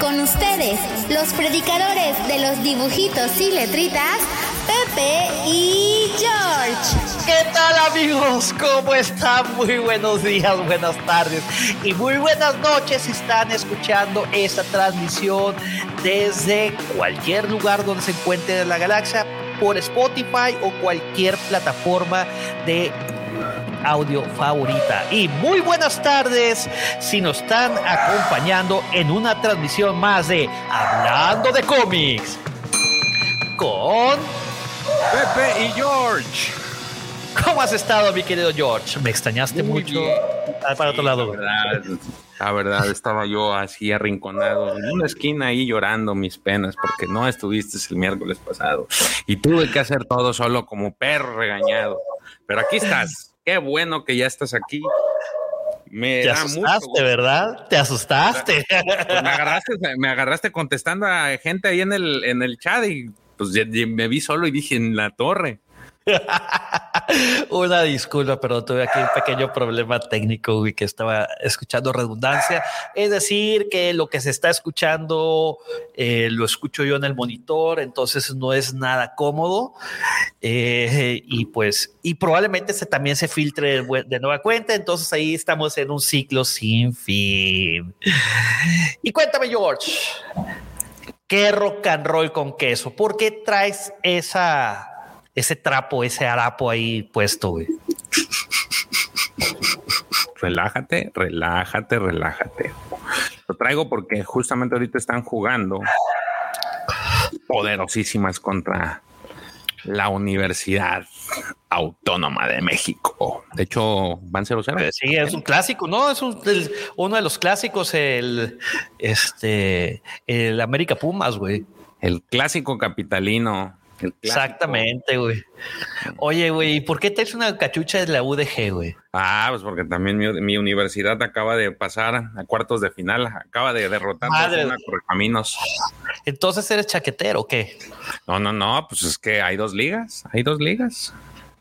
Con ustedes, los predicadores de los dibujitos y letritas, Pepe y George. ¿Qué tal amigos? ¿Cómo están? Muy buenos días, buenas tardes y muy buenas noches si están escuchando esta transmisión desde cualquier lugar donde se encuentre en la galaxia, por Spotify o cualquier plataforma de audio favorita. Y muy buenas tardes si nos están acompañando en una transmisión más de Hablando de cómics con Pepe y George. ¿Cómo has estado, mi querido George? Me extrañaste Muy mucho. bien. Ah, Para otro lado. La verdad, la verdad, estaba yo así arrinconado en una esquina ahí llorando mis penas porque no estuviste el miércoles pasado y tuve que hacer todo solo como perro regañado. Pero aquí estás. Qué bueno que ya estás aquí. Me Te mucho asustaste. ¿verdad? Te asustaste. Pues me agarraste, me agarraste contestando a gente ahí en el, en el chat y pues me vi solo y dije en la torre. Una disculpa, pero tuve aquí un pequeño problema técnico y que estaba escuchando redundancia. Es decir, que lo que se está escuchando eh, lo escucho yo en el monitor, entonces no es nada cómodo. Eh, y pues, y probablemente se, también se filtre de de nueva cuenta. Entonces ahí estamos en un ciclo sin fin. Y cuéntame, George. ¿Qué rock and roll con queso? ¿Por qué traes esa, ese trapo, ese harapo ahí puesto, güey? Relájate, relájate, relájate. Lo traigo porque justamente ahorita están jugando poderosísimas contra la Universidad Autónoma de México. De hecho, van 0-0. Eh, Sí, es un clásico, ¿no? Es un- el- uno de los clásicos, el, este, el América Pumas, güey. El clásico capitalino. Exactamente, güey. Oye, güey, ¿y por qué traes una cachucha de la UDG, güey? Ah, pues porque también mi, mi universidad acaba de pasar a cuartos de final, acaba de derrotar Madre. a una Correcaminos. Entonces eres chaquetero, ¿o ¿qué? No, no, no, pues es que hay dos ligas, hay dos ligas.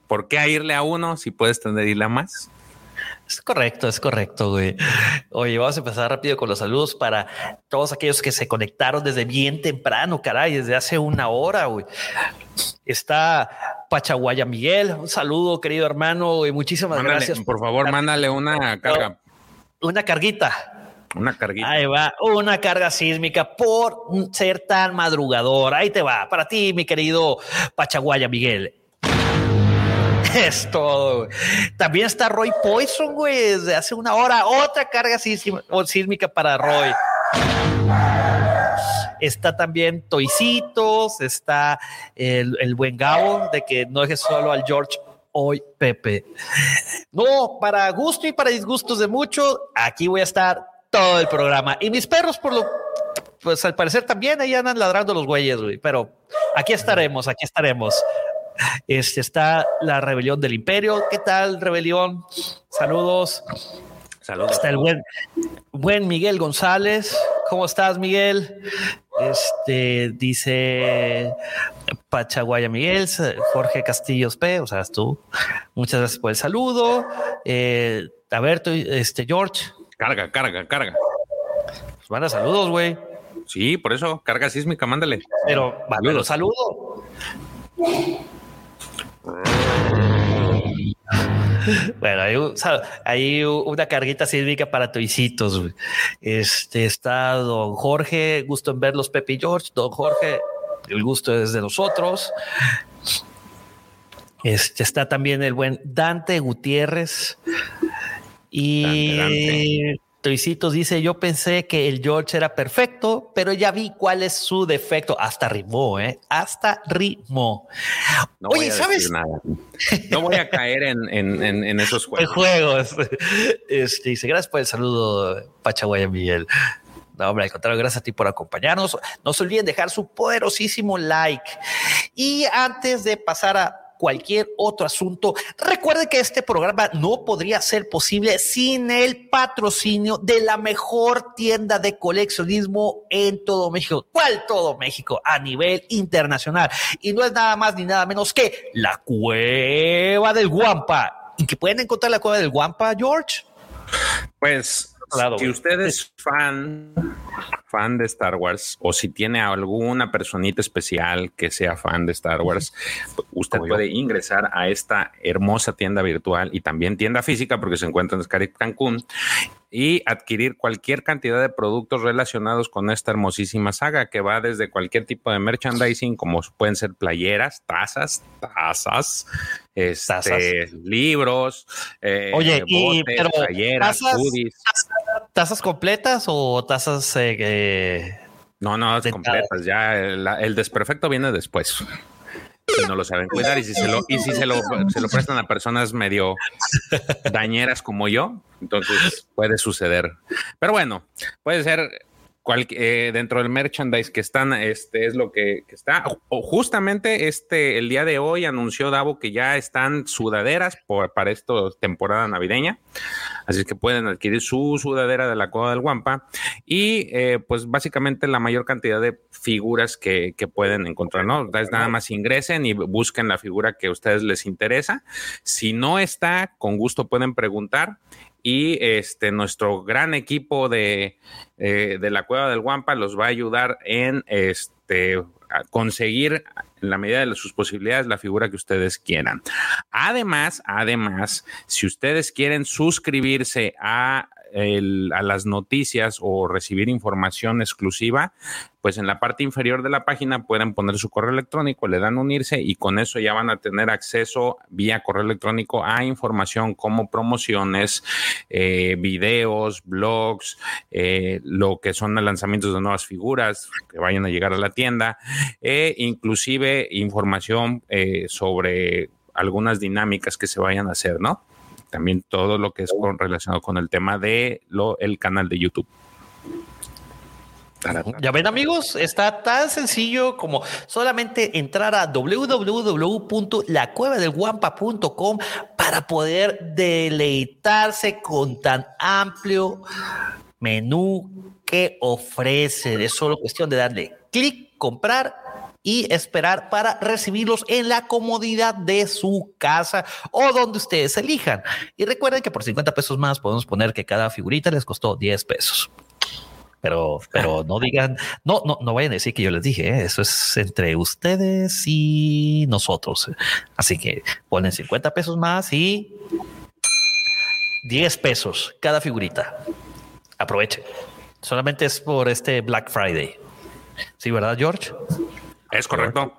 ¿Por qué a irle a uno si puedes tener irle a más? Es correcto, es correcto, güey. Oye, vamos a empezar rápido con los saludos para todos aquellos que se conectaron desde bien temprano, caray, desde hace una hora, güey. Está Pachaguaya Miguel, un saludo, querido hermano, y muchísimas Mándale, gracias. por favor, mándale una carga, Una carguita. una carguita. Ahí va, una carga sísmica por ser tan madrugador. Ahí te va, para ti, mi querido Pachaguaya Miguel. Es todo. También está Roy Poison, güey, desde hace una hora. Otra carga sísmica para Roy. Está también Toicitos, está el, el buen Gabo, de que no dejes solo al George hoy, Pepe. No, para gusto y para disgustos de muchos, aquí voy a estar todo el programa. Y mis perros, por lo, pues al parecer también ahí andan ladrando los güeyes, güey. Pero aquí estaremos, aquí estaremos. Este está la rebelión del imperio. ¿Qué tal, rebelión? Saludos. Saludos. Está el buen, buen Miguel González. ¿Cómo estás, Miguel? Este dice Pachaguaya Miguel, Jorge Castillos P, o sea, tú. Muchas gracias por el saludo. Eh, a ver, tú, este George, Carga, carga, carga. pues manda saludos, güey. Sí, por eso, carga sísmica, mándale. Pero mándalo saludo. Bueno, hay, hay una carguita sísmica para toicitos. Este está don Jorge, gusto en verlos, Pepe y George. Don Jorge, el gusto es de nosotros. Este está también el buen Dante Gutiérrez. Y Toicitos dice: Yo pensé que el George era perfecto, pero ya vi cuál es su defecto. Hasta rimó, ¿eh? Hasta rimó. No Oye, voy a ¿sabes? decir nada. No voy a caer en, en- en- en esos juegos. juego. Este, dice, gracias por el saludo, Pachaguaya Miguel. No, hombre, al contrario, gracias a ti por acompañarnos. No se olviden dejar su poderosísimo like. Y antes de pasar a cualquier otro asunto. Recuerde que este programa no podría ser posible sin el patrocinio de la mejor tienda de coleccionismo en todo México. ¿Cuál todo México? A nivel internacional. Y no es nada más ni nada menos que la Cueva del Guampa. ¿Y que pueden encontrar la Cueva del Guampa, George? Pues si usted es fan, fan de Star Wars, o si tiene alguna personita especial que sea fan de Star Wars, usted puede ingresar a esta hermosa tienda virtual y también tienda física, porque se encuentra en Scarif Cancún, y adquirir cualquier cantidad de productos relacionados con esta hermosísima saga que va desde cualquier tipo de merchandising, como pueden ser playeras, tazas, tazas, este, libros, eh, Oye, playeras, ¿Tazas completas o tazas eh, no, no, completas. Ya el, desperfecto viene después. Si no lo saben cuidar y si se lo, y si se lo, se lo prestan a personas medio dañeras como yo, entonces puede suceder. Pero bueno, puede ser eh, dentro del merchandise que están, este es lo que, está. O, justamente este, el día de hoy anunció Davo que ya están sudaderas para esta temporada navideña. Así que pueden adquirir su sudadera de la Cueva del Guampa y eh, pues básicamente la mayor cantidad de figuras que, que pueden encontrar, ¿no? nada más ingresen y busquen la figura que a ustedes les interesa. Si no está, con gusto pueden preguntar y este nuestro gran equipo de, eh, de la Cueva del Guampa los va a ayudar en este conseguir en la medida de sus posibilidades la figura que ustedes quieran. Además, además, si ustedes quieren suscribirse a a las noticias o recibir información exclusiva, pues en la parte inferior de la página pueden poner su correo electrónico, le dan unirse y con eso ya van a tener acceso vía correo electrónico a información como promociones, eh, videos, blogs, eh, lo que son lanzamientos de nuevas figuras que vayan a llegar a la tienda, e inclusive información eh, sobre algunas dinámicas que se vayan a hacer, ¿no? También todo lo que es con, relacionado con el tema de lo, el canal de YouTube. Ya ven amigos, está tan sencillo como solamente entrar a www.lacuevadelguampa.com para poder deleitarse con tan amplio menú que ofrece. Es solo cuestión de darle clic, comprar y esperar para recibirlos en la comodidad de su casa o donde ustedes elijan. Y recuerden que por 50 pesos más podemos poner que cada figurita les costó 10 pesos. Pero, pero no digan, no, no, no vayan a decir que yo les dije, ¿eh? eso es entre ustedes y nosotros. Así que ponen 50 pesos más y 10 pesos cada figurita. Aprovechen. Solamente es por este Black Friday. Sí, ¿verdad, George? Es correcto.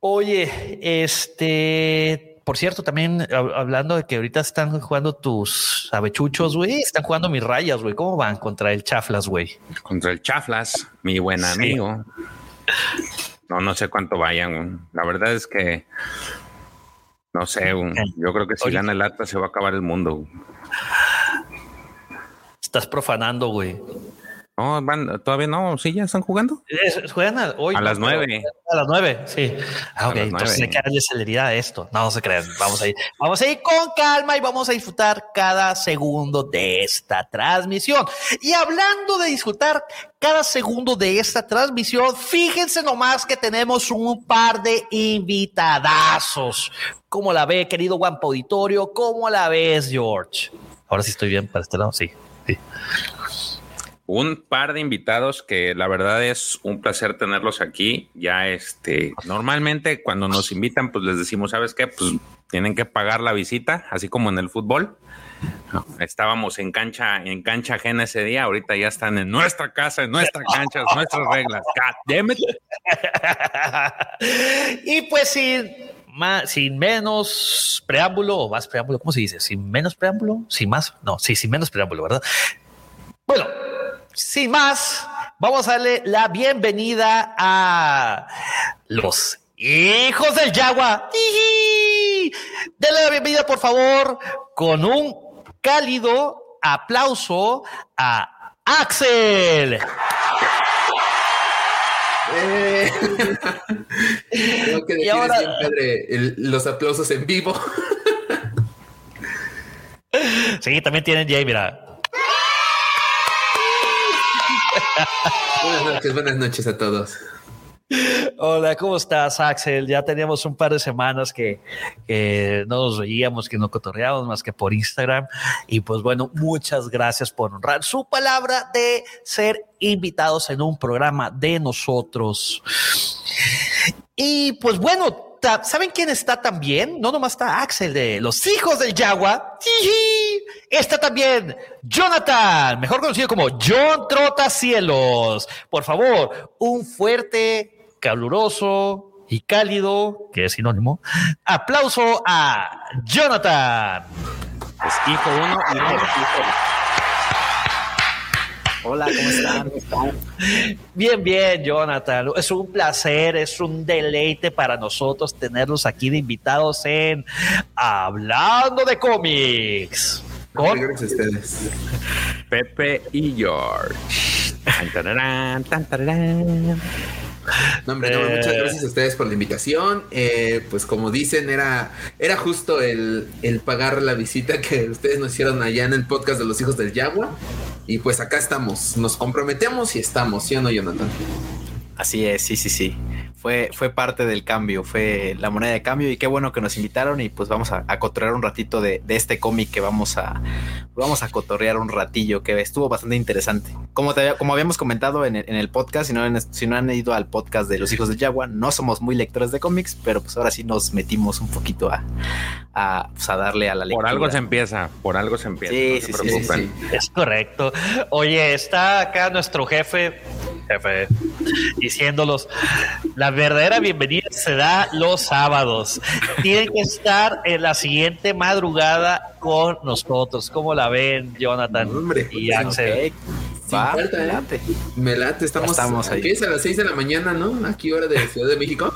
Oye, este, por cierto, también hablando de que ahorita están jugando tus avechuchos, güey, están jugando mis rayas, güey. ¿Cómo van contra el Chaflas, güey? Contra el Chaflas, mi buen amigo. No, no sé cuánto vayan. La verdad es que no sé. Yo creo que si gana el Atlas se va a acabar el mundo. Estás profanando, güey. No, todavía no, sí, ya están jugando. juegan a, hoy. A las nueve. A las nueve, sí. Ah, ok, entonces hay que darle celeridad a esto. No, se crean. Vamos a ir, vamos a ir con calma y vamos a disfrutar cada segundo de esta transmisión. Y hablando de disfrutar cada segundo de esta transmisión, fíjense nomás que tenemos un par de invitadazos. ¿Cómo la ve, querido Guampa Auditorio? ¿Cómo la ves, George? Ahora sí estoy bien para este lado, sí. sí un par de invitados que la verdad es un placer tenerlos aquí. Ya este, normalmente cuando nos invitan, pues les decimos, ¿sabes qué? Pues tienen que pagar la visita, así como en el fútbol. estábamos en cancha, en cancha ajena ese día, ahorita ya están en nuestra casa, en nuestra cancha, nuestras reglas. Y pues sin, más, sin menos preámbulo, o más preámbulo, ¿cómo se dice? Sin menos preámbulo, sin más, no, sí, sin menos preámbulo, ¿verdad? Bueno, sin más, vamos a darle la bienvenida a los hijos del Yagua. Denle la bienvenida, por favor, con un cálido aplauso a Axel. Eh, tengo que Y ahora- siempre el- los aplausos en vivo. Sí, también tienen Jay, mira. Buenas noches, buenas noches a todos. Hola, ¿cómo estás, Axel? Ya teníamos un par de semanas que, que no nos veíamos, que no cotorreábamos más que por Instagram. Y pues bueno, muchas gracias por honrar su palabra de ser invitados en un programa de nosotros. Y pues bueno, ¿saben quién está también? No nomás está Axel de Los Hijos del Yagua. Está también Jonathan, mejor conocido como John Trotacielos. Por favor, un fuerte, caluroso y cálido, que es sinónimo, aplauso a Jonathan. Es hijo uno, hijo dos. Hola, ¿cómo están? Bien, bien, Jonathan. Es un placer, es un deleite para nosotros tenerlos aquí de invitados en Hablando de cómics. Con ustedes. Pepe y George. No, hombre, no, Eh. muchas gracias a ustedes por la invitación. Eh, pues como dicen, era, era justo el, el pagar la visita que ustedes nos hicieron allá en el podcast de los hijos del Yagua. Y pues acá estamos, nos comprometemos y estamos, ¿sí o no, Jonathan? Así es, sí, sí, sí. Fue, fue parte del cambio, fue la moneda de cambio y qué bueno que nos invitaron y pues vamos a, a cotorrear un ratito de, de este cómic que vamos a vamos a cotorrear un ratillo que estuvo bastante interesante. Como, te había- como habíamos comentado en el, en el podcast, si no, han- si no han ido al podcast de los hijos de Yagua, no somos muy lectores de cómics, pero pues ahora sí nos metimos un poquito a, a, pues, a darle a la lectura. Por algo se empieza, por algo se empieza. Sí, no se sí, sí, preocupen. Es correcto. Oye, está acá nuestro jefe, jefe, diciéndolos, la verdadera bienvenida se da los sábados. Tienen que estar en la siguiente madrugada con nosotros. ¿Cómo la ven, Jonathan Hombre, y pues, Axel? Ok, va, falta, ¿eh? late. Me late, estamos, estamos ahí. aquí es a las 6 de la mañana, ¿no? Aquí hora de Ciudad de México.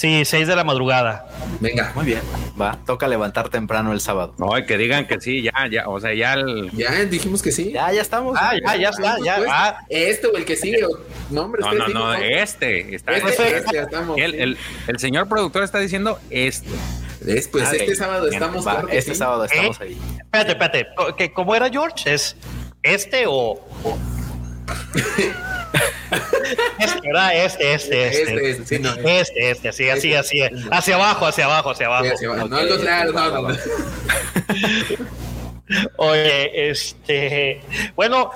Sí, seis de la madrugada. Venga, Muy bien, va, toca levantar temprano el sábado. No, que digan que sí, ya, ya, o sea, ya el... ya dijimos que sí. Ya, ya estamos. Ah, ya, ya está, ya. Pues, Ah, Este o el que sigue. o- No, hombre, No, ustedes no, no, este, está Este, este. este, ya estamos. El, el, el señor productor está diciendo este. Es, pues Ah, este ok. sábado Bien, estamos. va, claro este sí. sábado estamos ¿Eh? ahí. espérate, espérate. Que ¿Cómo era George? ¿Es este o...? o- este, ¿verdad? Este, este, este. Este, este, sí, no. Este, este, así, así, así. Hacia abajo, hacia abajo, hacia abajo. Sí, va. Ok, No no, no, no. Oye, este, bueno,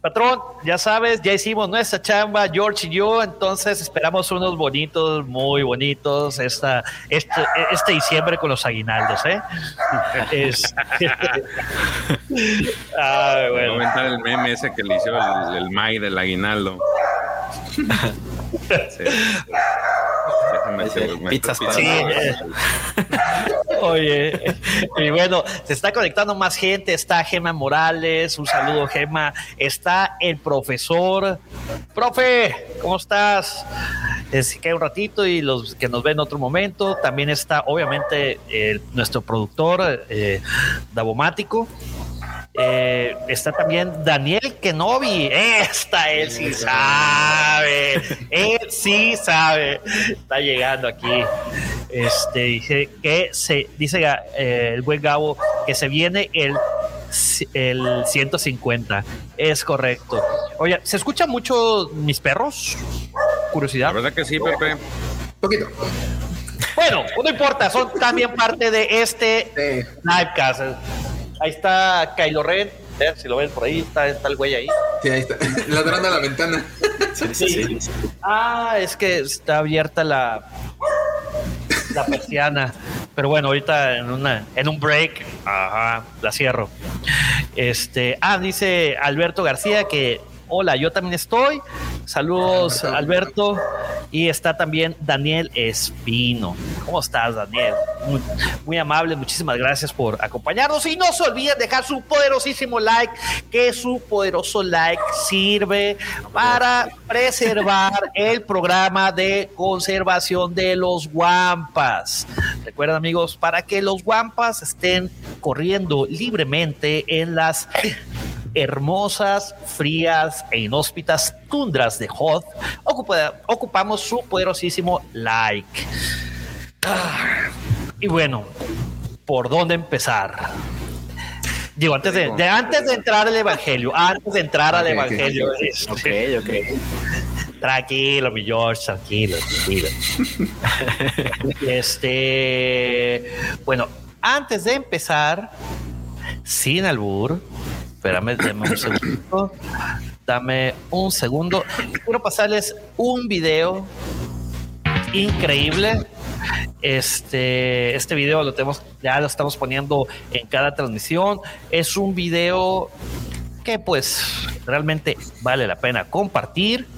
patrón, ya sabes, ya hicimos nuestra chamba, George y yo, entonces esperamos unos bonitos, muy bonitos, esta, este, este diciembre con los aguinaldos, ¿eh? Es- Ay, Voy a bueno. comentar el meme ese que le hizo el, el May del aguinaldo. Sí. Déjame pizzas para Sí, eh. Oye, y bueno, se está conectando más gente. Está Gema Morales, un saludo, Gema. Está el profesor. Profe, ¿cómo estás? Es que un ratito y los que nos ven en otro momento. También está, obviamente, el- nuestro productor, eh, Davomático. Eh, está también Daniel Kenobi. Esta él sí sabe. Él sí sabe. Está llegando aquí. Este dice que se dice eh, el buen Gabo que se viene el el 150. Es correcto. Oye, ¿se escuchan mucho mis perros? La Curiosidad. verdad que sí, Pepe. Poquito. Bueno, no importa, son también parte de este Sí. livecast. Ahí está Kylo Ren. ¿eh? Si lo ven por ahí, está, está el güey ahí. Sí, ahí está. Ladrando a la ventana. Sí, sí, sí. Ah, es que está abierta la, la persiana. Pero bueno, ahorita en una, en un break, ajá, la cierro. Este, ah, dice Alberto García que hola, yo también estoy. Saludos, Alberto. Y está también Daniel Espino. ¿Cómo estás, Daniel? Muy, muy amable, muchísimas gracias por acompañarnos. Y no se olviden dejar su poderosísimo like, que su poderoso like sirve para preservar el programa de conservación de los guampas. Recuerden, amigos, para que los guampas estén corriendo libremente en las hermosas, frías e inhóspitas tundras de Hoth, ocupa- ocupamos su poderosísimo like. Ah, y bueno, ¿por dónde empezar? Digo, antes de, de- antes de entrar al evangelio, antes de entrar al evangelio, Ok, ok. Tranquilo, mi George, tranquilo, tranquilo. este, bueno, antes de empezar, sin albur, espérame, dame un segundo. Dame un segundo. Quiero pasarles un video increíble. Este, este video lo tenemos, ya lo estamos poniendo en cada transmisión. Es un video que pues realmente vale la pena compartir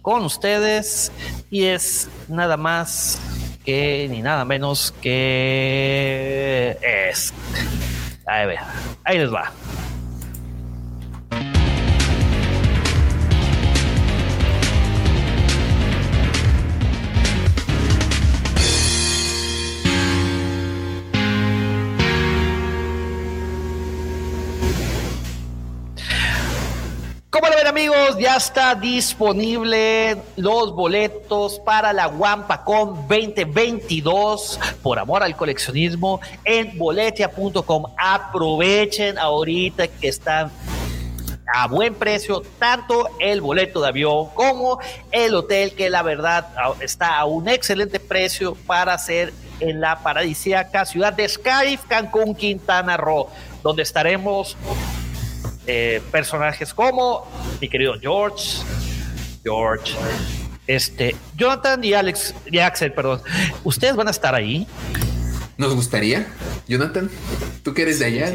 con ustedes y es nada más que ni nada menos que es ahí, ve, ahí les va amigos? Ya está disponible los boletos para la WampaCon 2022 por amor al coleccionismo en boletia.com. Aprovechen ahorita que están a buen precio tanto el boleto de avión como el hotel que la verdad está a un excelente precio para hacer en la paradisíaca ciudad de Scarif, Cancún, Quintana Roo, donde estaremos eh, personajes como mi querido George, George, este, Jonathan y Alex, y Axel, perdón. ¿Ustedes van a estar ahí? ¿Nos gustaría? Jonathan, tú que eres de allá.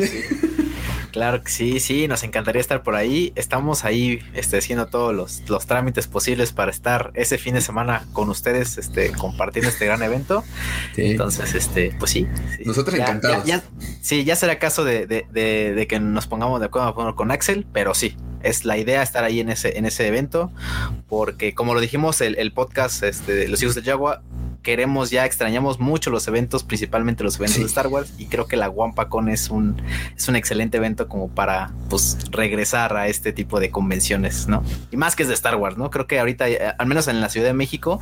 Claro que sí, sí, nos encantaría estar por ahí. Estamos ahí este, haciendo todos los, los trámites posibles para estar ese fin de semana con ustedes, este, compartiendo este gran evento. Sí. Entonces, este, pues sí. sí. Nosotros Ya- encantados. ya- ya- sí, ya será caso de, de- de- de que nos pongamos de acuerdo con Axel, pero sí, es la idea estar ahí en ese, en ese evento, porque como lo dijimos, el, el podcast este, Los Hijos de Yagua, queremos ya, extrañamos mucho los eventos, principalmente los eventos Sí. de Star Wars, y creo que la WampaCon es un, es un excelente evento como para pues regresar a este tipo de convenciones, ¿no? Y más que es de Star Wars, ¿no? Creo que ahorita, eh, al menos en la Ciudad de México,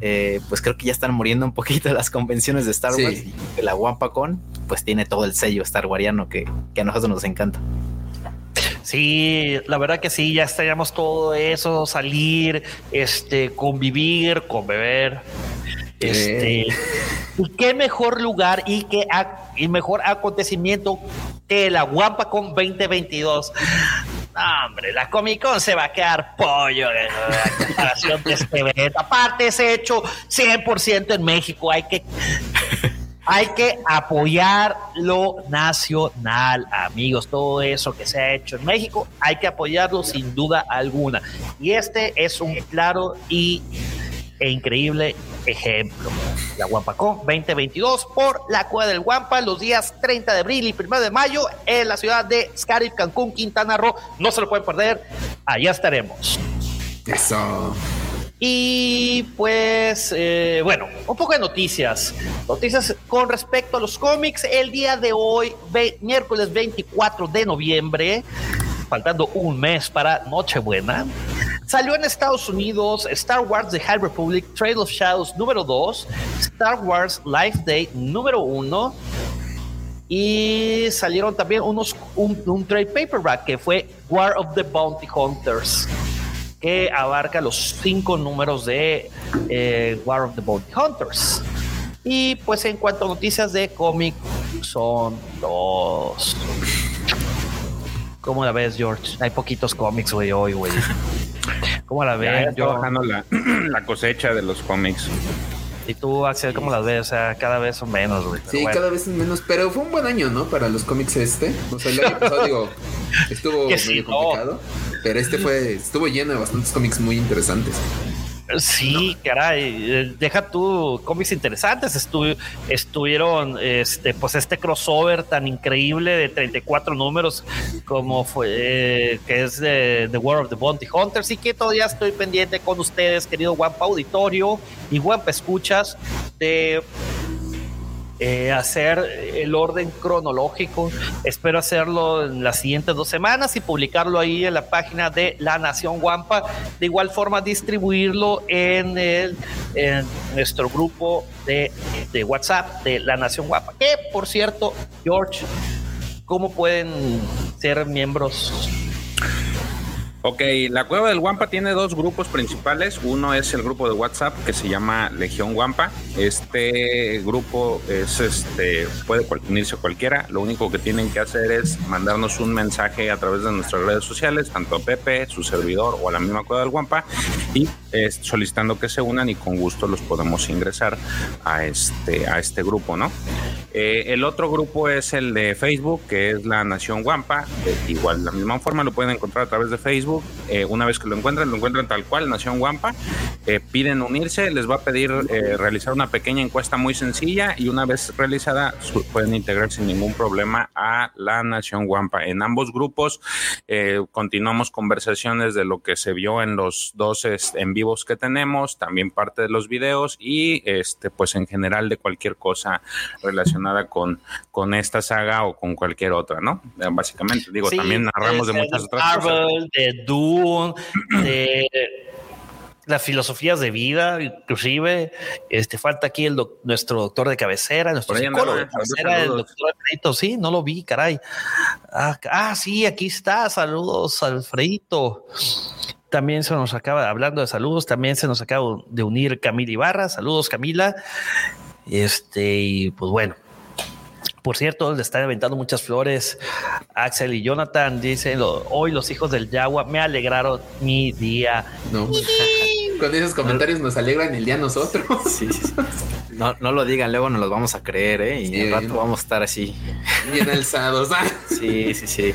eh, pues creo que ya están muriendo un poquito las convenciones de Star Sí. Wars y que la WampaCon pues tiene todo el sello Star Wariano que, que a nosotros nos encanta. Sí, la verdad que sí, ya extrañamos todo eso, salir, este, convivir, con beber. Este, y qué mejor lugar y qué y mejor acontecimiento que la WampaCon 2022. No, hombre, la Comic Con se va a quedar pollo en la comparación de este evento. Aparte, es hecho 100% en México. Hay que hay que apoyar lo nacional, amigos. Todo eso que se ha hecho en México, hay que apoyarlo sin duda alguna. Y este es un claro y e increíble ejemplo. La WampaCon 2022 por la Cueva del Guampa los días 30 de abril y 1 de mayo en la ciudad de Scarif, Cancún, Quintana Roo. No se lo pueden perder. Allá estaremos. Eso. Y pues, eh, bueno, un poco de noticias. Noticias con respecto a los cómics. El día de hoy, ve- miércoles 24 de noviembre, faltando un mes para Nochebuena, salió en Estados Unidos Star Wars The High Republic Trail of Shadows número 2, Star Wars Life Day número 1. Y salieron también unos, un, un trade paperback que fue War of the Bounty Hunters que abarca los cinco números de eh, War of the Bounty Hunters. Y pues en cuanto a noticias de cómic, son dos. ¿Cómo la ves, George? Hay poquitos cómics, güey, hoy, güey. ¿Cómo la ves? Yo- bajando la, la cosecha de los cómics. Y tú, Axel, ¿cómo las ves? O sea, cada vez son menos, güey. Sí, bueno. cada vez es menos, pero fue un buen año, ¿no? Para los cómics este. O sea, el año pasado, digo, estuvo sí, medio no. complicado, pero este fue, estuvo lleno de bastantes cómics muy interesantes. Sí, caray, eh, deja tú cómics interesantes. Estu- estuvieron, este, pues este crossover tan increíble de 34 números como fue, eh, que es de The War of the Bounty Hunters y que todavía estoy pendiente con ustedes, querido Wampa Auditorio y Wampa Escuchas, de eh, hacer el orden cronológico. Espero hacerlo en las siguientes dos semanas y publicarlo ahí en la página de La Nación Guampa. De igual forma, distribuirlo en, el, en nuestro grupo de, de WhatsApp de La Nación Guampa. Que, por cierto, George, ¿cómo pueden ser miembros Ok, la cueva del Guampa tiene dos grupos principales. Uno es el grupo de WhatsApp que se llama Legión Guampa. Este grupo es este puede unirse cualquiera. Lo único que tienen que hacer es mandarnos un mensaje a través de nuestras redes sociales, tanto a Pepe, su servidor o a la misma cueva del Guampa, y solicitando que se unan y con gusto los podemos ingresar a este a este grupo, ¿no? Eh, el otro grupo es el de Facebook, que es la Nación Guampa. Eh, igual, de la misma forma lo pueden encontrar a través de Facebook eh, una vez que lo encuentran, lo encuentran tal cual, Nación Guampa, eh, piden unirse, les va a pedir eh, realizar una pequeña encuesta muy sencilla y una vez realizada pueden integrar sin ningún problema a la Nación Guampa. En ambos grupos continuamos conversaciones de lo que se vio en los dos en vivos que tenemos, también parte de los videos y este pues en general de cualquier cosa relacionada con, con esta saga o con cualquier otra, ¿no? Básicamente, digo, también narramos de muchas otras cosas de las filosofías de vida, inclusive, este falta aquí el nuestro doctor de cabecera, nuestro psicólogo de cabecera, el doctor Alfredito, sí, no lo vi, caray. Ah, ah, sí, aquí está, saludos, Alfredito. También se nos acaba, hablando de saludos, también se nos acaba de unir Camila Ibarra, saludos Camila. Este, y pues bueno, por cierto, le están aventando muchas flores. Axel y Jonathan dicen, hoy los hijos del Yagua me alegraron mi día. No. Con esos comentarios nos alegran el día nosotros. Sí, No, no lo digan, luego nos los vamos a creer, ¿eh? Y en rato vamos a estar así. Bien alzados. Sí, sí, sí.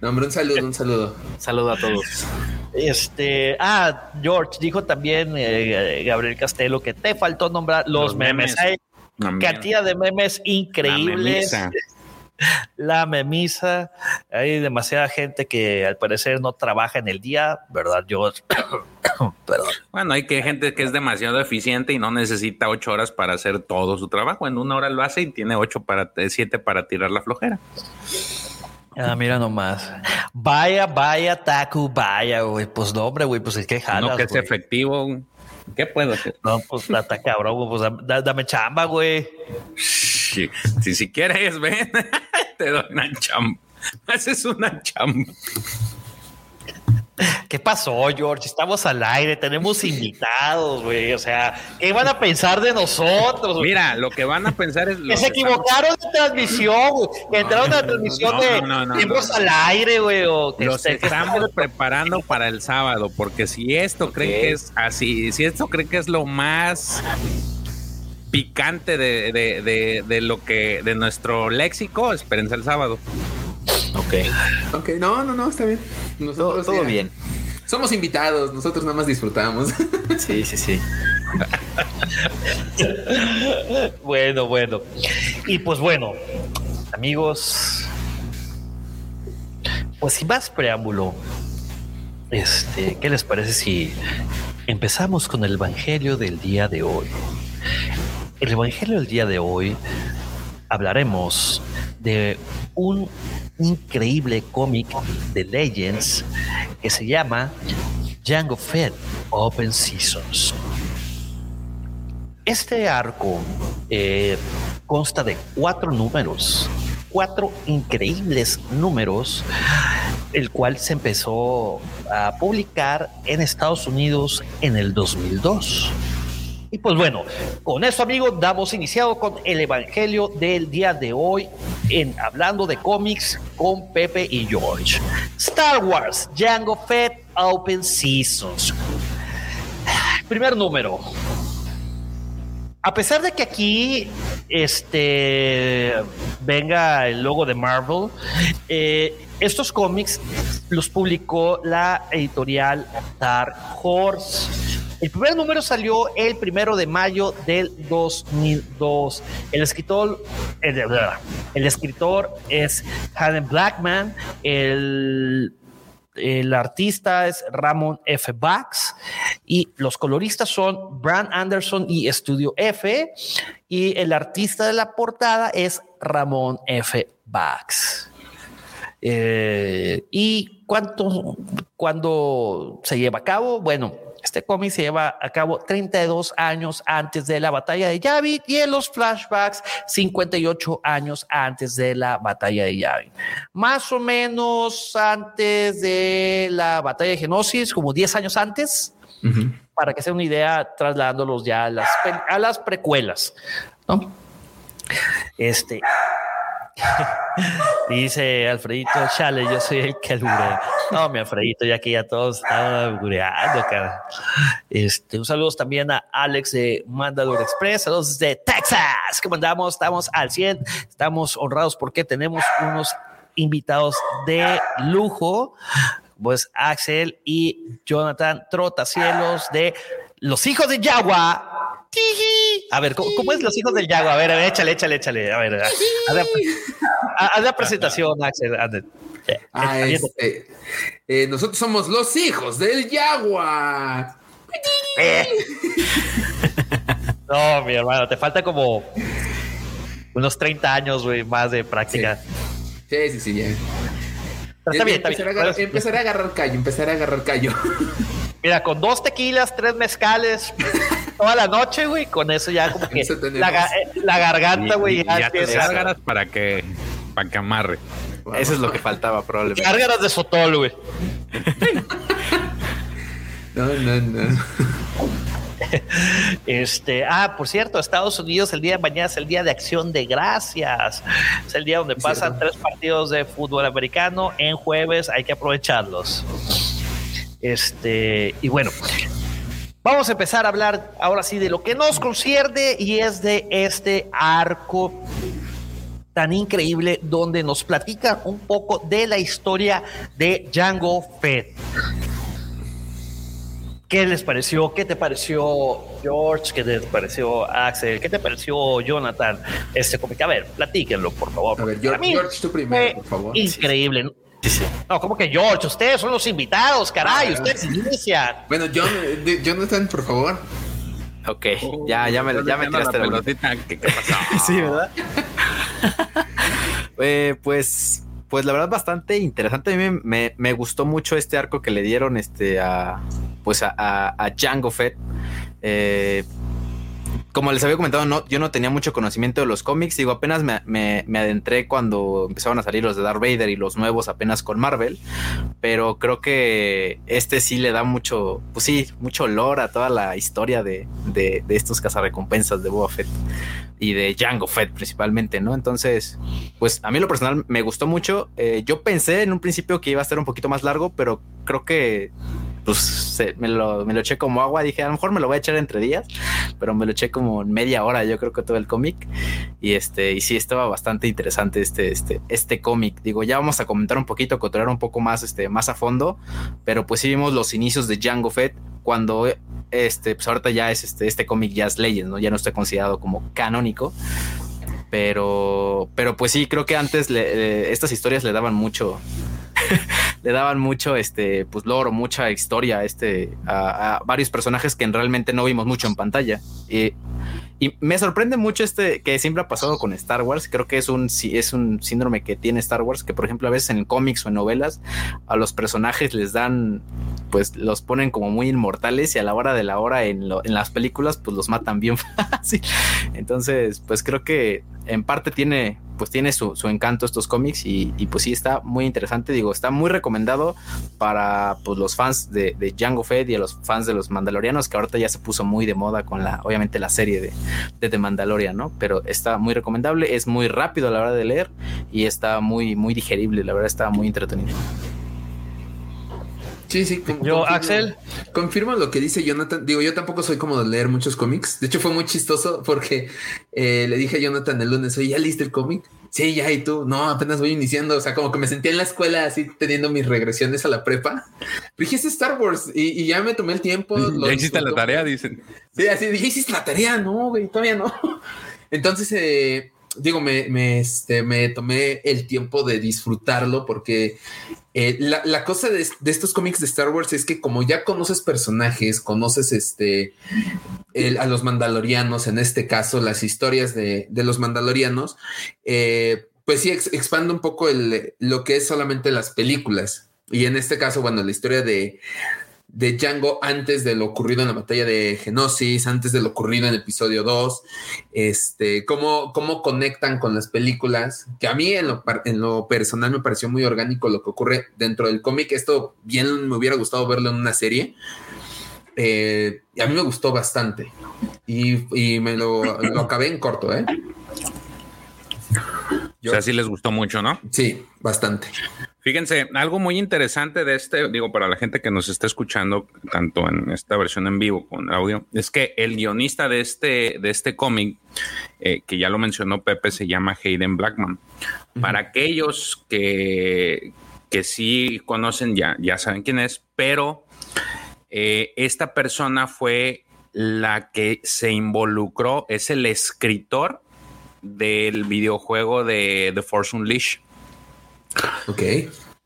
No, hombre, un saludo, un saludo. Un saludo a todos. Este, ah, George dijo también eh, Gabriel Castelo que te faltó nombrar los, memes. memes. Cantidad de memes increíbles. La memisa. Hay demasiada gente que al parecer no trabaja en el día, ¿verdad, George? Bueno, hay que gente que es demasiado eficiente y no necesita ocho horas para hacer todo su trabajo. En una hora lo hace y tiene ocho para eh, siete para tirar la flojera. Ah, mira nomás. Vaya, vaya, Taku, vaya, güey. Pues no, hombre, güey, pues es que jalas, No que es efectivo. ¿Qué puedo hacer? No, pues está cabrón, pues dame chamba, güey. Si, si quieres, ven, te doy una chamba. Haces una chamba. ¿Qué pasó, George? Estamos al aire, tenemos invitados, güey. O sea, ¿qué van a pensar de nosotros? Mira, lo que van a pensar es. que se equivocaron de transmisión, güey. Que entraron a la transmisión de tiempos al aire, güey. Los estamos preparando para el sábado, porque si esto creen que es así, si esto creen que es lo más picante de, de, de lo que de nuestro léxico, espérense el sábado. Ok. Ok, no, no, no, está bien. Nosotros todo, bien. Somos invitados, nosotros nada más disfrutamos. Sí, sí, sí. bueno, bueno. Y pues bueno, amigos, pues sin más preámbulo, este, ¿qué les parece si empezamos con el Evangelio del día de hoy? El Evangelio del día de hoy hablaremos de un increíble cómic de Legends que se llama Django Fed Open Seasons. Este arco eh, consta de cuatro números, cuatro increíbles números, el cual se empezó a publicar en Estados Unidos en el 2002. Y pues bueno, con eso amigos, damos iniciado con el Evangelio del día de hoy en Hablando de cómics con Pepe y George. Star Wars, Django Fett, Open Seasons. Primer número. A pesar de que aquí este venga el logo de Marvel, eh, estos cómics los publicó la editorial Dark Horse. El primer número salió el primero de mayo del 2002. El escritor, el, escritor es Helen Blackman. El, el artista es Ramon F. Bax Y los coloristas son Brand Anderson y Estudio F. Y el artista de la portada es Ramón F. Bax. Eh, ¿Y cuánto, cuándo se lleva a cabo? Bueno, este cómic se lleva a cabo 32 años antes de la batalla de Yavin y en los flashbacks 58 años antes de la batalla de Yavin. Más o menos antes de la batalla de Genosis, como 10 años antes, para que sea una idea, trasladándolos ya a las, a las precuelas. ¿no? Este, Dice Alfredito, chale, yo soy el que alburé. No, mi Alfredito, ya que ya todos estaban albureando, cara. Este, un saludo también a Alex de Mandalore Express, saludos de Texas, que mandamos, estamos al 100, estamos honrados porque tenemos unos invitados de lujo, pues Axel y Jonathan Trotacielos de Los Hijos de Yagua a ver, ¿cómo, es los hijos del Yago? A ver, a ver, échale, échale, échale. A ver, haz la presentación, Axel. Ah, este, eh, nosotros somos los hijos del Yagua. Eh. no, mi hermano, te falta como unos 30 años, güey, más de práctica. Sí, sí, sí, ya. está bien, está bien. empezaré a agarrar callo, empezaré a agarrar callo. Mira, con dos tequilas, tres mezcales, toda la noche, güey, con eso ya como que la, eh, la, garganta, güey, ya, ya empieza. para que, para que amarre. Eso es lo que faltaba probablemente. Gárgaras de sotol, güey. no, no, no. Este, ah, por cierto, Estados Unidos el día de mañana es el día de acción de gracias. Es el día donde pasan tres partidos de fútbol americano. En jueves hay que aprovecharlos. Este, y bueno, vamos a empezar a hablar ahora sí de lo que nos concierne y es de este arco tan increíble donde nos platica un poco de la historia de Django Fett. ¿Qué les pareció? ¿Qué te pareció George? ¿Qué te pareció Axel? ¿Qué te pareció Jonathan? Este cómic. A ver, platíquenlo, por favor. A ver, George, tú primero, por favor. Increíble. No, como que George, ustedes son los invitados, caray, ah. ustedes inician. Bueno, John, Jonathan, por favor. Ok, ya, ya me, ya me tiraste la pelotita. ¿Qué, pasó? sí, ¿verdad? eh, pues, pues la verdad bastante interesante. A mí me, me, gustó mucho este arco que le dieron este a pues a, a, a Django Fett. Eh, como les había comentado, yo no tenía mucho conocimiento de los cómics. Digo, apenas me, adentré cuando empezaron a salir los de Darth Vader y los nuevos apenas con Marvel. Pero creo que este sí le da mucho, pues sí, mucho olor a toda la historia de, de, de estos cazarrecompensas de Boba Fett y de Django Fett principalmente, ¿no? Entonces, pues a mí lo personal me gustó mucho. Eh, yo pensé en un principio que iba a ser un poquito más largo, pero creo que pues me, lo, me lo eché como agua. Dije, a lo mejor me lo voy a echar entre días, pero me lo eché como media hora, yo creo que todo el cómic. Y este, y sí, estaba bastante interesante este, este, este cómic. Digo, ya vamos a comentar un poquito, controlar un poco más, este, más a fondo, pero pues sí vimos los inicios de Django Fett cuando este, pues ahorita ya es este, este cómic ya es Legend, ¿no? Ya no está considerado como canónico. Pero, pero pues sí, creo que antes le, estas historias le daban mucho, le daban mucho, este, pues loro, mucha historia, este, a, varios personajes que realmente no vimos mucho en pantalla. Y, y, me sorprende mucho este que siempre ha pasado con Star Wars. Creo que es un, es un síndrome que tiene Star Wars, que por ejemplo a veces en cómics o en novelas a los personajes les dan, pues los ponen como muy inmortales y a la hora de la hora en, en las películas pues los matan bien fácil. Entonces, pues creo que en parte tiene pues tiene su, encanto estos cómics y, pues sí está muy interesante, digo, está muy recomendado para pues los fans de, de, Django Fett y a los fans de los Mandalorianos, que ahorita ya se puso muy de moda con la, obviamente la serie de, de The Mandalorian, ¿no? Pero está muy recomendable, es muy rápido a la hora de leer y está muy, muy digerible, la verdad está muy entretenido. Sí, sí. yo, Axel. Confirma lo que dice Jonathan. Digo, yo tampoco soy como de leer muchos cómics. De hecho, fue muy chistoso porque eh, le dije a Jonathan el lunes, oye, ¿ya leíste el cómic? Sí, ya, y tú, no, apenas voy iniciando. O sea, como que me sentía en la escuela así teniendo mis regresiones a la prepa. Dijiste Star Wars y, ya me tomé el tiempo. Ya hiciste la tarea, dicen. Sí, así dije, hiciste la tarea. No, güey, todavía no. Entonces, eh, digo, me, este, me tomé el tiempo de disfrutarlo porque eh, la, cosa de, estos cómics de Star Wars es que como ya conoces personajes, conoces este a los mandalorianos, en este caso las historias de, de los mandalorianos, eh, pues sí ex, expande un poco el, lo que es solamente las películas. Y en este caso, bueno, la historia de, de Django antes de lo ocurrido en la batalla de Genosis, antes de lo ocurrido en episodio 2, este, cómo, cómo conectan con las películas, que a mí en lo, en lo personal me pareció muy orgánico lo que ocurre dentro del cómic. Esto bien me hubiera gustado verlo en una serie. Eh, y a mí me gustó bastante. Y, y me lo, lo, acabé en corto, ¿eh? Yo, o sea, sí les gustó mucho, ¿no? Sí, bastante. Fíjense, algo muy interesante de este, digo, para la gente que nos está escuchando, tanto en esta versión en vivo con audio, es que el guionista de este, de este cómic, eh, que ya lo mencionó Pepe, se llama Hayden Blackman. Uh -huh. Para aquellos que, que sí conocen, ya, ya saben quién es, pero eh, esta persona fue la que se involucró, es el escritor del videojuego de The Force Unleashed. Ok.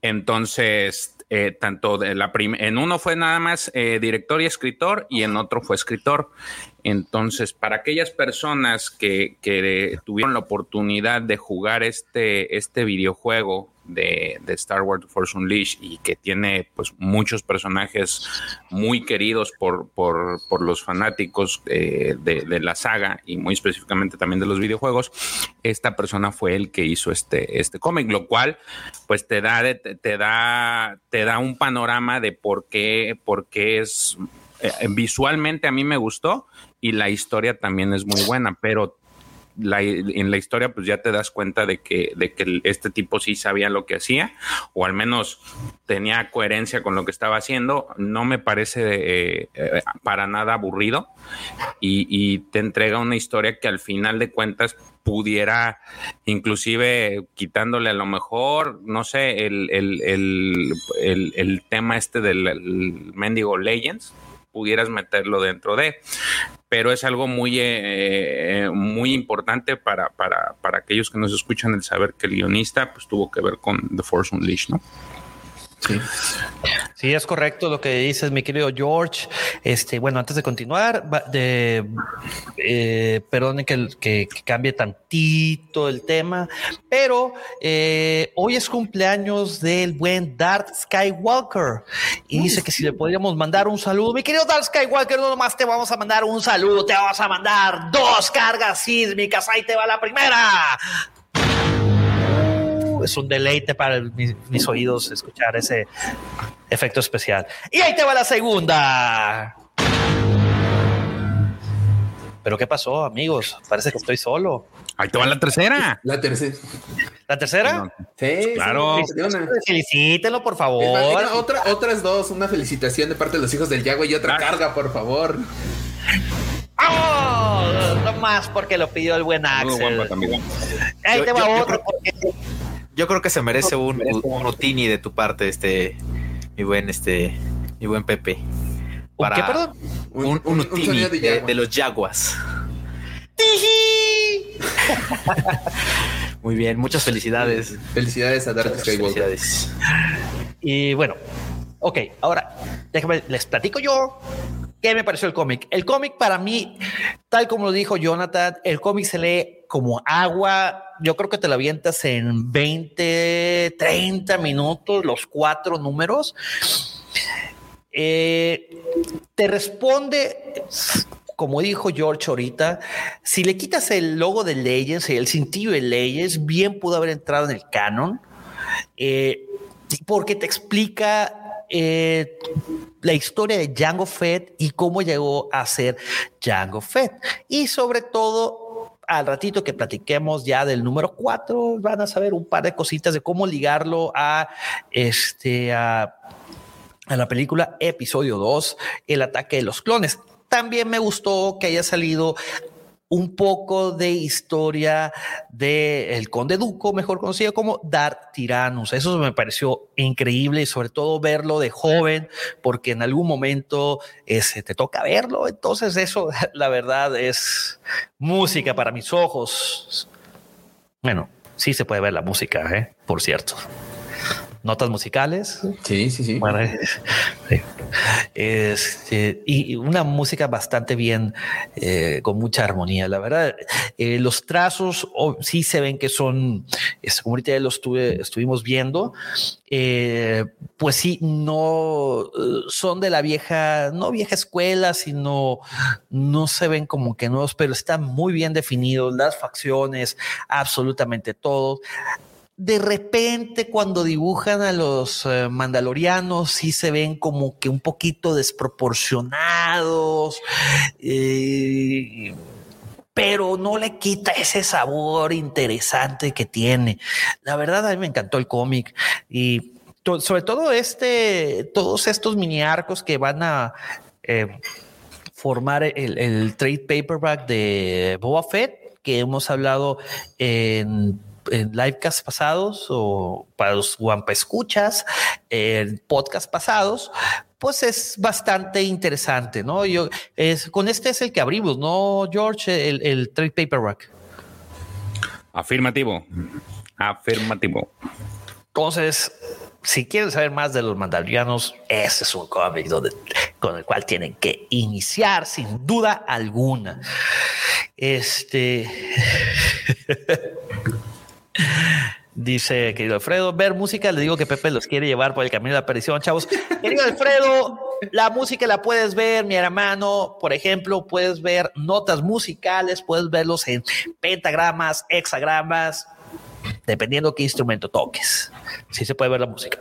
Entonces, eh, tanto de la en uno fue nada más eh, director y escritor y en otro fue escritor. Entonces, para aquellas personas que, que tuvieron la oportunidad de jugar este, este videojuego de, Star Wars Force Unleashed y que tiene pues muchos personajes muy queridos por, por, por los fanáticos eh, de, de, la saga y muy específicamente también de los videojuegos, esta persona fue el que hizo este, este cómic, lo cual pues te da, te, da, te da un panorama de por qué, por qué es eh, visualmente a mí me gustó y la historia también es muy buena, pero la, en la historia pues ya te das cuenta de que, de que este tipo sí sabía lo que hacía o al menos tenía coherencia con lo que estaba haciendo. No me parece eh, eh, para nada aburrido y, y, te entrega una historia que al final de cuentas pudiera inclusive quitándole a lo mejor, no sé, el, el, el, el, tema este del mendigo Legends pudieras meterlo dentro de pero es algo muy, eh, muy importante para, para, para, aquellos que nos escuchan el saber que el guionista pues, tuvo que ver con The Force Unleashed, ¿no? Sí. sí, es correcto lo que dices, mi querido George. Este, bueno, antes de continuar, de, eh, perdone que, que, que, cambie tantito el tema, pero eh, hoy es cumpleaños del buen Darth Skywalker y dice que si le podríamos mandar un saludo. Mi querido Darth Skywalker, no nomás te vamos a mandar un saludo, te vamos a mandar dos cargas sísmicas. Ahí te va la primera es un deleite para mis, mis, oídos escuchar ese efecto especial. Y ahí te va la segunda. Pero ¿qué pasó, amigos? Parece que estoy solo. Ahí te va la tercera. La tercera. ¿La tercera? Sí, claro. Sí, Felicítelo, por favor. Otra, otras dos, una felicitación de parte de los hijos del Yagua y otra ah. carga, por favor. ¡Oh! No más porque lo pidió el buen Axel. Ahí te va yo, otro. Yo porque yo creo que se merece un, un, un Utini de tu parte, este, mi buen, este, mi buen Pepe. Para ¿Qué, perdón? Un, un, un Utini de, de, de, los Jaguas. Muy bien, muchas felicidades. Felicidades a Dark Skywalker. Felicidades. Y bueno, ok, ahora déjame, les platico yo ¿Qué me pareció el cómic? El cómic para mí, tal como lo dijo Jonathan, el cómic se lee como agua. Yo creo que te lo avientas en 20, 30 minutos, los cuatro números. Eh, te responde, como dijo George ahorita, si le quitas el logo de Legends el cintillo de Legends, bien pudo haber entrado en el canon. Eh, porque te explica eh, la historia de Django Fett y cómo llegó a ser Django Fett. Y sobre todo, al ratito que platiquemos ya del número 4, van a saber un par de cositas de cómo ligarlo a este a, a la película episodio 2, El ataque de los clones. También me gustó que haya salido un poco de historia del el conde Duco, mejor conocido como Darth Tyrannus. Eso me pareció increíble y sobre todo verlo de joven, porque en algún momento ese, te toca verlo. Entonces eso, la verdad, es música para mis ojos. Bueno, sí se puede ver la música, ¿eh? por cierto notas musicales. Sí, sí, sí. Este, y una música bastante bien, eh, con mucha armonía. La verdad, eh, los trazos sí se ven que son, como ahorita ya lo estuve, estuvimos viendo, eh, pues sí, no son de la vieja, no vieja escuela, sino no se ven como que nuevos, pero están muy bien definidos las facciones, absolutamente todo de repente cuando dibujan a los eh, mandalorianos sí se ven como que un poquito desproporcionados, eh, pero no le quita ese sabor interesante que tiene. La verdad a mí me encantó el cómic y sobre todo este, todos estos mini arcos que van a eh, formar el, trade paperback de Boba Fett que hemos hablado en en livecasts pasados o para los Wampa escuchas, en podcast pasados, pues es bastante interesante, ¿no? Yo es con este es el que abrimos, ¿no, George? El, el trade paperback. Afirmativo. Afirmativo. Entonces, si quieren saber más de los mandalorianos, ese es un cómic con el cual tienen que iniciar sin duda alguna. Este. Dice querido Alfredo, ver música, le digo que Pepe los quiere llevar por el camino de la aparición, chavos. Querido Alfredo, la música la puedes ver, mi hermano, por ejemplo, puedes ver notas musicales, puedes verlos en pentagramas, hexagramas, dependiendo qué instrumento toques. Sí se puede ver la música.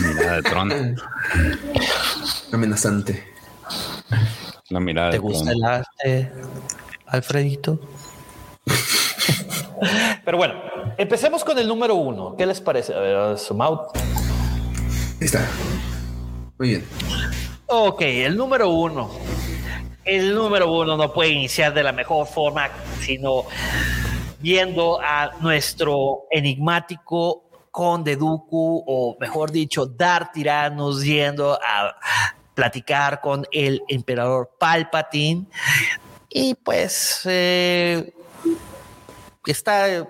Mirada de Tron. Amenazante. La mirada. ¿Te gusta el arte, Alfredito? Pero bueno, empecemos con el número uno. ¿Qué les parece? A ver, zoom out. Está. Muy bien. Ok, el número uno. El número uno no puede iniciar de la mejor forma, sino viendo a nuestro enigmático Conde Dooku, o mejor dicho, Dar Tiranos, yendo a platicar con el emperador Palpatine. Y pues eh, está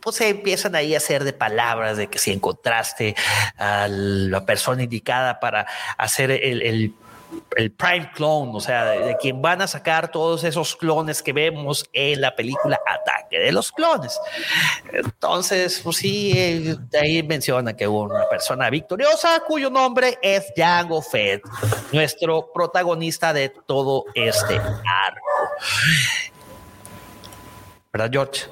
pues se empiezan ahí a hacer de palabras de que si encontraste a la persona indicada para hacer el el prime clone, o sea, de, quien van a sacar todos esos clones que vemos en la película Ataque de los Clones. Entonces, pues sí, ahí menciona que hubo una persona victoriosa cuyo nombre es Jango Fett, nuestro protagonista de todo este arco. ¿Verdad, George?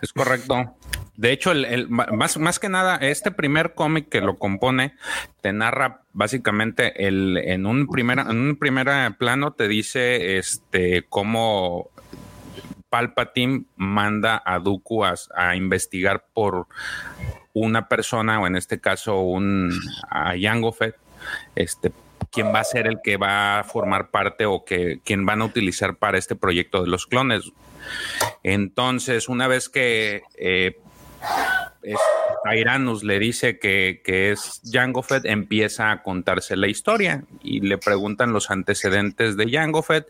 Es correcto. De hecho, el, más, más que nada, este primer cómic que lo compone te narra básicamente el, en un primer, en un primer plano te dice este cómo Palpatine manda a Dooku a, investigar por una persona, o en este caso un a Jango Fett, este quién va a ser el que va a formar parte o que quien van a utilizar para este proyecto de los clones. Entonces, una vez que eh, Tyrannus le dice que, es Jango Fett, empieza a contarse la historia y le preguntan los antecedentes de Jango Fett.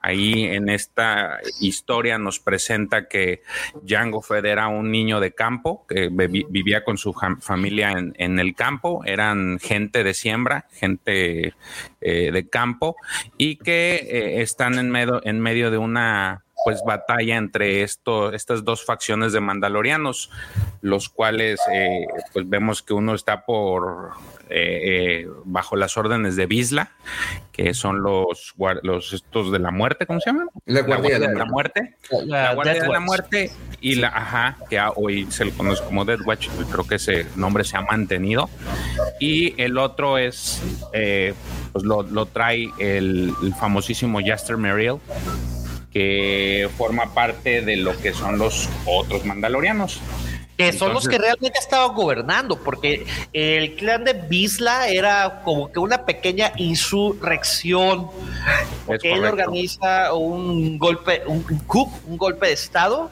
Ahí en esta historia nos presenta que Jango Fett era un niño de campo que vivía con su familia en, el campo, eran gente de siembra, gente eh, de campo y que eh, están en medio, en medio de una pues batalla entre esto, estas dos facciones de mandalorianos, los cuales eh, pues vemos que uno está por eh, eh, bajo las órdenes de Bisla, que son los, los estos de la muerte, ¿cómo se llaman? La guardia, de la muerte. La, guardia de la muerte y la, ajá, que hoy se le conoce como Dead Watch, creo que ese nombre se ha mantenido. Y el otro es, pues lo, lo trae el, el famosísimo Jaster Merrill que forma parte de lo que son los otros mandalorianos. Que son los que realmente estaban gobernando, porque el clan de Bisla era como que una pequeña insurrección, porque él organiza un golpe, un un golpe de estado,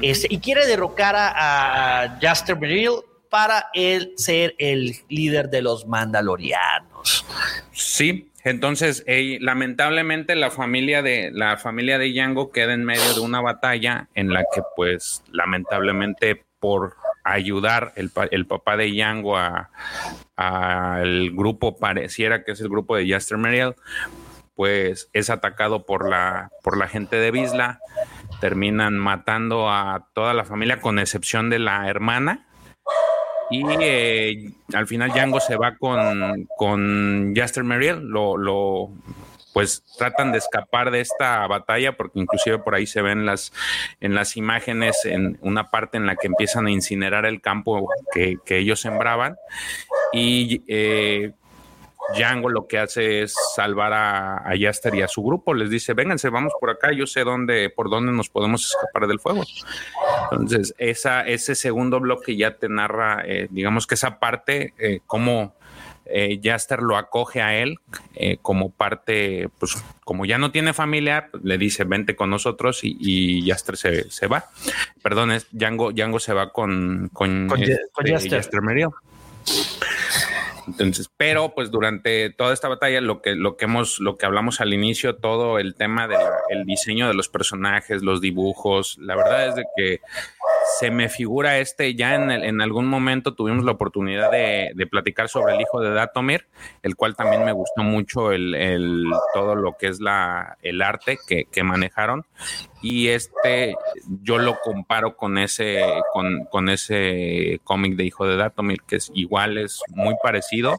este, y quiere derrocar a, a Jaster Merrill para él ser el líder de los mandalorianos. Sí, entonces, lamentablemente la familia de la familia de Yango queda en medio de una batalla en la que, pues, lamentablemente por ayudar el, el papá de Yango al grupo pareciera que es el grupo de Jaster Meriel, pues es atacado por la por la gente de Bisla, terminan matando a toda la familia con excepción de la hermana y eh, al final Django se va con, con Jaster Meriel, lo, lo, pues tratan de escapar de esta batalla porque inclusive por ahí se ven las en las imágenes en una parte en la que empiezan a incinerar el campo que, que ellos sembraban y eh, Django lo que hace es salvar a, a Yaster y a su grupo. Les dice, vénganse, vamos por acá, yo sé dónde, por dónde nos podemos escapar del fuego. Entonces, esa, ese segundo bloque ya te narra, eh, digamos que esa parte, eh, cómo eh, Jaster lo acoge a él eh, como parte, pues como ya no tiene familia, pues, le dice, vente con nosotros y, y Jaster se, se, va. Perdón, es Django, Django se va con, con, con, este, con Jaster. Jaster Meriel. Entonces, pero pues durante toda esta batalla, lo que, lo que hemos, lo que hablamos al inicio, todo el tema del el diseño de los personajes, los dibujos, la verdad es de que se me figura este, ya en, el, en algún momento tuvimos la oportunidad de, de, platicar sobre el hijo de Datomir, el cual también me gustó mucho el, el todo lo que es la, el arte que, que, manejaron. Y este yo lo comparo con ese, con, con ese cómic de Hijo de Datomir, que es igual, es muy parecido.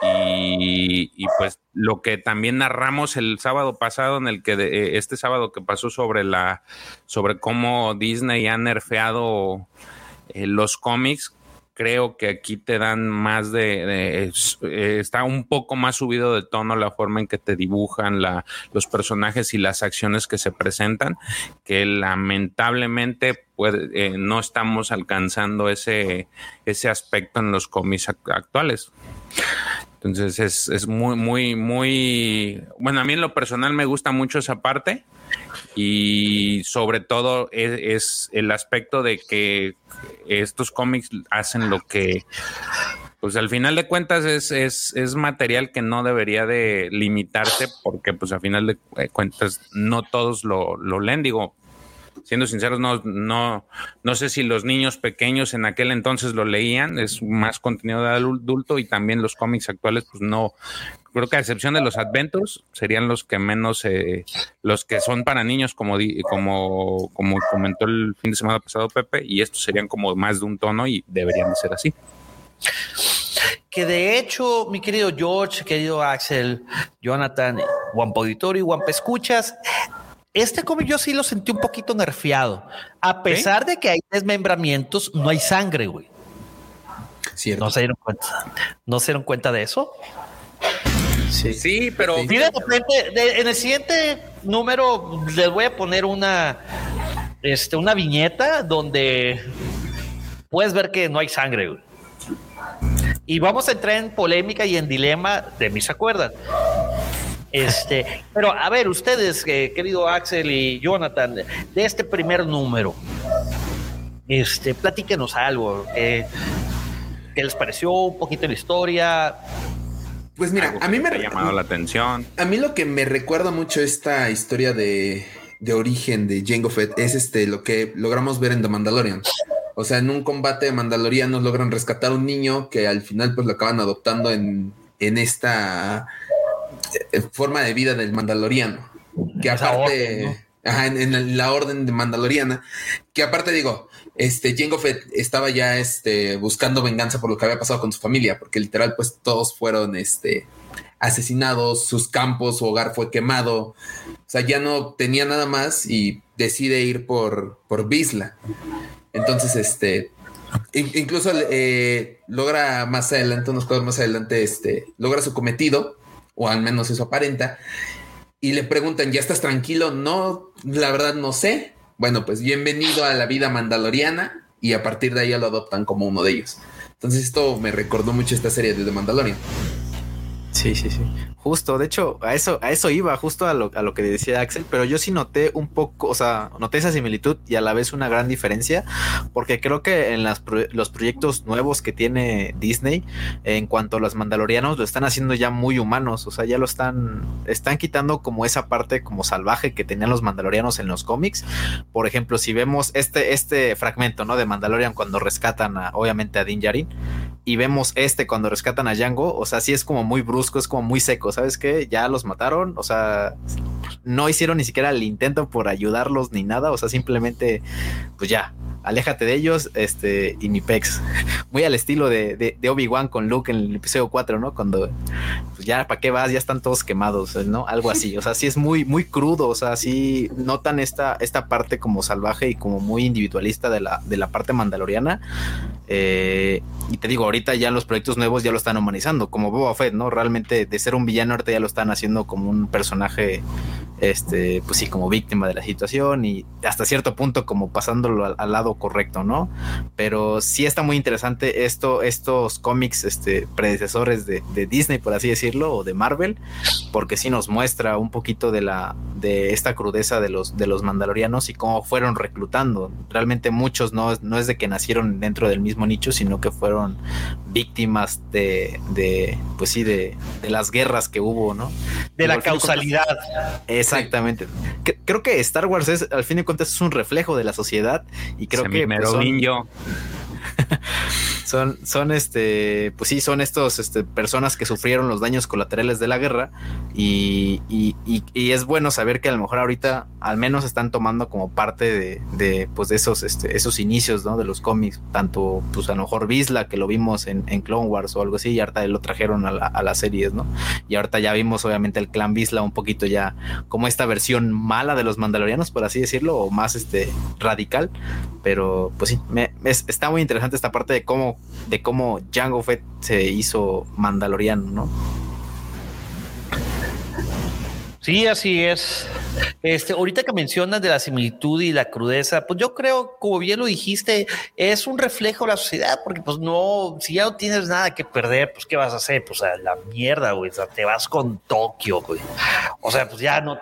Y, pues lo que también narramos el sábado pasado, en el que de, este sábado que pasó sobre la sobre cómo Disney ha nerfeado eh, los cómics, creo que aquí te dan más de, eh, está un poco más subido de tono la forma en que te dibujan la, los personajes y las acciones que se presentan, que lamentablemente puede, eh, no estamos alcanzando ese, ese aspecto en los cómics actuales. Entonces es, es, muy, muy, muy, bueno, a mí en lo personal me gusta mucho esa parte y sobre todo es, es el aspecto de que estos cómics hacen lo que, pues al final de cuentas es, es, es, material que no debería de limitarse porque pues al final de cuentas no todos lo, lo leen, digo, siendo sinceros, no, no, no sé si los niños pequeños en aquel entonces lo leían, es más contenido de adulto y también los cómics actuales, pues no, creo que a excepción de los Adventures, serían los que menos, eh, los que son para niños, como, como, como comentó el fin de semana pasado Pepe, y estos serían como más de un tono y deberían de ser así. Que de hecho, mi querido George, querido Axel, Jonathan, Juan Poditorio y Juan Pescuchas, este cómic yo sí lo sentí un poquito nerfeado. A pesar ¿Sí? de que hay desmembramientos, no hay sangre, güey. Cierto. ¿No se dieron cuenta? ¿No se dieron cuenta de eso? Sí, sí pero. Sí, de repente, de, en el siguiente número les voy a poner una, este, una viñeta donde puedes ver que no hay sangre, güey. Y vamos a entrar en polémica y en dilema de mis acuerdas. Este, pero a ver, ustedes, eh, querido Axel y Jonathan, de este primer número, este, platíquenos algo. Eh, ¿Qué les pareció? Un poquito la historia. Pues mira, a mí me ha llamado la atención. A mí lo que me recuerda mucho esta historia de, de origen de Jango Fett es este lo que logramos ver en The Mandalorian. O sea, en un combate de mandalorianos logran rescatar a un niño que al final pues lo acaban adoptando en, en esta forma de vida del mandaloriano. Que aparte, orden, ¿no? ajá, en, en, la orden de mandaloriana, que aparte digo, este Jango Fett estaba ya este, buscando venganza por lo que había pasado con su familia, porque literal, pues todos fueron este, asesinados, sus campos, su hogar fue quemado. O sea, ya no tenía nada más y decide ir por, por Bisla. Entonces, este, incluso eh, logra más adelante, unos cuadros más adelante, este, logra su cometido o al menos eso aparenta, y le preguntan, ¿ya estás tranquilo? No, la verdad no sé. Bueno, pues bienvenido a la vida mandaloriana y a partir de ahí lo adoptan como uno de ellos. Entonces esto me recordó mucho esta serie de The Mandalorian. Sí, Sí, sí. Justo, de hecho, a eso, a eso iba, justo a lo, a lo que decía Axel, pero yo sí noté un poco, o sea, noté esa similitud y a la vez una gran diferencia, porque creo que en las los proyectos nuevos que tiene Disney, en cuanto a los mandalorianos, lo están haciendo ya muy humanos, o sea, ya lo están, están quitando como esa parte como salvaje que tenían los mandalorianos en los cómics. Por ejemplo, si vemos este, este fragmento, ¿no? De Mandalorian cuando rescatan a, obviamente a Din Djarin, y vemos este cuando rescatan a Django, o sea, sí es como muy brusco, es como muy seco, ¿sabes qué? Ya los mataron, o sea, no hicieron ni siquiera el intento por ayudarlos ni nada, o sea, simplemente, pues ya, aléjate de ellos, este, y mi pex. Muy al estilo de, de, Obi-Wan con Luke en el episodio 4, ¿no? Cuando, pues ya, ¿para qué vas? Ya están todos quemados, ¿no? Algo así, o sea, sí es muy, muy crudo, o sea, sí notan esta, esta parte como salvaje y como muy individualista de la, de la parte mandaloriana. Eh, y te digo, ahorita ya los proyectos nuevos ya lo están humanizando, como Boba Fett, ¿no? Realmente de ser un villano ahorita ya lo están haciendo como un personaje, este, pues sí, como víctima de la situación y hasta cierto punto como pasándolo al, lado correcto, ¿no? Pero sí está muy interesante esto, estos cómics, este, predecesores de, de Disney, por así decirlo, o de Marvel, porque sí nos muestra un poquito de la, de esta crudeza de los, de los mandalorianos y cómo fueron reclutando. Realmente muchos no, no es de que nacieron dentro del mismo nicho, sino que fueron víctimas de, de pues sí, de, de, las guerras que hubo, ¿no? De la causalidad. Exactamente. Creo que Star Wars es, al fin de cuentas, es un reflejo de la sociedad y creo que... Son, son, este, pues sí, son estos este, personas que sufrieron los daños colaterales de la guerra y, y, y, es bueno saber que a lo mejor ahorita al menos están tomando como parte de, de pues de esos, este, esos inicios, ¿no? De los cómics, tanto pues a lo mejor Visla, que lo vimos en, en Clone Wars o algo así, y ahorita lo trajeron a, la, a las series, ¿no? Y ahorita ya vimos obviamente el clan Visla un poquito ya como esta versión mala de los mandalorianos, por así decirlo, o más este radical, pero pues sí, me, es, está muy interesante esta parte de cómo de cómo Jango Fett se hizo mandaloriano, ¿no? Sí, así es. Este, ahorita que mencionas de la similitud y la crudeza, pues yo creo, como bien lo dijiste, es un reflejo de la sociedad, porque pues no, si ya no tienes nada que perder, pues qué vas a hacer, pues a la mierda, güey, o sea, te vas con Tokio, güey. O sea, pues ya no,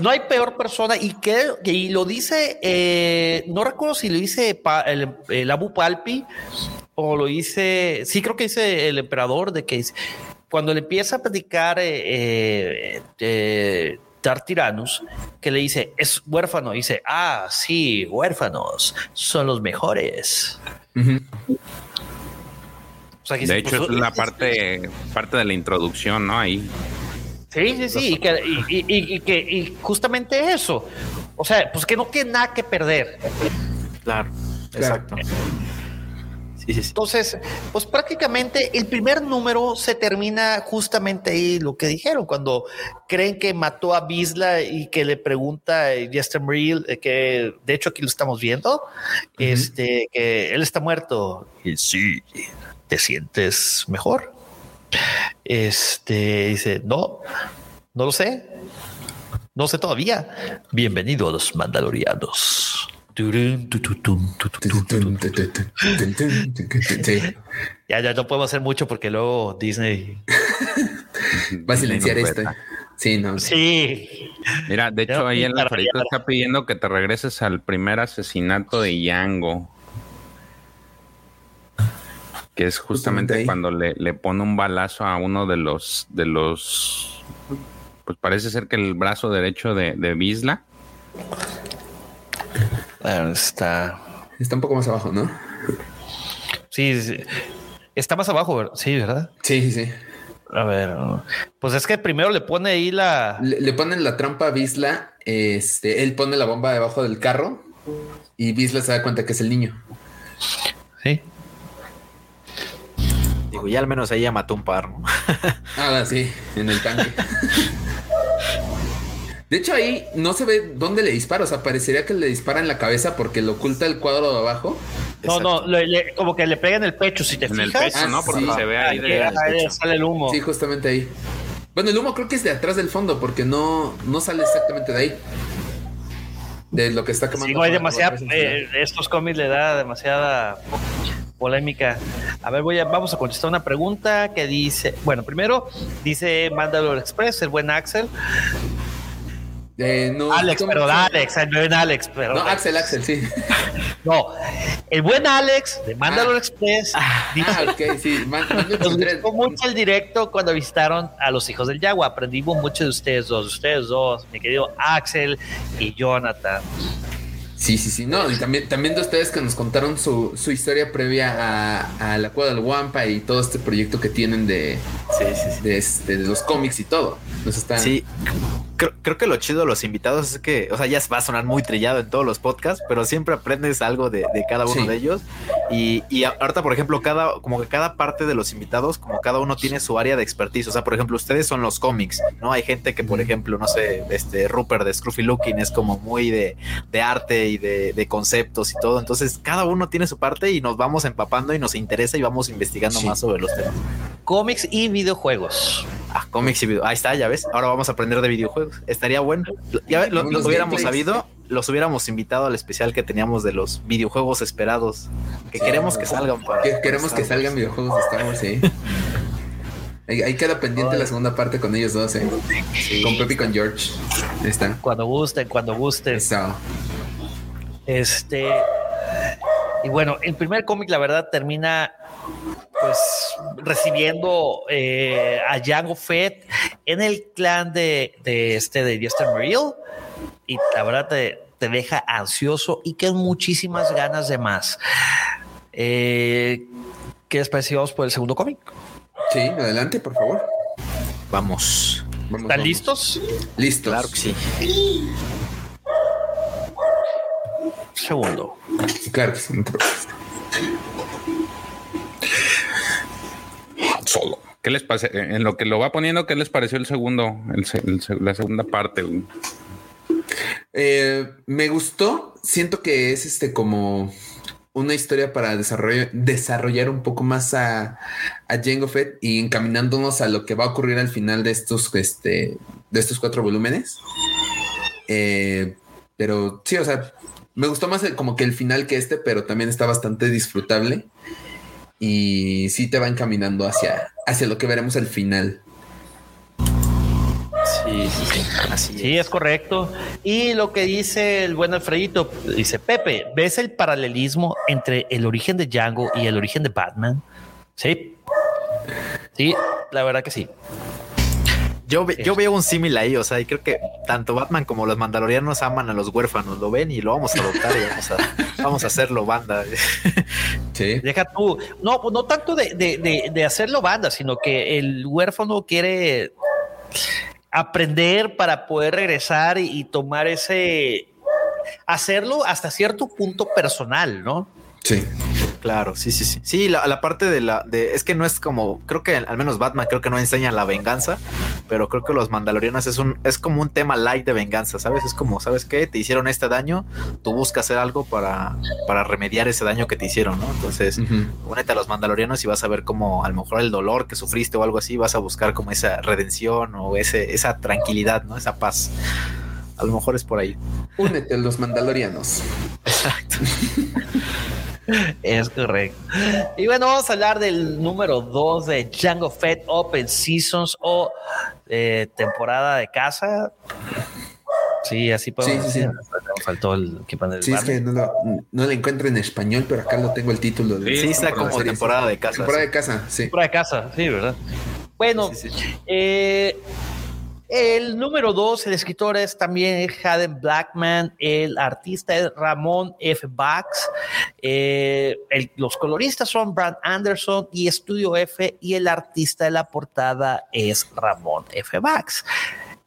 no hay peor persona y que y lo dice, eh, no recuerdo si lo dice el, el Abu Palpi o lo dice, sí creo que dice el emperador de que cuando le empieza a platicar eh, eh, eh Tartiranus, que le dice, es huérfano, dice, ah, sí, huérfanos, son los mejores. o sea, de hecho, es la parte, parte de la introducción, ¿no? Ahí. Sí, sí, sí, y que, y, que y justamente eso. O sea, pues que no tiene nada que perder. Claro, exacto. Entonces, pues prácticamente el primer número se termina justamente ahí lo que dijeron, cuando creen que mató a Bisla y que le pregunta a Justin Real, eh, que de hecho aquí lo estamos viendo, este, que él está muerto. Y sí, ¿te sientes mejor? Este dice, no, no lo sé. No sé todavía. Bienvenido a los Mandalorianos. Ya, ya no podemos hacer mucho porque luego Disney va a silenciar esto. Sí, no. Sí. Mira, de hecho, ahí el Alfredito está pidiendo que te regreses al primer asesinato de Yango. Que es justamente cuando le, le, pone un balazo a uno de los, de los, pues parece ser que el brazo derecho de, de Bisla está. Está un poco más abajo, ¿no? Sí, está más abajo, sí, ¿verdad? Sí, sí, sí. A ver, pues es que primero le pone ahí la. Le, ponen la trampa a Bisla. Este, él pone la bomba debajo del carro y Bisla se da cuenta que es el niño. Sí. Digo, ya al menos ella mató un par, ¿no? ah, sí, en el tanque. De hecho, ahí no se ve dónde le dispara. O sea, parecería que le dispara en la cabeza porque lo oculta el cuadro de abajo. No, no, como que le pega en el pecho, si te en el pecho, ¿no? Porque se ve ahí, ahí sale el humo. Sí, justamente ahí. Bueno, el humo creo que es de atrás del fondo porque no, no sale exactamente de ahí. De lo que está quemando. Sí, no hay demasiada. Eh, estos cómics le da demasiada polémica. A ver, voy a, vamos a contestar una pregunta que dice, bueno, primero dice Mandalore Express, el buen Axel. Eh, no, Alex, ¿cómo perdón? Alex, el buen Alex, perdón. No, Axel, Axel, sí. No, el buen Alex de Mandalore Express dice, Ah, ok, sí. Man- Nos gustó mucho el directo cuando visitaron a los hijos del Yagua. Aprendimos mucho de ustedes dos, de ustedes dos, mi querido Axel y Jonathan. Sí, sí, sí. No, y también, también de ustedes que nos contaron su, su historia previa a, a la Cueva del Wampa y todo este proyecto que tienen de, Sí, sí, sí. de, este, de los cómics y todo. Nos está... Sí, creo, creo que lo chido de los invitados es que, o sea, ya va a sonar muy trillado en todos los podcasts, pero siempre aprendes algo de, de cada uno Sí. de ellos. Y, y ahorita, por ejemplo, cada, como que cada parte de los invitados, como cada uno tiene su área de expertise. O sea, por ejemplo, ustedes son los cómics, ¿no? Hay gente que, por ejemplo, no sé, este Rupert de Scruffy Looking es como muy de, de arte y de, de conceptos y todo. Entonces, cada uno tiene su parte y nos vamos empapando y nos interesa y vamos investigando Sí. más sobre los temas. Cómics y videojuegos. Ah, cómics y video. Ahí está, ya ves. Ahora vamos a aprender de videojuegos. Estaría bueno. Ya lo, lo Unos hubiéramos gameplays. sabido, los hubiéramos invitado al especial que teníamos de los videojuegos esperados. Que Sí. queremos que salgan para. Que- para queremos que salgan videojuegos de Star Wars, sí. Ahí, ahí queda pendiente la segunda parte con ellos dos, ¿eh? Sí. Con Pepe y con George. Ahí está. Cuando gusten, cuando gusten. Eso. Este. Y bueno, el primer cómic, la verdad, termina pues recibiendo eh, a Jango Fett en el clan de, de este de Jester Merrill. Y la verdad te, te deja ansioso y con muchísimas ganas de más. Eh, ¿Qué les pareció Vamos por el segundo cómic? Sí, adelante, por favor. Vamos. Vamos, ¿Están vamos. listos? Listos. Claro que sí. Segundo. Claro que sí, no te preocupes. Solo. ¿Qué les pasa? En lo que lo va poniendo, ¿qué les pareció el segundo, el la segunda parte? Eh, me gustó. Siento que es este como una historia para desarrollar, un poco más a, a Jango Fett y encaminándonos a lo que va a ocurrir al final de estos, este, de estos cuatro volúmenes. Eh, pero sí, o sea, me gustó más como que el final que este, pero también está bastante disfrutable y sí te va encaminando hacia, hacia lo que veremos al final. Sí, sí, sí. Así Sí, es correcto. Y lo que dice el buen Alfredito, dice Pepe, ¿ves el paralelismo entre el origen de Django y el origen de Batman? Sí. Sí, la verdad que sí. Yo, yo veo un símil ahí, o sea, y creo que tanto Batman como los mandalorianos aman a los huérfanos, lo ven y lo vamos a adoptar y vamos a, vamos a hacerlo banda. Sí. Deja tú, no, pues no tanto de, de- de- de hacerlo banda, sino que el huérfano quiere aprender para poder regresar y, y tomar ese, hacerlo hasta cierto punto personal, ¿no? Sí. Claro, sí, sí, sí. Sí, la, la parte de la, de, es que no es como, creo que al menos Batman creo que no enseña la venganza, pero creo que los mandalorianos es un, es como un tema light de venganza, ¿sabes? Es como, ¿sabes qué? Te hicieron este daño, tú buscas hacer algo para, para remediar ese daño que te hicieron, ¿no? Entonces, únete a los mandalorianos y vas a ver como a lo mejor el dolor que sufriste o algo así, vas a buscar como esa redención o ese, esa tranquilidad, ¿no? Esa paz. A lo mejor es por ahí. Únete a los mandalorianos. Exacto. Es correcto. Y bueno, vamos a hablar del número 2 de Django Fett Open Seasons o eh, temporada de casa. Sí, así podemos Sí, sí, sí. decir. Faltó el equipo del Sí, es que no lo, no lo encuentro en español, pero acá lo tengo el título. De, Sí, está como serie, temporada de casa. Temporada de casa, sí. Temporada de casa, sí, ¿verdad? Bueno, Sí, sí. eh, el número 2, el escritor es también Haden Blackman, el artista es Ramón F. Bax, eh, los coloristas son Brad Anderson y Estudio F, y el artista de la portada es Ramón F. Bax.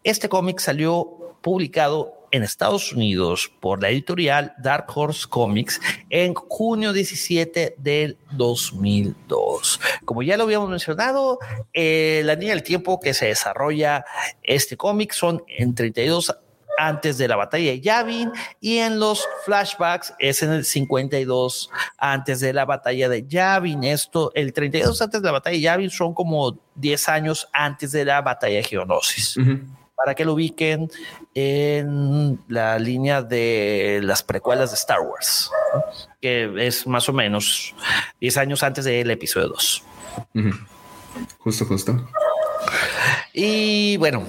Este cómic salió publicado en Estados Unidos por la editorial Dark Horse Comics en junio 17 del 2002. Como ya lo habíamos mencionado, eh, la línea del tiempo que se desarrolla este cómic son en 32 antes de la batalla de Yavin y en los flashbacks es en el 52 antes de la batalla de Yavin. Esto, el 32 antes de la batalla de Yavin son como 10 años antes de la batalla de Geonosis. Ujú. Para que lo ubiquen en la línea de las precuelas de Star Wars, ¿no? que es más o menos 10 años antes del episodio 2. Ujú. Justo, justo. Y bueno,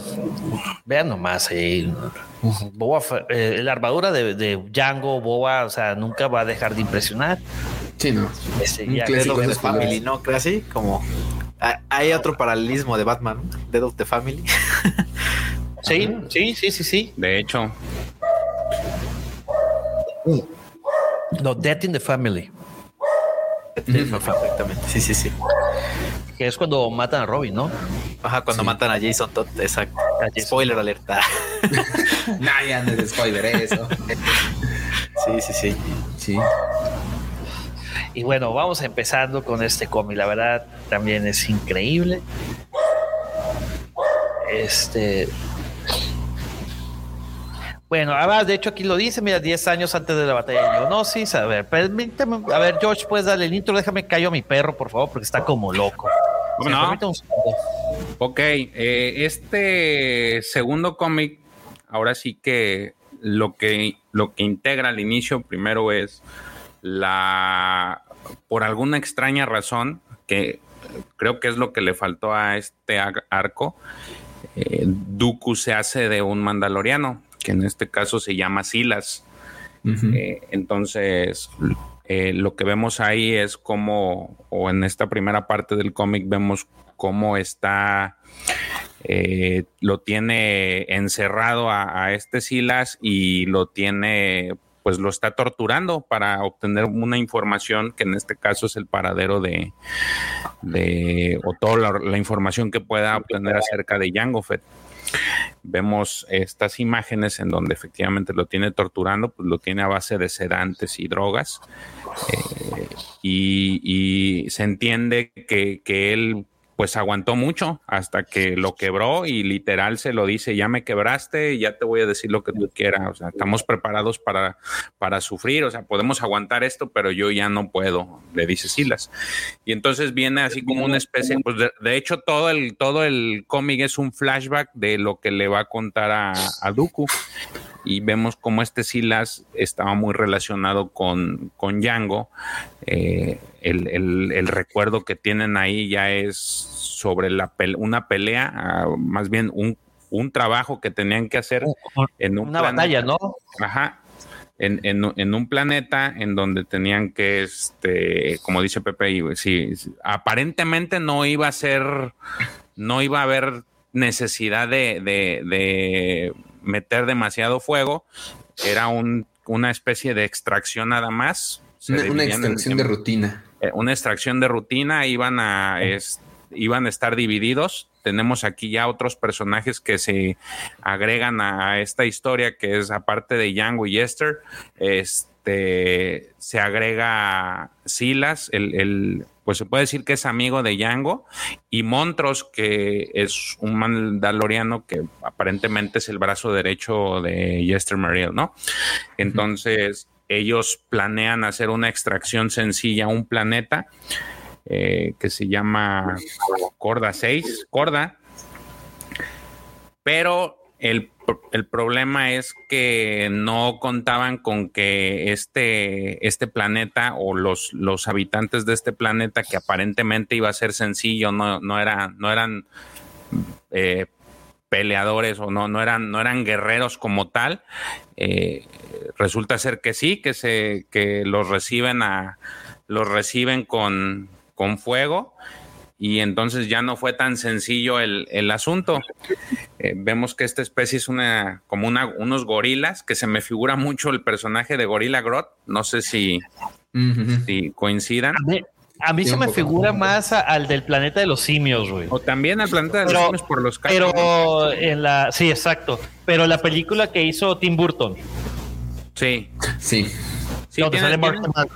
vean nomás, eh, Boba eh, la armadura de, de Django, Boba, o sea, nunca va a dejar de impresionar. Sí, no. Ese, Un ya- clásico of de Family. ¿no? Así, como... Ah, Hay otro paralelismo de Batman, ¿no? Dead of the Family. Sí, sí, sí, sí, sí. De hecho, No, Death in the Family, Perfectamente, sí, sí, sí. que es cuando matan a Robin, ¿no? Ajá, cuando Sí. matan a Jason Todd, exacto. Spoiler alerta. Nah, ya no es spoiler eso. Sí, sí, sí. Sí. Y bueno, vamos empezando con este cómic. La verdad, también es increíble. Este. Bueno, además, de hecho, aquí lo dice, mira, 10 años antes de la batalla de Geonosis. A ver, permíteme, a ver, George, puedes darle el intro, déjame callo a mi perro, por favor, porque está como loco. ¿Cómo Si me no? un. Ok, eh, este segundo cómic, ahora sí que lo que lo que integra al inicio primero es la por alguna extraña razón que creo que es lo que le faltó a este ar- arco. eh, Dooku se hace de un mandaloriano que en este caso se llama Silas. Eh, entonces, eh, lo que vemos ahí es como, o en esta primera parte del cómic, vemos cómo está, eh, lo tiene encerrado a, a este Silas y lo tiene, pues lo está torturando para obtener una información que en este caso es el paradero de, de o toda la, la información que pueda obtener acerca de Jango Fett vemos estas imágenes en donde efectivamente lo tiene torturando, pues lo tiene a base de sedantes y drogas. eh, y, y se entiende que, que él pues aguantó mucho hasta que lo quebró y literal se lo dice, ya me quebraste, ya te voy a decir lo que tú quieras, o sea, estamos preparados para, para sufrir, o sea, podemos aguantar esto, pero yo ya no puedo, le dice Silas. Y entonces viene así como una especie, pues de, hecho todo el, todo el cómic es un flashback de lo que le va a contar a, a Dooku. Y vemos cómo este Silas estaba muy relacionado con, con Django. Eh, el, el- el recuerdo que tienen ahí ya es sobre la una pelea, ah, más bien un, un trabajo que tenían que hacer en un Una planeta. batalla, ¿no? Ajá. En, en- en un planeta en donde tenían que, este, como dice Pepe, y, sí, sí, aparentemente no iba a ser, no iba a haber necesidad de, de- de meter demasiado fuego. Era un- una especie de extracción nada más. Una, una dividían en- extracción de rutina. eh, una extracción de rutina, iban a, es- iban a estar divididos. Tenemos aquí ya otros personajes que se agregan a esta historia, que es aparte de Django y Esther, este, se agrega Silas, el, el- pues se puede decir que es amigo de Django, y Montros, que es un mandaloriano que aparentemente es el brazo derecho de Jester Mariel, ¿no? Entonces, ellos planean hacer una extracción sencilla a un planeta eh, que se llama Corda 6, Corda. Pero el, el problema es que no contaban con que este, este planeta o los, los habitantes de este planeta, que aparentemente iba a ser sencillo, no, no, era, no eran eh, peleadores o no, no, eran, no eran guerreros como tal. Eh, resulta ser que sí, que, se, que los reciben, a, los reciben con, con fuego y entonces ya no fue tan sencillo el, el asunto. Eh, vemos que esta especie es una como una, unos gorilas, que se me figura mucho el personaje de Gorila Grot. No sé si, si coincidan. A mí, a mí Sí, se me figura más a- al del planeta de los simios, güey. O también al planeta de los simios por los casos. Pero en la, sí, exacto. Pero la película que hizo Tim Burton, Sí. Sí. Sí, donde sale tienen, Mark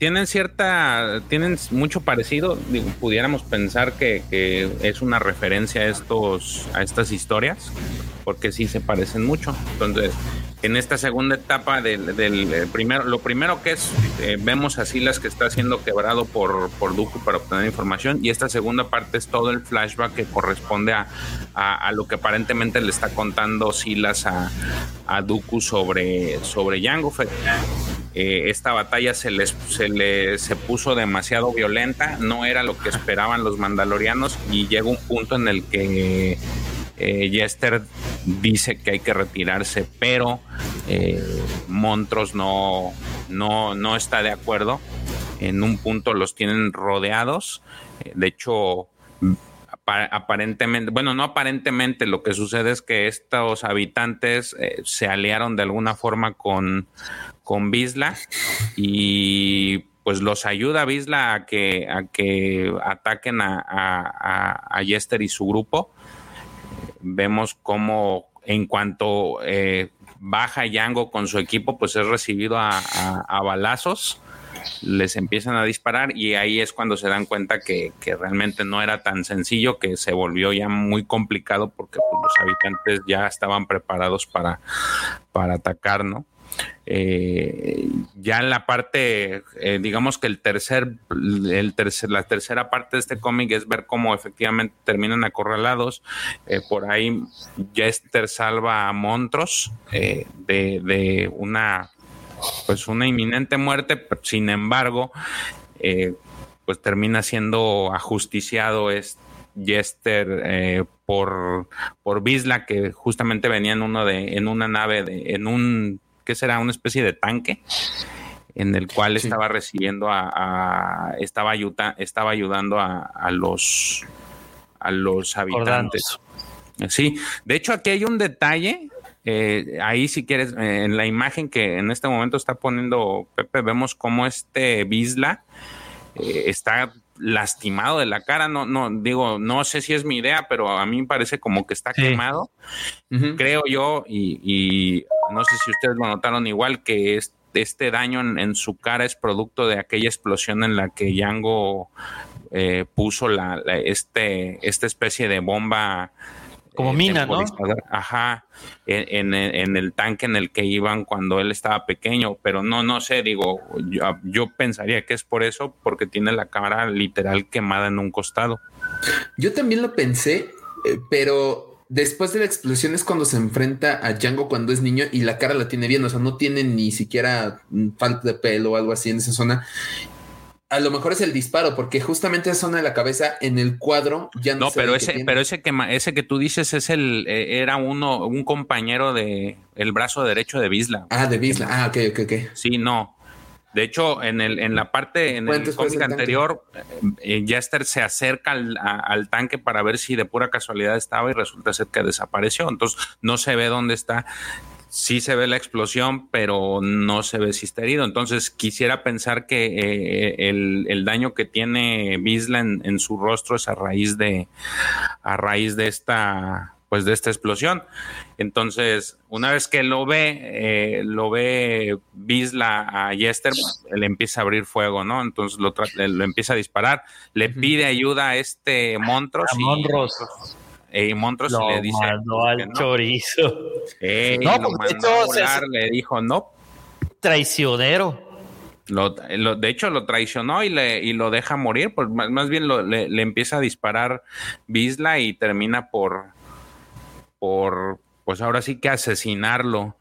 tienen- cierta, tienen mucho parecido. Pudiéramos pensar que, es una referencia a estos, a estas historias, porque sí se parecen mucho. Entonces, en esta segunda etapa del, del primero, lo primero que es, eh, vemos a Silas que está siendo quebrado por, por Dooku para obtener información y esta segunda parte es todo el flashback que corresponde a, a, lo que aparentemente le está contando Silas a, a Dooku sobre, sobre Jango Fett. Eh, esta batalla se les se le se puso demasiado violenta, no era lo que esperaban los mandalorianos y llega un punto en el que eh, Jester dice que hay que retirarse, pero eh, Montros no, no, no está de acuerdo. En un punto los tienen rodeados. Eh, de hecho, aparentemente, bueno, no aparentemente, lo que sucede es que estos habitantes se aliaron de alguna forma con, con Bisla y pues los ayuda a Bisla a que, a que ataquen a, a, a Jester y su grupo. Vemos cómo en cuanto eh, baja Yango con su equipo, pues es recibido a, balazos, les empiezan a disparar y ahí es cuando se dan cuenta que, realmente no era tan sencillo, que se volvió ya muy complicado porque pues, los habitantes ya estaban preparados para, para atacar, ¿no? Eh, ya en la parte, eh, digamos que el tercer, el tercer, la tercera parte de este cómic es ver cómo efectivamente terminan acorralados. Eh, por ahí Jester salva a Montros de, de, una, pues una inminente muerte, sin embargo, pues termina siendo ajusticiado este Jester por, por Bisla, que justamente venía en uno de, en una nave de, en un que será una especie de tanque en el cual estaba recibiendo a, estaba, estaba ayudando a, los a los habitantes. Sí, de hecho aquí hay un detalle, eh, ahí si quieres, eh, en la imagen que en este momento está poniendo Pepe, vemos cómo este Bisla eh, está lastimado de la cara, no, no, digo, no sé si es mi idea, pero a mí me parece como que está quemado, creo yo, y, no sé si ustedes lo notaron igual, que este daño en, su cara es producto de aquella explosión en la que Yango eh, puso la, este, esta especie de bomba como mina, ¿no? Ajá, en, el tanque en el que iban cuando él estaba pequeño, pero no, no sé, digo, yo, pensaría que es por eso, porque tiene la cámara literal quemada en un costado. Yo también lo pensé, eh, pero después de la explosión es cuando se enfrenta a Django cuando es niño y la cara la tiene bien, o sea, no tiene ni siquiera falta de pelo o algo así en esa zona a lo mejor es el disparo, porque justamente esa zona de la cabeza en el cuadro ya no. No, pero ese, pero ese que ese que tú dices es el eh, era uno, un compañero de el brazo derecho de Bisla. Ah, de Bisla. Ah, ok, ok, ok. Sí, no. De hecho, en el, en la parte, en el cómic anterior, eh, Jester se acerca al, al, tanque para ver si de pura casualidad estaba y resulta ser que desapareció. Entonces no se ve dónde está sí se ve la explosión, pero no se ve si está herido. Entonces quisiera pensar que eh, el, daño que tiene Bisla en, su rostro es a raíz de a raíz de esta pues de esta explosión. Entonces, una vez que lo ve, eh, lo ve Bisla a Jester, le empieza a abrir fuego, ¿no? Entonces lo, lo empieza a disparar, le pide ayuda a este Montros. A Monros. Y Montros le dice. Mandó al chorizo. no, porque hecho, le dijo no. Traicionero. Lo, de hecho, lo traicionó y, le, y lo deja morir. Pues más, bien le, empieza a disparar Bisla y termina por. por pues ahora sí que asesinarlo.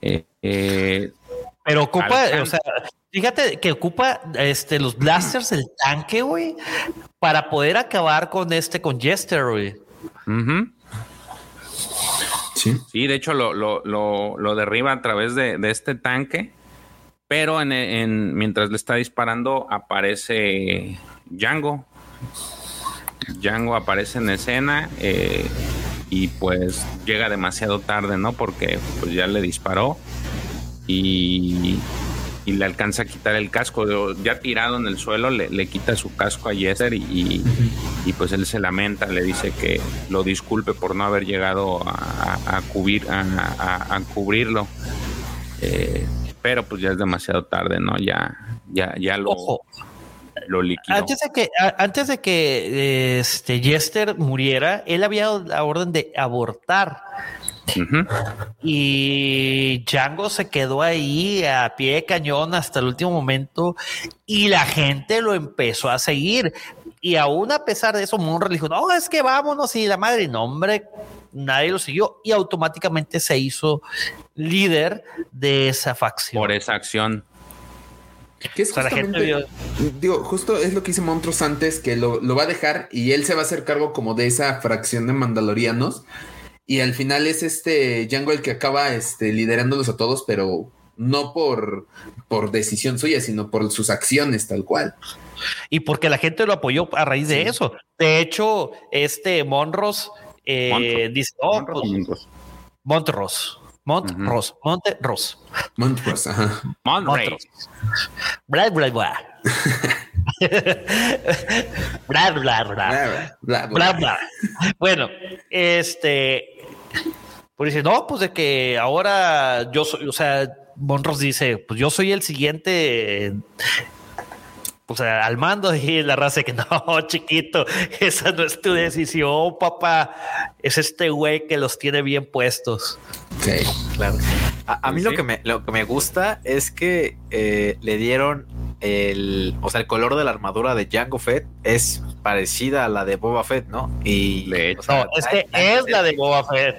Eh, eh, Pero ocupa, o sea, fíjate que ocupa este, los blasters del tanque, güey, para poder acabar con este, con Jester, güey. Sí. de hecho lo, derriba a través de, este tanque, pero en, mientras le está disparando aparece Django. Django aparece en escena eh, y pues llega demasiado tarde, ¿no? Porque pues ya le disparó y y le alcanza a quitar el casco. Ya tirado en el suelo, le, quita su casco a Jester y, pues él se lamenta, le dice que lo disculpe por no haber llegado a, cubrir, a, cubrirlo. Eh, pero pues ya es demasiado tarde, ¿no? Ya, ya, ya lo, lo liquidó. Antes de que, antes de que este Jester muriera, él había dado la orden de abortar Y Django se quedó ahí a pie de cañón hasta el último momento y la gente lo empezó a seguir. Y aún a pesar de eso, Monroe dijo, no, es que vámonos y la madre, no, hombre, nadie lo siguió y automáticamente se hizo líder de esa facción. Por esa acción. Que es O sea, la gente justamente- digo, justo es lo que dice Montrose antes, que lo, lo va a dejar y él se va a hacer cargo como de esa fracción de mandalorianos. Y al final es este Django el que acaba este, liderándolos a todos, pero no por, por decisión suya, sino por sus acciones tal cual. Y porque la gente lo apoyó a raíz de eso. De hecho, este Monros eh, Montrose. dice, oh, Montrose, pues, Montrose. Montrose, Montrose, Montrose, Montrose, ajá. Monterey. Montrose. Bla, bla, bla. bla, bla, bla. Bla, bla, bla, bla. Bueno, este, pues dice, no, pues de que ahora yo soy, o sea, Monros dice, pues yo soy el siguiente, o sea, al mando y la raza que no, chiquito, esa no es tu decisión, papá, es este güey que los tiene bien puestos. Sí. Claro. A, a mí Sí, lo que me lo que me gusta es que eh, le dieron el, o sea, el color de la armadura de Jango Fett es parecida a la de Boba Fett, ¿no? Y De hecho. o sea, No, es que es la de Boba Fett.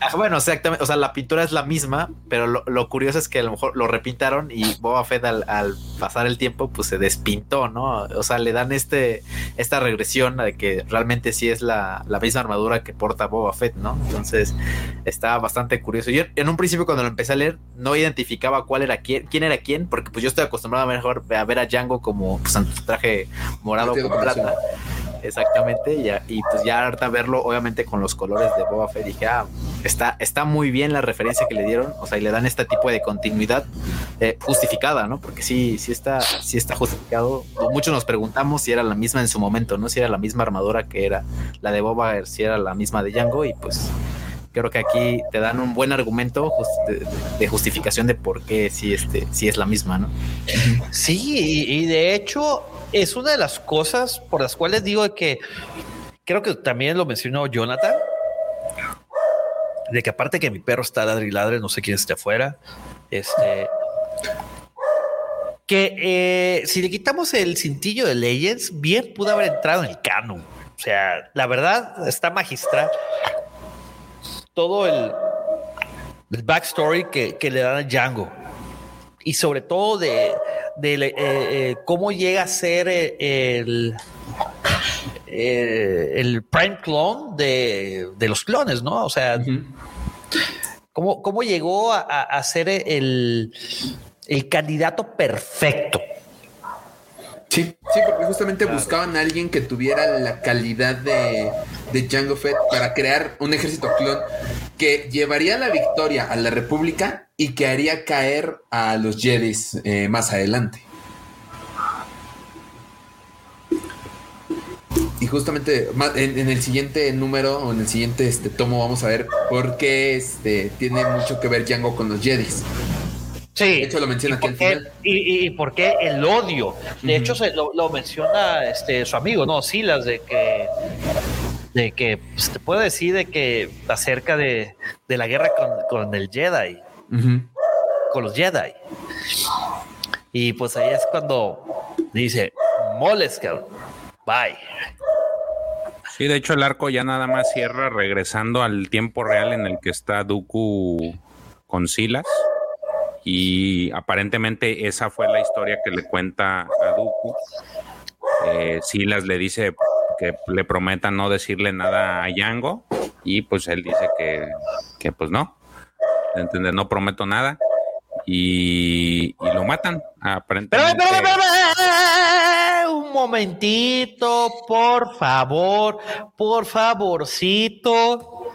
Ah, Bueno, exactamente. O sea, la pintura es la misma, pero lo, lo curioso es que a lo mejor lo repintaron y Boba Fett al, al pasar el tiempo, pues se despintó, ¿no? O sea, le dan este, esta regresión de que realmente sí es la, la misma armadura que porta Boba Fett, ¿no? Entonces, está bastante curioso. Yo en un principio cuando lo empecé a leer, no identificaba cuál era quién, quién era quién, porque pues yo estoy acostumbrado a mejor a ver a Django como pues, en su traje morado con plata. Exactamente, y, y pues ya ahorita verlo, obviamente con los colores de Boba Fett, dije, ah, está, está muy bien la referencia que le dieron, o sea, y le dan este tipo de continuidad eh, justificada, ¿no? Porque sí, sí está, sí está justificado. Muchos nos preguntamos si era la misma en su momento, ¿no? Si era la misma armadura que era la de Boba, si era la misma de Django, y pues creo que aquí te dan un buen argumento de, justificación de por qué sí, este, sí es la misma, ¿no? Sí, y, y de hecho es una de las cosas por las cuales digo que creo que también lo mencionó Jonathan, de que aparte que mi perro está ladre y ladre, no sé quién esté afuera, este, que eh, si le quitamos el cintillo de Legends, bien pudo haber entrado en el canon. O sea, la verdad está magistral todo el, el backstory que, que le dan a Django y sobre todo de, de eh, eh, cómo llega a ser eh, el, el prime clone de, de los clones, ¿no? O sea, cómo, cómo llegó a, a- a ser el, el candidato perfecto. Sí, sí, porque justamente buscaban a alguien que tuviera la calidad de, de Jango Fett para crear un ejército clon que llevaría la victoria a la República y que haría caer a los Jedis eh, más adelante. Y justamente en, en el siguiente número o en el siguiente este, tomo vamos a ver por qué este, tiene mucho que ver Django con los Jedis. Sí. De hecho, lo menciona ¿Y aquí al final. Y, y- por qué el odio? De hecho, se lo, lo menciona este su amigo, no, Silas, de que de que pues, te puedo decir de que acerca de, de la guerra con, con el Jedi, con los Jedi. Y pues ahí es cuando dice, moles, cabrón. Bye. Sí, de hecho el arco ya nada más cierra regresando al tiempo real en el que está Dooku con Silas. Y aparentemente esa fue la historia que le cuenta a Dooku. Eh, Silas le dice que le prometa no decirle nada a Yango y pues él dice que, que pues no, ¿entendés? No prometo nada y, lo matan aparentemente. pero, pero, pero, un momentito, por favor, por favorcito.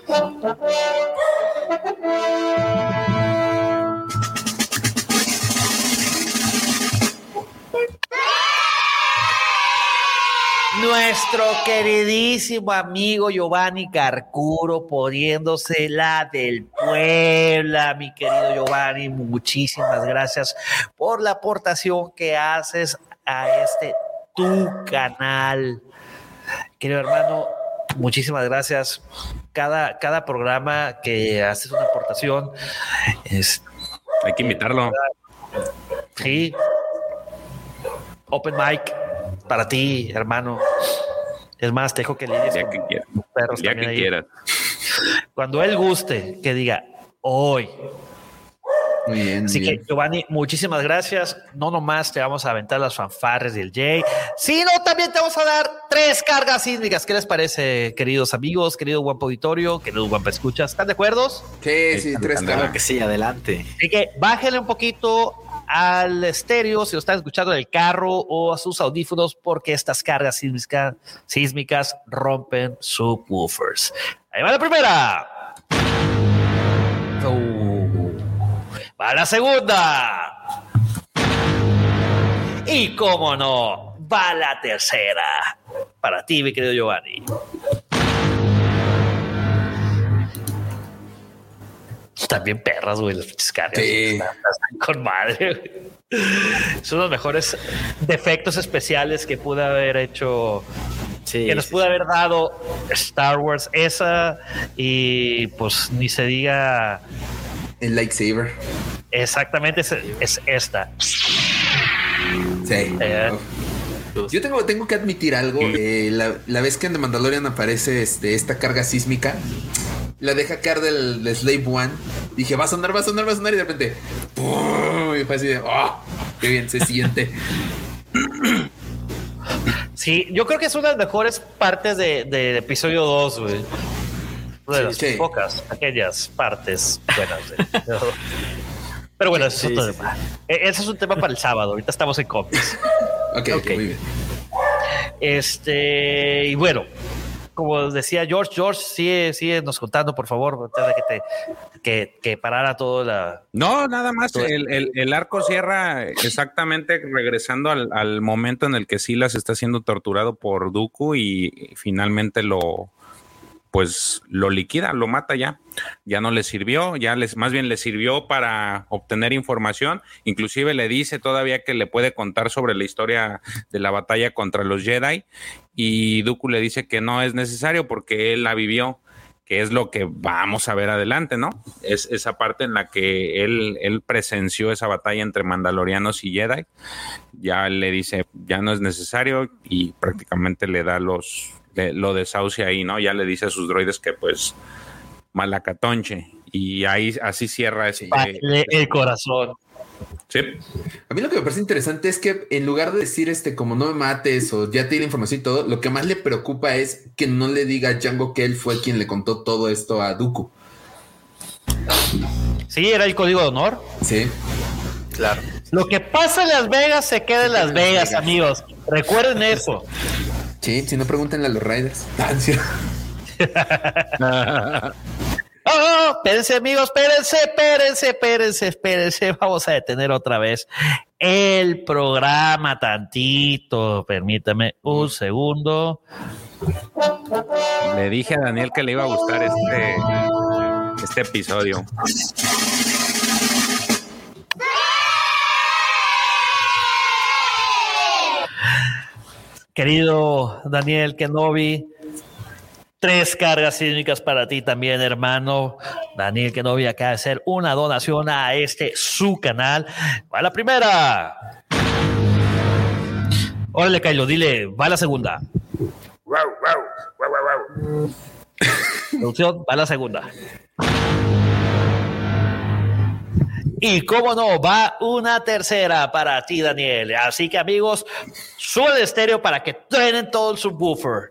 Nuestro queridísimo amigo Giovanni Carcuro poniéndose la del Puebla, mi querido Giovanni, muchísimas gracias por la aportación que haces a este tu canal. Querido hermano, muchísimas gracias. Cada, cada programa que haces una aportación es Hay que invitarlo. sí. Open mic para ti, hermano. Es más, te dejo que lidies Ya con que quieras. tus perros Ya también que quieras. Cuando él guste, que diga hoy. Muy bien. Así que. Giovanni, muchísimas gracias. No nomás te vamos a aventar las fanfarres del Jay, sino también te vamos a dar tres cargas sísmicas. ¿Qué les parece, queridos amigos, querido guapo auditorio, querido guapo escuchas? ¿Están de acuerdo? Sí, sí, tres que sí, adelante. Así que bájenle un poquito al estéreo si lo están escuchando en el carro o a sus audífonos porque estas cargas sísmicas, sísmicas rompen subwoofers. Ahí va la primera. Uh, va la segunda. Y cómo no, va la tercera. Para ti, mi querido Giovanni. Están bien perras, güey, las pinches cargas. Sí. Están- están con madre. güey. Son los mejores defectos especiales que pude haber hecho, Sí, que nos sí, pudo haber dado Star Wars. Esa y pues ni se diga El lightsaber. exactamente es, es esta. Sí. Eh. Uf. Yo tengo, tengo que admitir algo. eh, la, la vez que en The Mandalorian aparece este, esta carga sísmica, la deja caer del, del Slave One. Dije, va a sonar, va a sonar, va a sonar. Y de repente, ¡pum! y fue así de, ¡oh! ¡Qué bien se siente! Sí, yo creo que es una de las mejores partes de- del episodio 2, güey. Una de las Sí, pocas, aquellas partes buenas. güey. Pero, pero bueno, eso Sí, es otro sí, tema. E- Ese es un tema para el sábado. Ahorita estamos en cómics. Ok, Ok. muy bien. Este, y bueno, como decía George, George, sigue, sigue nos contando, por favor, antes de que te que, que parara todo la. No, nada más. El- el arco cierra exactamente regresando al, al momento en el que Silas está siendo torturado por Dooku y finalmente lo pues lo liquida, lo mata ya. Ya no le sirvió, ya les más bien le sirvió para obtener información, inclusive le dice todavía que le puede contar sobre la historia de la batalla contra los Jedi y Dooku le dice que no es necesario porque él la vivió que es lo que vamos a ver adelante, ¿no? Es esa parte en la que él, él presenció esa batalla entre mandalorianos y Jedi. Ya le dice, ya no es necesario y prácticamente le da los, le- lo desahucia ahí, ¿no? Ya le dice a sus droides que pues malacatonche. Y ahí así cierra ese... El corazón. Sí. A mí lo que me parece interesante es que en lugar de decir este como no me mates o ya te di la información y todo, lo que más le preocupa es que no le diga a Django que él fue quien le contó todo esto a Dooku. Sí, era el código de honor. Sí. Claro. Lo que pasa en Las Vegas se queda en Las Vegas, amigos. Recuerden eso. Sí, si no pregúntenle a los Raiders. Oh, espérense, amigos, espérense, espérense, espérense, espérense. Vamos a detener otra vez el programa tantito. Permítame un segundo. Le dije a Daniel que le iba a gustar este, este episodio. Querido Daniel Kenobi, tres cargas sísmicas para ti también, hermano. Daniel Kenobi acaba de hacer una donación a este su canal. Va la primera. Órale, Kylo, dile, va la segunda. Producción, va la segunda. Y cómo no, va una tercera para ti, Daniel. Así que amigos, sube el estéreo para que truenen todo el subwoofer.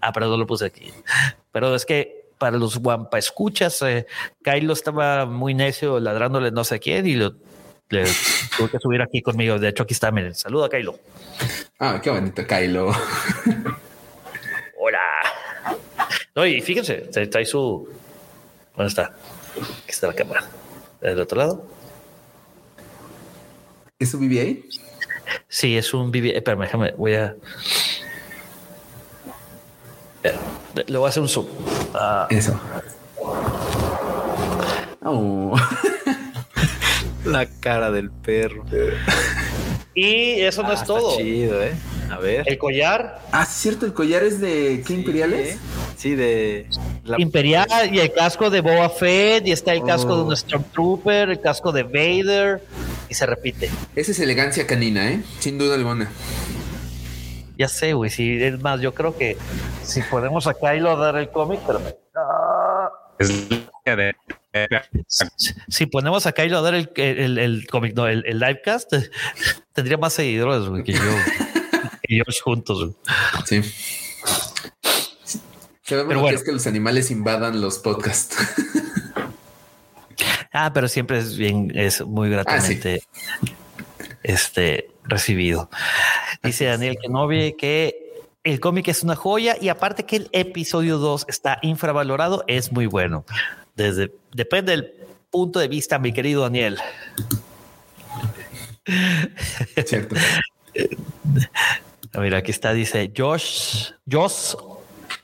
Ah, pero no lo puse aquí. Pero es que para los guampa escuchas, eh, Kylo estaba muy necio ladrándole no sé quién y lo le tuve que subir aquí conmigo. De hecho, aquí está, miren. Saluda, Kylo. Ah, qué bonito, Kylo. Hola. No, y fíjense, trae su. ¿Dónde está? Aquí está la cámara. ¿Del otro lado? ¿Es su BB-8? Sí, es un BB. Espérame, déjame, voy a. Le voy a hacer un zoom. Ah, Eso. Oh. La cara del perro. Y eso no Ah, es está todo. chido, ¿eh? A ver. El collar Ah, sí, es cierto, el collar es de ¿qué imperiales? Sí, de. la- imperial y el casco de Boba Fett y está el casco de Oh. un Stormtrooper, el casco de Vader y se repite. Esa es elegancia canina, ¿eh? Sin duda alguna. Ya sé, güey, sí, es más, yo creo que si podemos acá y lo dar el cómic, pero Es de- si ponemos acá y lo dar el, el, el cómic, no, el, el livecast, tendría más seguidores güey, que yo, que yo juntos. güey. Sí. Pero bueno. que es que los animales invadan los podcasts. Ah, pero siempre es bien, es muy gratamente este recibido. Dice Daniel Kenobi que el cómic es una joya y aparte que el episodio 2 está infravalorado, es muy bueno. Desde depende del punto de vista, mi querido Daniel. Cierto. A ver, aquí está, dice Josh, Josh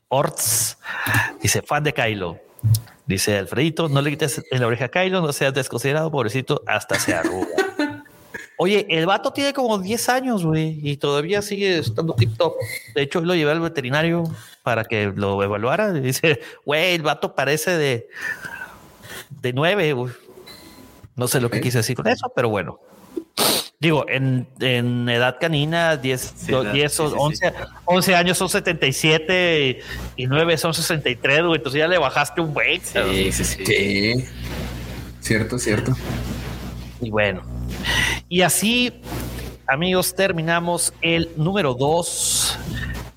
Orts, dice fan de Kylo. Dice Alfredito, no le quites en la oreja a Kylo, no seas desconsiderado, pobrecito, hasta se arruga. Oye, el vato tiene como 10 años, güey, y todavía sigue estando tip top. De hecho, lo llevé al veterinario para que lo evaluara. Y dice, güey, el vato parece de, de 9, güey. No sé lo que quise decir con eso, pero bueno. Digo, en, en edad canina, 10, Sí, do- la- 10 sí, o sí, sí. 11, 11 años son 77 y, y 9 son 63, güey. Entonces ya le bajaste un buen. Sí, sí, sí. Sí. Cierto, cierto. Y bueno, y así, amigos, terminamos el número 2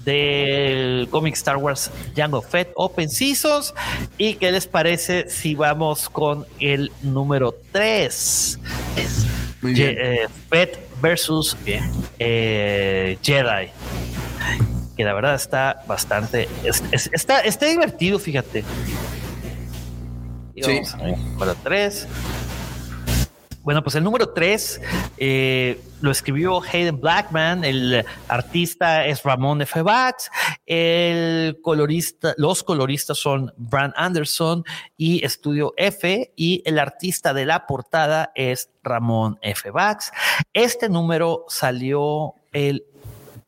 del cómic Star Wars Jango Fett Open Seasons. ¿Y qué les parece si vamos con el número 3? Muy bien. Fett versus Bien. eh, Jedi. Que la verdad está bastante. es- es- está, está divertido, fíjate. Y Sí. vamos a ver, número 3. Bueno, pues el número 3 lo escribió Hayden Blackman, el artista es Ramón F. Bax, el colorista, los coloristas son Brand Anderson y Estudio F, y el artista de la portada es Ramón F. Bax. Este número salió el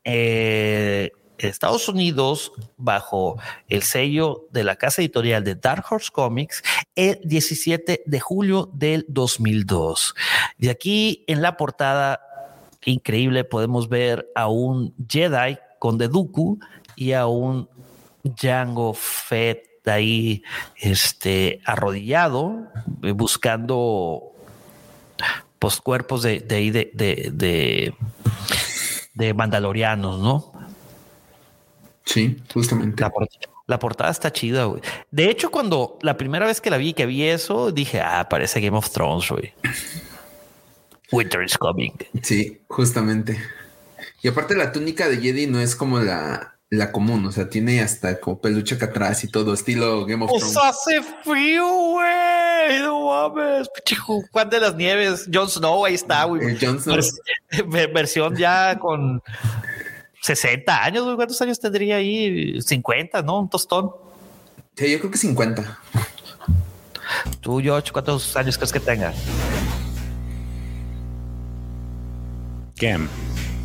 eh, Estados Unidos bajo el sello de la casa editorial de Dark Horse Comics el 17 de julio del 2002. De aquí en la portada, increíble, podemos ver a un Jedi con Dooku y a un Jango Fett ahí este, arrodillado, buscando pues, cuerpos de, de, de, de, de mandalorianos, ¿no? Sí, justamente. La, por- la portada está chida, güey. De hecho, cuando la primera vez que la vi, que vi eso, dije, ah, parece Game of Thrones, güey. Winter is coming. Sí, justamente. Y aparte la túnica de Jedi no es como la, la común, o sea, tiene hasta como peluche acá atrás y todo, estilo Game of Thrones. hace frío, güey. No mames. Ju- Juan de las Nieves. Jon Snow, ahí está, güey. Eh, Jon Snow. Vers- ver- versión ya con 60 años, güey. ¿Cuántos años tendría ahí? 50, ¿no? Un tostón. Sí, yo creo que 50. Tú, George, ¿cuántos años crees que tenga? ¿Quién?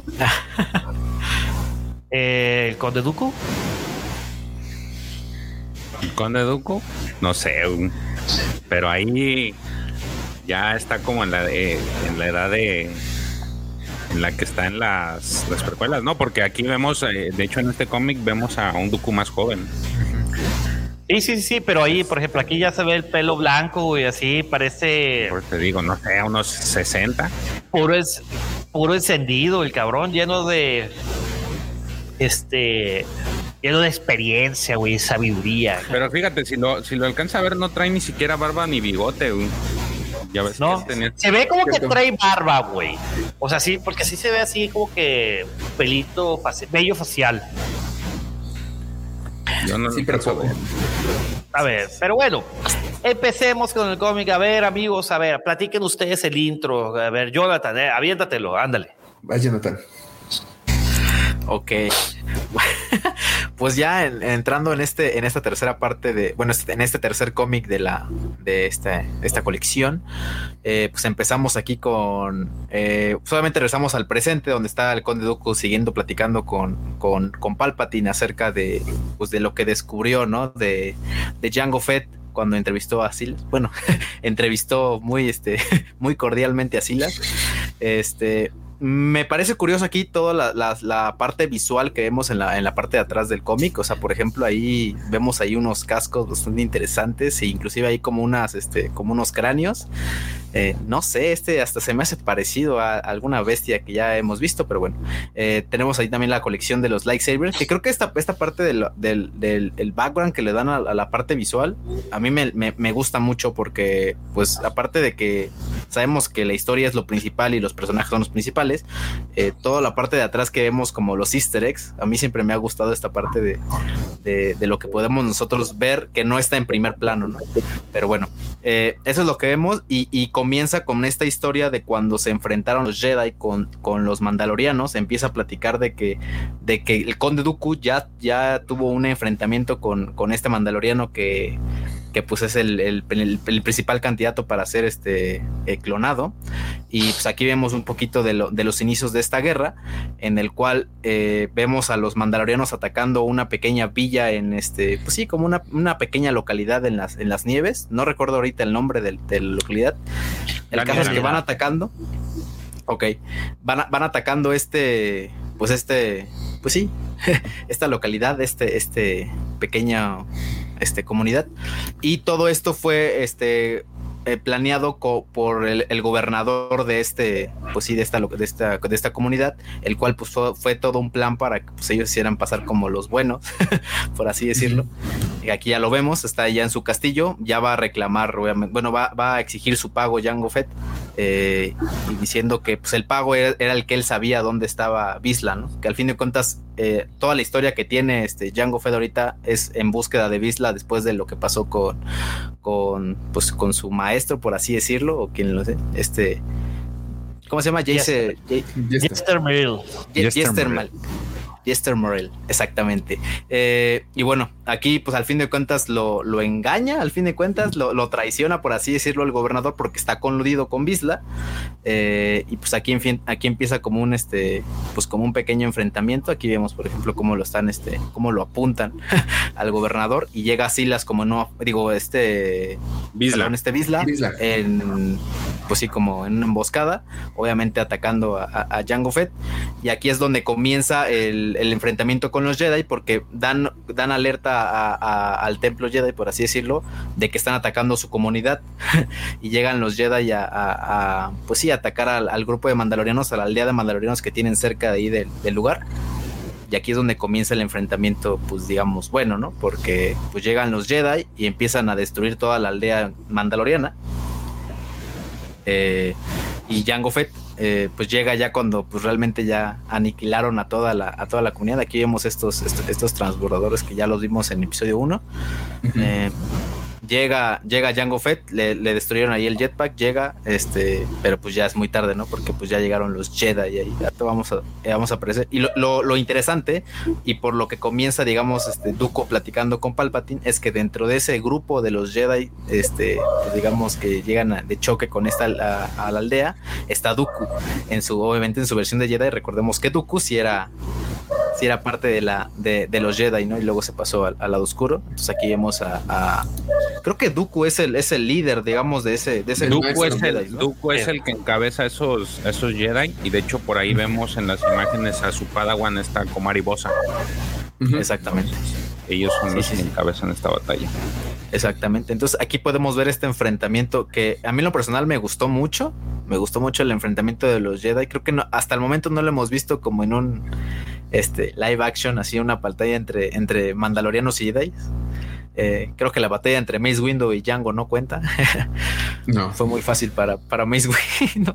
Eh, ¿El Conde Duku? ¿El Conde Duco? No sé, pero ahí ya está como en la de, en la edad de la que está en las, las precuelas, ¿no? Porque aquí vemos, eh, de hecho en este cómic vemos a un Dooku más joven. Sí, sí, sí, pero ahí, por ejemplo, aquí ya se ve el pelo blanco y así parece Por te digo, no sé, a unos 60. puro, es, puro encendido, el cabrón, lleno de este lleno de experiencia, güey, sabiduría. Pero fíjate, si lo, si lo alcanza a ver, no trae ni siquiera barba ni bigote, güey. Ya ves No, que tenía- se ve como que trae barba, güey. O sea, sí, porque sí se ve así como que pelito, vello facial. yo no Sí, lo pero a ver. Pero bueno, empecemos con el cómic. A ver, amigos, a ver, platiquen ustedes el intro. A ver, Jonathan, eh, aviéntatelo, ándale. Vaya, Jonathan. Ok. pues ya entrando en este, en esta tercera parte de, bueno, este, en este tercer cómic de la, de esta, esta colección, eh, pues empezamos aquí con, eh, solamente regresamos al presente donde está el Conde Dooku siguiendo platicando con, con, con Palpatine acerca de, pues de lo que descubrió, ¿no? De, de Jango Fett cuando entrevistó a Silas. Bueno, entrevistó muy, este, muy cordialmente a Silas. Este, me parece curioso aquí toda la, parte visual que vemos en la, en la parte de atrás del cómic. O sea, por ejemplo, ahí vemos ahí unos cascos bastante interesantes e inclusive ahí como unas, este, como unos cráneos. Eh, no sé, este hasta se me hace parecido a alguna bestia que ya hemos visto, pero bueno, eh, tenemos ahí también la colección de los lightsabers, que creo que esta, esta parte del, del, background que le dan a, la parte visual, a mí me, me, gusta mucho porque, pues, aparte de que sabemos que la historia es lo principal y los personajes son los principales, eh, toda la parte de atrás que vemos como los easter eggs, a mí siempre me ha gustado esta parte de, de, lo que podemos nosotros ver que no está en primer plano, ¿no? Pero bueno, eso es lo que vemos y, y comienza con esta historia de cuando se enfrentaron los Jedi con, con los Mandalorianos. Empieza a platicar de que, de que el Conde Dooku ya, ya tuvo un enfrentamiento con, con este Mandaloriano que, que pues es el, principal candidato para ser este eh, clonado. Y pues aquí vemos un poquito de, los inicios de esta guerra, en el cual eh, vemos a los mandalorianos atacando una pequeña villa en este, pues sí, como una, pequeña localidad en las, en las nieves. No recuerdo ahorita el nombre de, la localidad. El caso es que van atacando. Ok, van, van atacando este, pues este, pues sí, esta localidad, este, este pequeña este, comunidad. Y todo esto fue este, eh, planeado por el, gobernador de este, pues sí, de esta, de esta, de esta comunidad, el cual pues fue, todo un plan para que pues, ellos hicieran pasar como los buenos, por así decirlo. Y aquí ya lo vemos, está ya en su castillo, ya va a reclamar, obviamente, bueno, va, va a exigir su pago Jango Fett, eh, diciendo que pues el pago era, el que él sabía dónde estaba Bisla, ¿no? Que al fin de cuentas eh, toda la historia que tiene este Django Fett ahorita es en búsqueda de Bisla después de lo que pasó con, con, pues, con su maestro por así decirlo, o quien lo sé, este, ¿cómo se llama? Jester, Jester Merrill. Jester Merrill. Jester Morel, exactamente. Eh, y bueno, aquí pues al fin de cuentas lo, lo engaña, al fin de cuentas lo, traiciona, por así decirlo, el gobernador porque está coludido con Bisla. Eh, y pues aquí, en fin, aquí empieza como un, este, pues como un pequeño enfrentamiento. Aquí vemos, por ejemplo, cómo lo están, este, cómo lo apuntan al gobernador y llega a Silas como no, digo, este Bisla, este Bisla, en, pues sí, como en una emboscada, obviamente atacando a, a, Jango Fett. Y aquí es donde comienza el, el, enfrentamiento con los Jedi porque dan, dan alerta al templo Jedi, por así decirlo, de que están atacando su comunidad y llegan los Jedi a, pues sí, atacar al, grupo de mandalorianos, a la aldea de mandalorianos que tienen cerca de ahí del, lugar. Y aquí es donde comienza el enfrentamiento, pues digamos, bueno, ¿no? Porque pues llegan los Jedi y empiezan a destruir toda la aldea mandaloriana. Eh, y Jango Fett eh, pues llega ya cuando pues realmente ya aniquilaron a toda la, a toda la comunidad. Aquí vemos estos, estos, transbordadores que ya los vimos en episodio 1. Llega, llega Jango Fett, le, destruyeron ahí el jetpack, llega, este, pero pues ya es muy tarde, ¿no? Porque pues ya llegaron los Jedi y ya vamos a, vamos a aparecer. Y lo, interesante, y por lo que comienza, digamos, este Duco platicando con Palpatine, es que dentro de ese grupo de los Jedi, este, pues, digamos que llegan de choque con esta a, la aldea, está Dooku, en su, obviamente en su versión de Jedi, recordemos que Dooku si era si era parte de la de, los Jedi, ¿no? Y luego se pasó al, lado oscuro. Entonces aquí vemos a, creo que Dooku es el es el líder, digamos, de ese de ese Dooku es el Dooku es el que encabeza esos esos Jedi y de hecho por ahí vemos en las imágenes a su Padawan esta Komari Bosa. Exactamente. Ellos son los que encabezan esta batalla. Exactamente. Entonces aquí podemos ver este enfrentamiento que a mí en lo personal me gustó mucho. Me gustó mucho el enfrentamiento de los Jedi. Creo que no, hasta el momento no lo hemos visto como en un este, live action, así una pantalla entre, entre Mandalorianos y Jedi. Eh, creo que la batalla entre Mace Window y Django no cuenta. no. Fue muy fácil para, para Mace Window.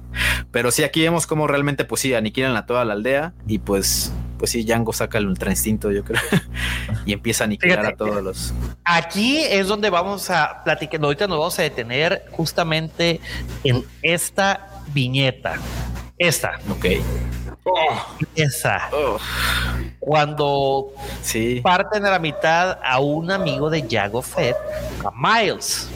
Pero sí, aquí vemos cómo realmente, pues sí, aniquilan a toda la aldea y pues, pues sí, Django saca el ultra instinto, yo creo, y empieza a aniquilar a todos los. Aquí es donde vamos a platicar, ahorita nos vamos a detener justamente en esta viñeta Esta. Ok. Esa. Oh, Cuando sí. parten a la mitad a un amigo de Yago Fett, a Miles.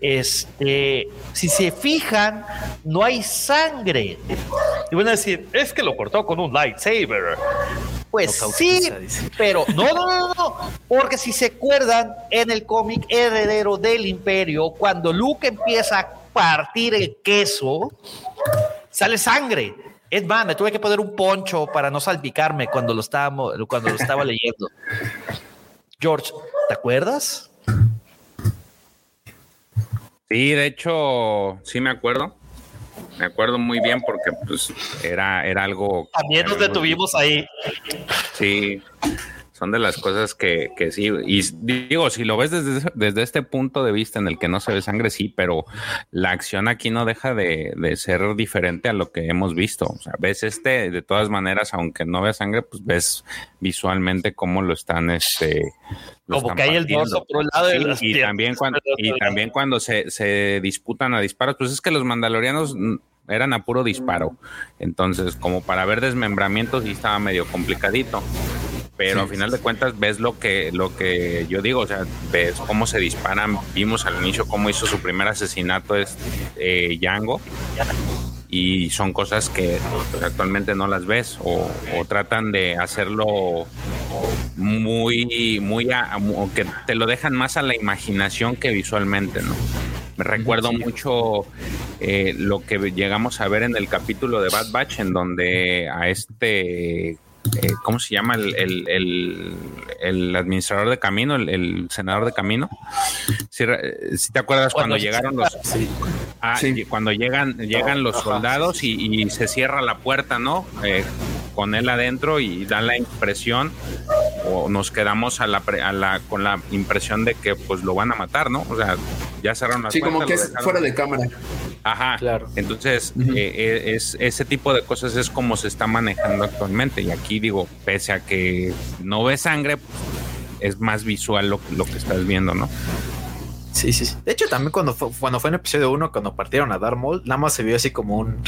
Este, si se fijan, no hay sangre. Y van a decir, es que lo cortó con un lightsaber. Pues No sí, dice. pero no, no, no, no, no, porque si se acuerdan en el cómic Heredero del Imperio, cuando Luke empieza a partir el queso, sale sangre. Es más, me tuve que poner un poncho para no salpicarme cuando lo estábamos, cuando lo estaba leyendo. George, ¿te acuerdas? Sí, de hecho, sí me acuerdo. Me acuerdo muy bien porque pues era, era algo... También nos detuvimos ahí. Sí, son de las cosas que, que sí. Y digo, si lo ves desde, desde este punto de vista en el que no se ve sangre, sí, pero la acción aquí no deja de, de ser diferente a lo que hemos visto. O sea, ves este, de todas maneras, aunque no veas sangre, pues ves visualmente cómo lo están, este. Como que hay el dorso por un lado y Sí, las y piernas también cuando, y también cuando se, se disputan a disparos, pues es que los mandalorianos eran a puro disparo. Entonces, como para ver desmembramientos, sí estaba medio complicadito. Pero al final de cuentas ves lo que, lo que yo digo, o sea, ves cómo se disparan. Vimos al inicio cómo hizo su primer asesinato es eh, Django. Y son cosas que pues, actualmente no las ves o, o tratan de hacerlo muy, muy, a- o que te lo dejan más a la imaginación que visualmente, ¿no? Me recuerdo mucho eh, lo que llegamos a ver en el capítulo de Bad Batch, en donde a este, eh, ¿cómo se llama? El, el- el- el administrador de camino, el, el senador de camino. Si, si te acuerdas cuando, llegaron los... Sí. Ah, Sí. cuando llegan, llegan los Ajá, soldados y, y se cierra la puerta, ¿no? Eh, con él adentro y da la impresión, o nos quedamos a la, pre- a la, con la impresión de que pues lo van a matar, ¿no? O sea, ya cerraron la Sí, como que es fuera de cámara. Ajá, Claro. Entonces, eh, eh, es, ese tipo de cosas es como se está manejando actualmente. Y aquí digo, pese a que no ves sangre, pues, es más visual lo, lo que estás viendo, ¿no? Sí, sí, sí. De hecho, también cuando fue, cuando fue en episodio 1, cuando partieron a Darth Maul, nada más se vio así como un.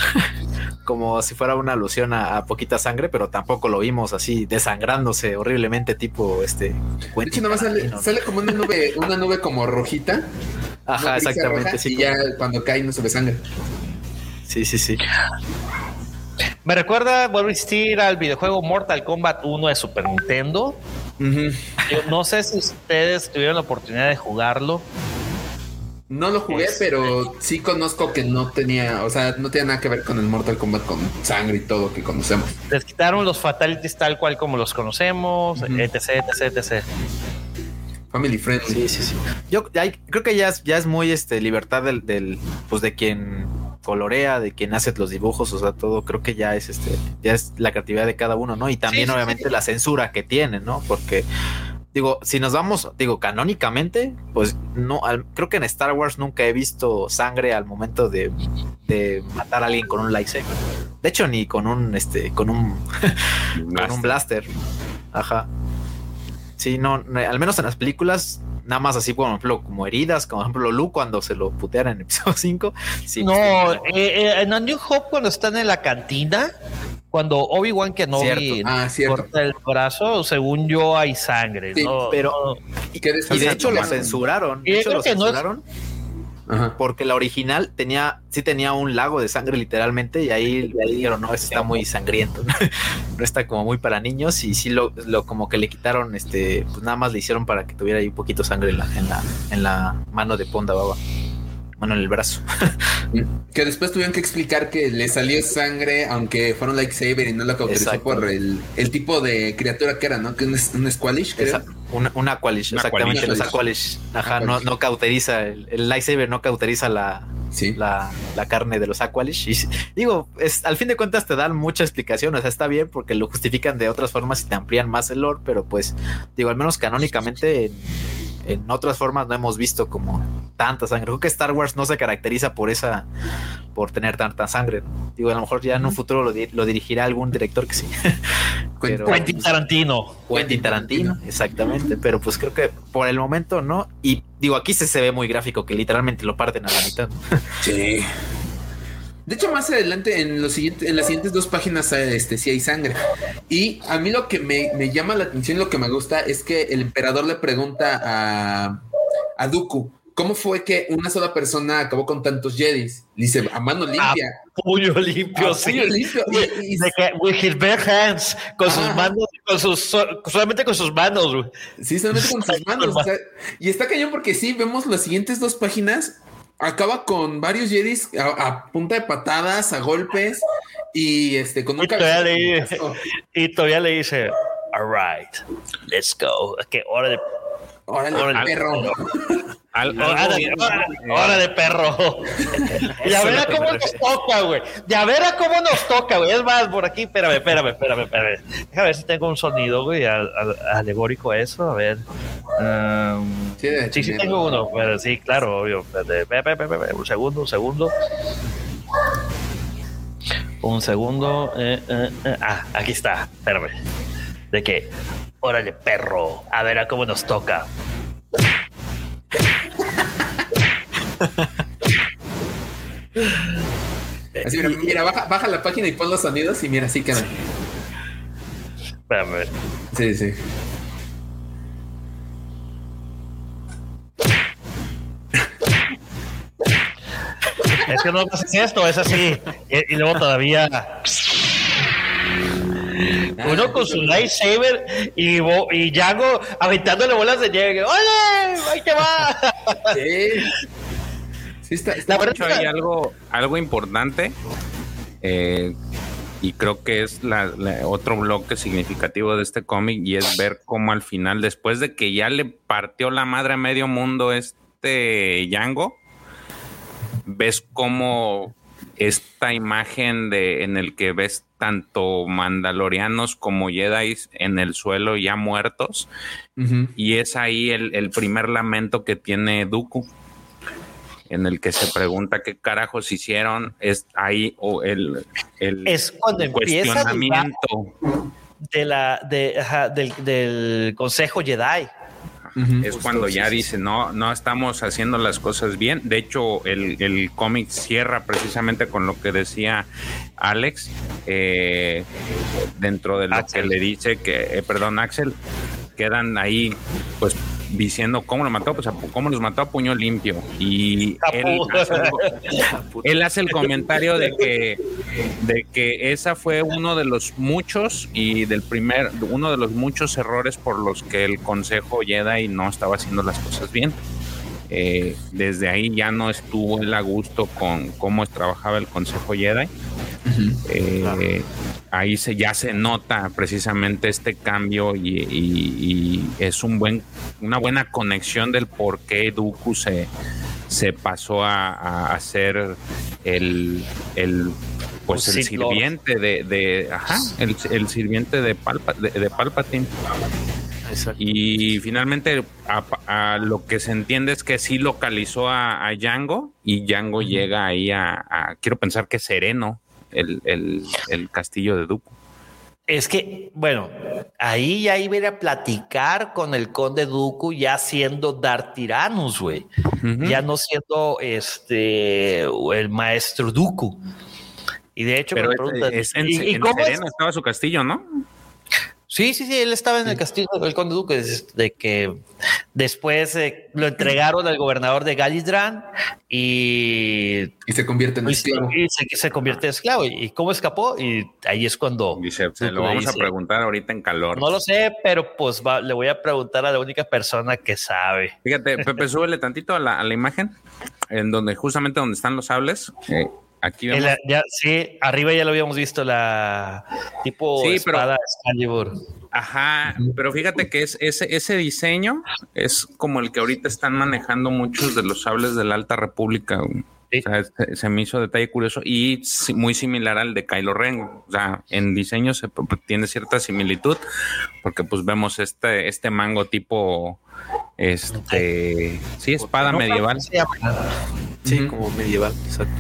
Como si fuera una alusión a, a poquita sangre, pero tampoco lo vimos así desangrándose horriblemente, tipo este. De hecho, nada más sale, sale como una nube, una nube como rojita. Ajá, exactamente. roja, sí, y como- ya cuando cae no se ve sangre. sí, sí, sí. Me recuerda, vuelvo a insistir, al videojuego Mortal Kombat 1 de Super Nintendo. Yo no sé si ustedes tuvieron la oportunidad de jugarlo. No lo jugué, Este- pero sí conozco que no tenía, o sea, no tenía nada que ver con el Mortal Kombat con sangre y todo que conocemos. Les quitaron los fatalities tal cual como los conocemos, Ujú. etc, etc, etc. Family friendly. Sí, sí, sí. Yo creo que ya es, ya es muy este libertad del, del, pues de quien colorea, de quien hace los dibujos, o sea, todo creo que ya es este, ya es la creatividad de cada uno, ¿no? Y también Sí, sí, obviamente la censura que tiene, ¿no? Porque digo, si nos vamos, digo, canónicamente, pues no, al- creo que en Star Wars nunca he visto sangre al momento de, de matar a alguien con un lightsaber. De hecho, ni con un este, con un con un blaster. Ajá. Sí, no, no, al menos en las películas, nada más así, por ejemplo, como heridas, como por ejemplo Luke cuando se lo puteara en episodio 5. Sí, no, pues, eh, eh, en A New Hope cuando están en la cantina, cuando Obi-Wan Kenobi. Ah, corta el brazo, según yo hay sangre. Sí, ¿no? pero- No. Y, y de hecho lo censuraron. Y De hecho lo que no es- censuraron Porque la original tenía, sí tenía un lago de sangre literalmente, y ahí, dijeron, no, eso está muy sangriento, no está como muy para niños, y sí lo, lo como que le quitaron, este, pues nada más le hicieron para que tuviera ahí un poquito sangre en la, en la, en la mano de Ponda Baba. Mano en el brazo. Que después tuvieron que explicar que le salió sangre, aunque fuera un lightsaber y no lo cauterizó Exacto. por el, el tipo de criatura que era, ¿no? Que un, un Squalish, creo. Esa- una, una Aqualish, Una exactamente. Aqualish. Los Aqualish. Ajá, no, no cauteriza, el, el lightsaber no cauteriza la, Sí. la, la carne de los Aqualish. Y digo, es, al fin de cuentas te dan mucha explicación, o sea, está bien porque lo justifican de otras formas y te amplían más el lore, pero pues, digo, al menos canónicamente en, otras formas no hemos visto como tanta sangre. Creo que Star Wars no se caracteriza por esa, por tener tanta sangre. Digo, a lo mejor ya en un futuro lo, di- lo dirigirá algún director que sí. Pero- Quentin Tarantino. Quentin Tarantino, exactamente, pero pues creo que por el momento no. Y digo, aquí se, se ve muy gráfico que literalmente lo parten a la mitad. Sí. De hecho, más adelante, en, los siguientes, en las siguientes dos páginas, este, sí hay sangre. Y a mí lo que me, me llama la atención, lo que me gusta, es que el emperador le pregunta a, a Dooku, ¿cómo fue que una sola persona acabó con tantos Jedis? Dice, a mano limpia. A puño limpio, A sí. puño limpio. Y- y- De que, with his bare hands, con sus manos, con sus, so- solamente con sus manos, güey. Sí, solamente con sus manos. o sea, y está cañón porque sí, vemos las siguientes dos páginas. Acaba con varios Jedis a, a punta de patadas, a golpes y este con un Y todavía le-. Y todavía le dice, all right, let's go. Que hora de, Órale, Órale. perro. Hora de perro. y a Eso ver es a lo que cómo nos toca, güey. Y a ver a cómo nos toca, güey. Es más, por aquí, espérame, espérame, espérame, espérame. Déjame ver si tengo un sonido, güey, al- al- alegórico a eso. A ver. Um, Sí, Sí, sí tengo uno, pero sí, claro, obvio. Un segundo, un segundo. Un segundo. eh, eh, eh. Ah, aquí está. Espérame. ¿De qué? Órale, perro. A ver a cómo nos toca. Así, mira, mira, baja, baja la página y pon los sonidos y mira, así queda. Espérame. Sí, sí. Es que no es esto, es así. Y, y luego todavía. Uno con su lightsaber y, Bo- y Django aventándole bolas de nieve. ¡Ole! ¡Ahí te va! Sí. Sí, está, está La De verdad hecho, hay algo, algo importante eh, y creo que es la, la- otro bloque significativo de este cómic y es ver cómo al final, después de que ya le partió la madre a medio mundo este Django, ves cómo esta imagen de en el que ves tanto mandalorianos como Jedi en el suelo ya muertos y es ahí el, el primer lamento que tiene Dooku, en el que se pregunta qué carajos hicieron. Es ahí o el, el Es cuando empieza a dudar cuestionamiento. de la, de, ajá, del, del Consejo Jedi. Es cuando ya dice, no, no estamos haciendo las cosas bien. De hecho, el, el cómic cierra precisamente con lo que decía Alex, eh, dentro de lo Axel. que le dice que, eh, perdón, Axel, quedan ahí, pues diciendo cómo lo mató, pues cómo los mató a puño limpio. Y A él pu- hace, el- él hace el comentario de que, de que esa fue uno de los muchos y del primer, uno de los muchos errores por los que el Consejo Jedi no estaba haciendo las cosas bien. Eh, desde ahí ya no estuvo él a gusto con cómo trabajaba el Consejo Jedi. Eh, Ahí se, ya se nota precisamente este cambio y, y- y es un buen, una buena conexión del por qué Dooku se, se pasó a, a hacer el, el pues el sirviente de, de ajá, el, el sirviente de, Palpa, de, de Palpatine. Exacto. Y finalmente a, a lo que se entiende es que sí localizó a, a Django y Django llega ahí a, quiero pensar que sereno el, el, el castillo de Dooku. Es que, bueno, ahí ya iba a ir a platicar con el conde Dooku ya siendo Dartiranus, güey. Ya no siendo este el maestro Dooku. Y de hecho, Pero me es, preguntan, es en, ¿y- y en cómo es? Sereno estaba su castillo, ¿no? Sí, sí, sí, él estaba en el castillo del conde Duque, de que después eh, lo entregaron al gobernador de Galizran y, Y se convierte en y- esclavo. y se, se convierte en esclavo. ¿Y cómo escapó? Y ahí es cuando... Dice, se lo vamos a preguntar ahorita en calor. No lo sé, pero pues va- le voy a preguntar a la única persona que sabe. Fíjate, Pepe, súbele tantito a la, a la imagen, en donde justamente donde están los sables. Eh, aquí vemos. El- ya, sí, arriba ya lo habíamos visto, la tipo Sí, pero- espada Excalibur. Ajá, pero fíjate que es ese, ese diseño es como el que ahorita están manejando muchos de los sables de la Alta República. güey. Sí. O sea, se, se me hizo detalle curioso y muy similar al de Kylo Ren. O sea, en diseño se p- tiene cierta similitud porque pues vemos este, este mango tipo, este, sí, espada No, medieval. Sí, como medieval, exacto.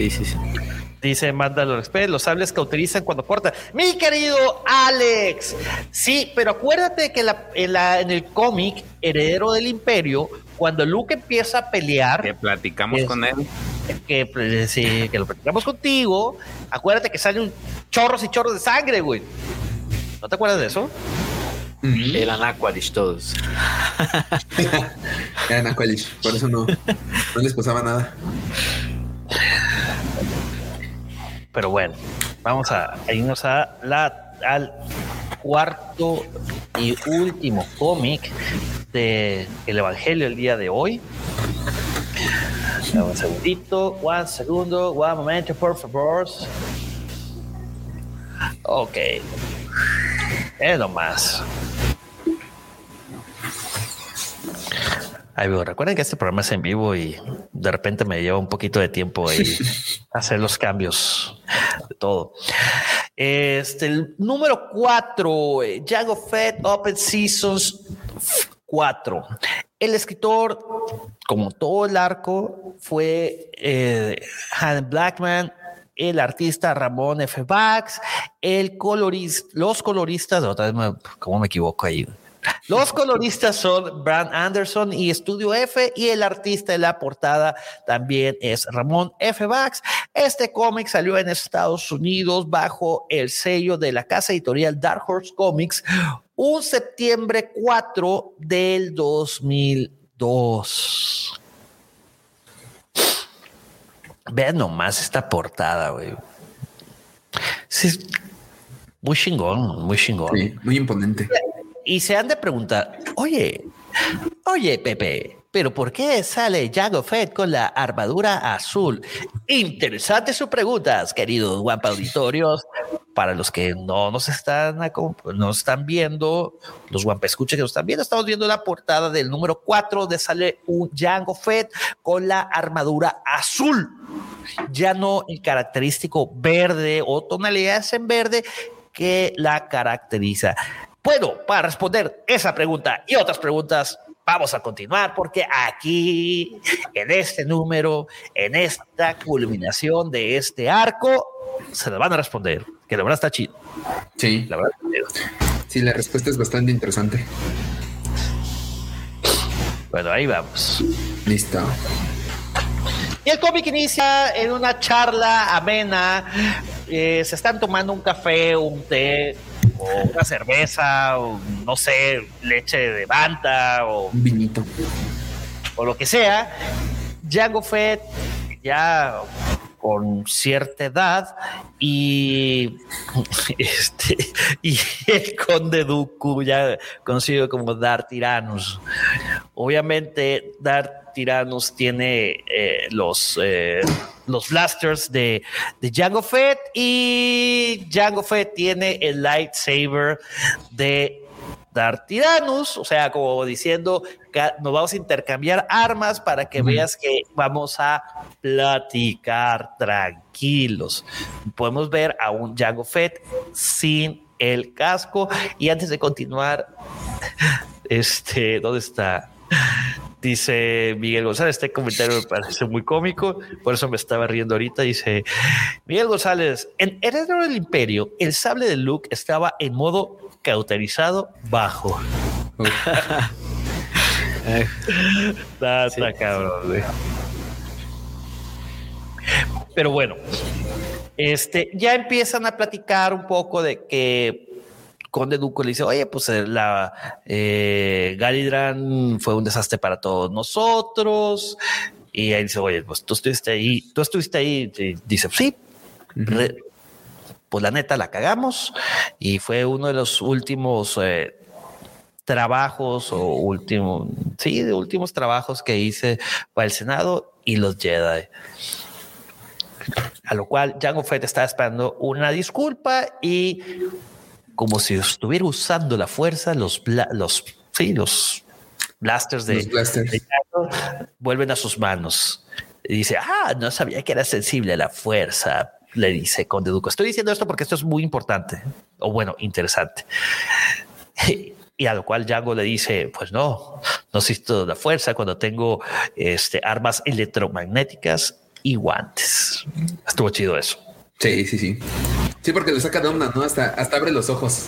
Sí, sí, sí. Dice Mandalor Express, los sables que utilizan cuando cortan. Mi querido Alex, sí, pero acuérdate que la- en, la- en el cómic Heredero del Imperio, cuando Luke empieza a Que pelear, platicamos Es- con él. que, pues, sí, que lo platicamos contigo, acuérdate que salen chorros y chorros de sangre, güey. ¿No te acuerdas de eso? Eran Aqualish todos. Eran Aqualish, por eso no, no les pasaba nada. Pero bueno, vamos a irnos a la, al cuarto y último cómic de el Evangelio el día de hoy. Un segundito, un segundo, un momento, por favor. Ok. Es nomás. Ahí. Recuerden que este programa es en vivo y de repente me lleva un poquito de tiempo ahí hacer los cambios de todo. Este, el número cuatro, Jago Fed Open Seasons 4. El escritor, como todo el arco, fue eh, Han Blackman, el artista Ramón F. Bax, el colorista, los coloristas, otra vez, me, ¿cómo me equivoco ahí? Los coloristas son Brand Anderson y Estudio F y el artista de la portada también es Ramón F. Bax. Este cómic salió en Estados Unidos bajo el sello de la casa editorial Dark Horse Comics un septiembre 4 del 2002. Vean nomás esta portada, güey. Sí, muy chingón, muy chingón. Sí, muy imponente. Y se han de preguntar, oye, oye, Pepe, pero ¿por qué sale Jango Fett con la armadura azul? Interesantes sus preguntas, queridos guampa auditorios. Para los que no nos están, nos están viendo, los guampa escucha que nos están viendo, estamos viendo la portada del número 4 de sale un Jango Fett con la armadura azul. Ya no el característico verde o tonalidades en verde que la caracteriza. Bueno, para responder esa pregunta y otras preguntas, vamos a continuar porque aquí, en este número, en esta culminación de este arco, se le van a responder, que la verdad está chido. Sí. La verdad. Sí, la respuesta es bastante interesante. Bueno, ahí vamos. Listo. Y el cómic inicia en una charla amena. Eh, se están tomando un café, un té, o una cerveza, o no sé, leche de banta, o un vinito, o lo que sea. Django Fett ya con cierta edad y este y el conde Dooku ya conocido como Dar Tyrannus obviamente Dar Tyrannus tiene eh, los eh, los blasters de, de Jango Fett y Jango Fett tiene el lightsaber de Dar Tyrannus, o sea, como diciendo nos vamos a intercambiar armas para que veas que vamos a platicar tranquilos. Podemos ver a un Jango Fett sin el casco y antes de continuar, este, ¿dónde está? Dice Miguel González, este comentario me parece muy cómico, por eso me estaba riendo ahorita. Dice Miguel González, en Heredero del Imperio, el sable de Luke estaba en modo cauterizado bajo. está, está cabrón. Pero bueno, este, ya empiezan a platicar un poco de que Conde Duco le dice, oye, pues la eh, Galidran fue un desastre para todos nosotros. Y él dice, oye, pues tú estuviste ahí, tú estuviste ahí. Y dice, sí, pues la neta la cagamos. Y fue uno de los últimos eh, trabajos o últimos, sí, de últimos trabajos que hice para el Senado y los Jedi. A lo cual Jango Fett está esperando una disculpa y como si estuviera usando la fuerza, los, los, sí, los blasters de, Los blasters. de vuelven a sus manos. Y dice, ah, no sabía que era sensible a la fuerza, le dice Conde Duco. Estoy diciendo esto porque esto es muy importante, o bueno, interesante. Y a lo cual Django le dice, pues no, no necesito la fuerza cuando tengo este, armas electromagnéticas y guantes. Estuvo chido eso. Sí, sí, sí. Sí, porque lo saca de onda, ¿no? Hasta, hasta abre los ojos.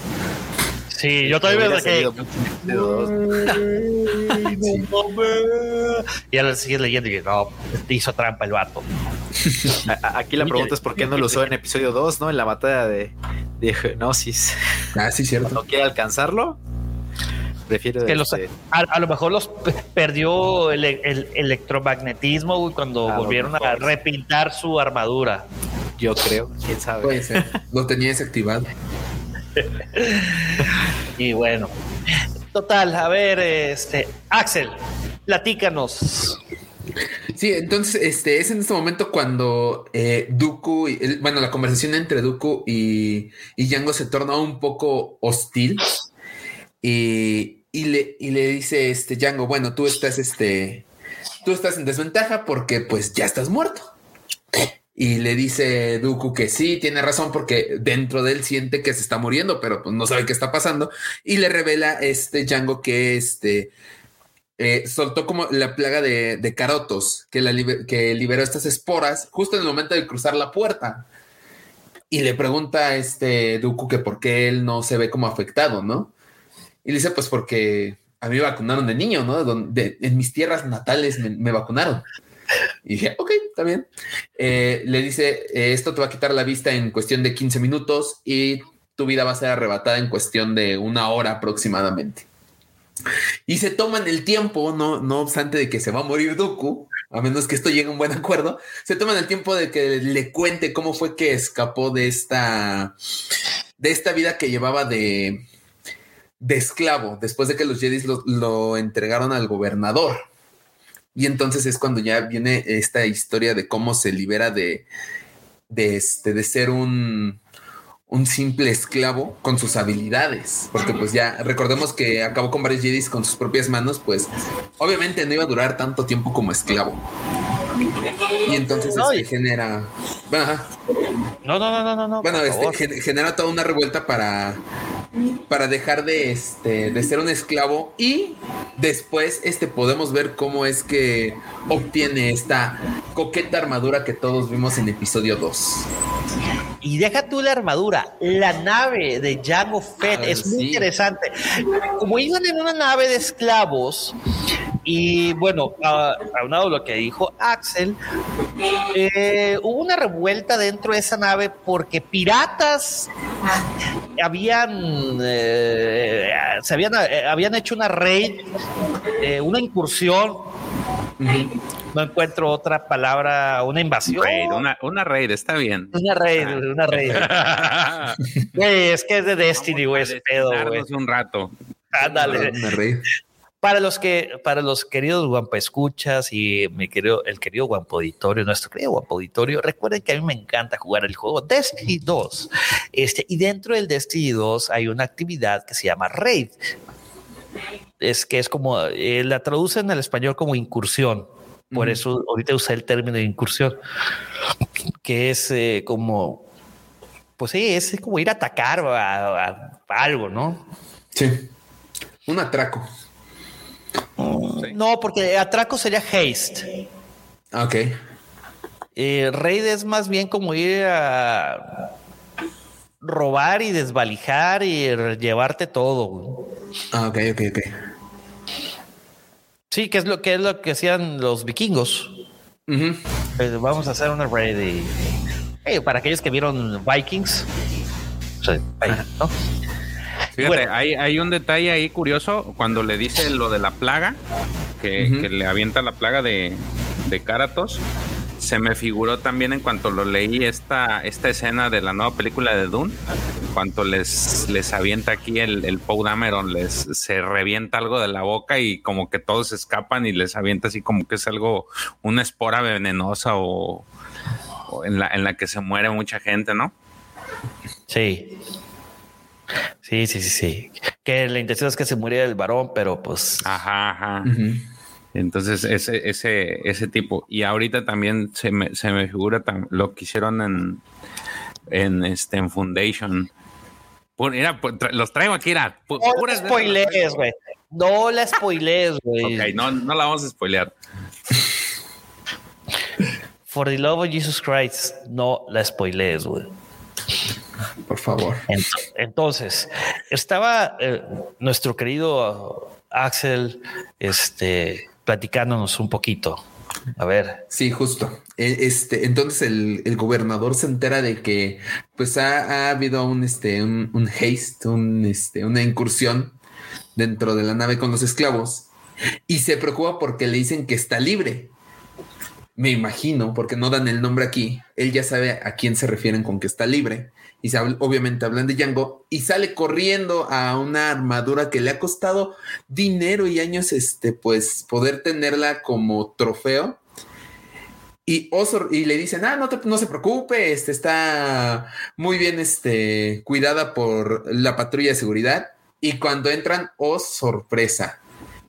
Sí, yo todavía me quedé. Y ahora sigues leyendo y no, te hizo trampa el vato. Aquí la pregunta es por qué no lo usó en episodio 2, ¿no? En la batalla de, de Genosis. Ah, sí, cierto. ¿No quiere alcanzarlo? Prefiero. Que los, este, a, a lo mejor los perdió el, el electromagnetismo cuando A volvieron a repintar su armadura. Yo creo, quién sabe. Puede ser. Lo tenía desactivado. Y bueno, total, a ver, este Axel, platícanos. Sí, entonces este es en este momento cuando eh, Dooku, y- el- bueno, la conversación entre Dooku y, y Django se torna un poco hostil y, y le, y le dice este Django, bueno, tú estás este, tú estás en desventaja porque pues ya estás muerto. Y le dice Dooku que sí, tiene razón porque dentro de él siente que se está muriendo, pero pues no sabe qué está pasando. Y le revela este Django que este eh, soltó como la plaga de, carotos que, liberó estas esporas justo en el momento de cruzar la puerta. Y le pregunta a este Dooku que por qué él no se ve como afectado, ¿no? Y le dice, pues porque a mí vacunaron de niño, ¿no? En mis tierras natales me vacunaron. Y dije, ok, está bien. Eh, le dice, eh, esto te va a quitar la vista en cuestión de 15 minutos y tu vida va a ser arrebatada en cuestión de una hora aproximadamente. Y se toman el tiempo, no, no obstante de que se va a morir Dooku, a menos que esto llegue a un buen acuerdo, se toman el tiempo de que le cuente cómo fue que escapó de esta, de esta vida que llevaba de, de esclavo, después de que los Jedi lo, lo entregaron al gobernador. Y entonces es cuando ya viene esta historia de cómo se libera de, de, este, de ser un, un simple esclavo con sus habilidades. Porque pues ya recordemos que acabó con varios Jedis con sus propias manos, pues obviamente no iba a durar tanto tiempo como esclavo. Y entonces No, este, y- genera... Bueno, ajá. No, no, no, no, no, no. Bueno, este, genera toda una revuelta para, para dejar de, este, de ser un esclavo y después este, podemos ver cómo es que obtiene esta coqueta armadura que todos vimos en episodio 2. Y deja tú la armadura, la nave de Jango Fett Ah, es muy interesante. Como iban en una nave de esclavos, y bueno, a- aunado a lo que dijo Axel, eh, hubo una revuelta dentro de esa nave porque piratas habían, eh, se habían, eh, habían hecho una raid, eh, una incursión. No encuentro otra palabra, una invasión. Raid, una, una raid, está bien. Una raid, una raid. Es que es de Destiny, güey, ese pedo, güey. Un rato. Ándale. Para los que, para los queridos Guampa Escuchas y mi querido, el querido Guampo Auditorio, nuestro querido Guampo Auditorio, recuerden que a mí me encanta jugar el juego Destiny 2. Este, y dentro del Destiny 2 hay una actividad que se llama Raid. Es que es como, eh, la traducen al español como incursión. Por eso ahorita usé el término de incursión, que es eh, como, pues sí, es como ir a atacar a, a- a algo, ¿no? Sí. Un atraco. No, porque atraco sería haste. Ah, Ok. Eh, raid es más bien como ir a robar y desvalijar y llevarte todo. Ah, ok, ok, ok. Sí, que es lo que es lo que hacían los vikingos. Eh, vamos a hacer una raid y para aquellos que vieron Vikings. o sea, ahí, ¿no? Fíjate, Bueno. hay, hay un detalle ahí curioso cuando le dice lo de la plaga, que, Ujú. que le avienta la plaga de, de Karatos. Se me figuró también en cuanto lo leí esta, esta escena de la nueva película de Dune. En cuanto les, les avienta aquí el, el Poe Dameron, les se revienta algo de la boca y como que todos escapan y les avienta así como que es algo, una espora venenosa o, o en, la, en la que se muere mucha gente, ¿no? Sí. Sí, sí, sí, sí. Que la intención es que se muriera el varón, pero pues Ajá, ajá. Entonces, ese, ese, ese tipo. Y ahorita también se me, se me figura lo que hicieron en, en, este, en Foundation. Pu- Mira, pu- tra- los traigo aquí, era. no puras la spoilees, güey. No la spoilees, güey. Ok, no, no la vamos a spoilear. For the love of Jesus Christ, no la spoilees, güey. Por favor. Ent- Entonces, estaba eh, nuestro querido Axel este, platicándonos un poquito. A ver. Sí, justo. E- Este, entonces el, el gobernador se entera de que pues ha, ha habido un, este, un, un haste, un, este, una incursión dentro de la nave con los esclavos y se preocupa porque le dicen que está libre. Me imagino, porque no dan el nombre aquí, él ya sabe a quién se refieren con que está libre. Y obviamente hablan de Django y sale corriendo a una armadura que le ha costado dinero y años, este, pues poder tenerla como trofeo. Y, Oso, y le dicen, ah, no, no se preocupe, este, está muy bien este, cuidada por la patrulla de seguridad. Y cuando entran, oh sorpresa,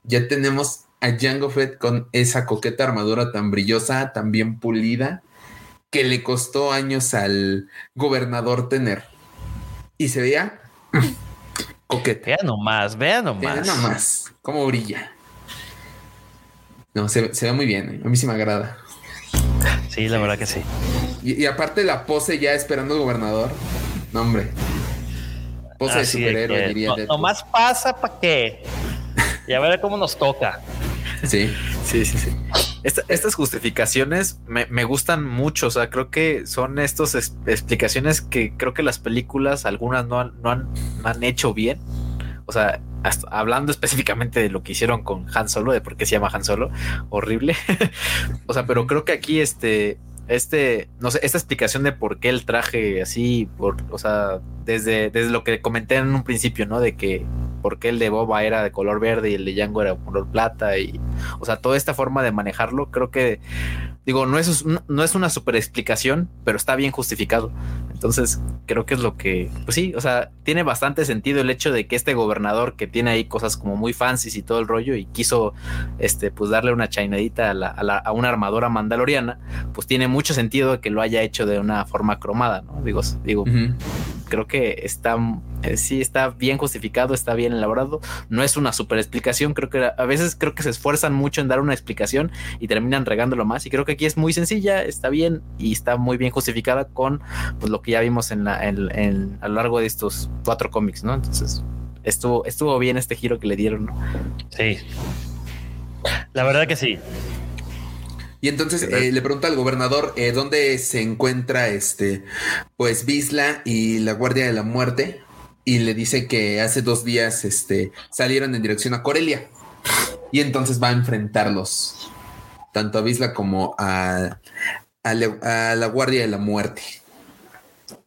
ya tenemos a Django Fett con esa coqueta armadura tan brillosa, tan bien pulida, que le costó años al gobernador tener. Y se veía coqueta. Vean nomás, vean Vean nomás. nomás cómo brilla. No, se, se ve muy bien. ¿eh? A mí sí me agrada. Sí, la verdad que sí. Y, y aparte la pose ya esperando al gobernador. No, hombre. Pose de Así de superhéroe, diría no- nomás pasa para qué. Y a ver cómo nos toca. Sí. Sí, sí, sí. Esta- estas justificaciones me, me gustan mucho. O sea, creo que son estas es- explicaciones que creo que las películas, algunas no han, no han, no han hecho bien. O sea, hasta- hablando específicamente de lo que hicieron con Han Solo, de por qué se llama Han Solo, horrible. o sea, pero creo que aquí este, este, no sé, esta explicación de por qué el traje así, por, o sea, desde, desde lo que comenté en un principio, ¿no? De que por qué el de Boba era de color verde y el de Django era de color plata y, o sea, toda esta forma de manejarlo, creo que, digo, no es, no es una super explicación, pero está bien justificado. Entonces, creo que es lo que, pues sí, o sea, tiene bastante sentido el hecho de que este gobernador que tiene ahí cosas como muy fancies y todo el rollo y quiso, este, pues darle una chainadita a, la, a, la, a una armadura mandaloriana, pues tiene mucho sentido que lo haya hecho de una forma cromada, ¿no? Digo, digo. Creo que está, eh, sí está bien justificado, está bien elaborado. No es una super explicación. Creo que a veces creo que se esfuerzan mucho en dar una explicación y terminan regándolo más. Y creo que aquí es muy sencilla, está bien y está muy bien justificada con pues, lo que ya vimos en la, en, en- a lo largo de estos cuatro cómics, ¿no? Entonces estuvo, estuvo bien este giro que le dieron, ¿no? Sí. La verdad que sí. Y entonces eh, le pregunta al gobernador eh, dónde se encuentra este, pues Bisla y la Guardia de la Muerte. Y le dice que hace dos días este, salieron en dirección a Corelia. Y entonces va a enfrentarlos, tanto a Bisla como a, a, le- a la Guardia de la Muerte.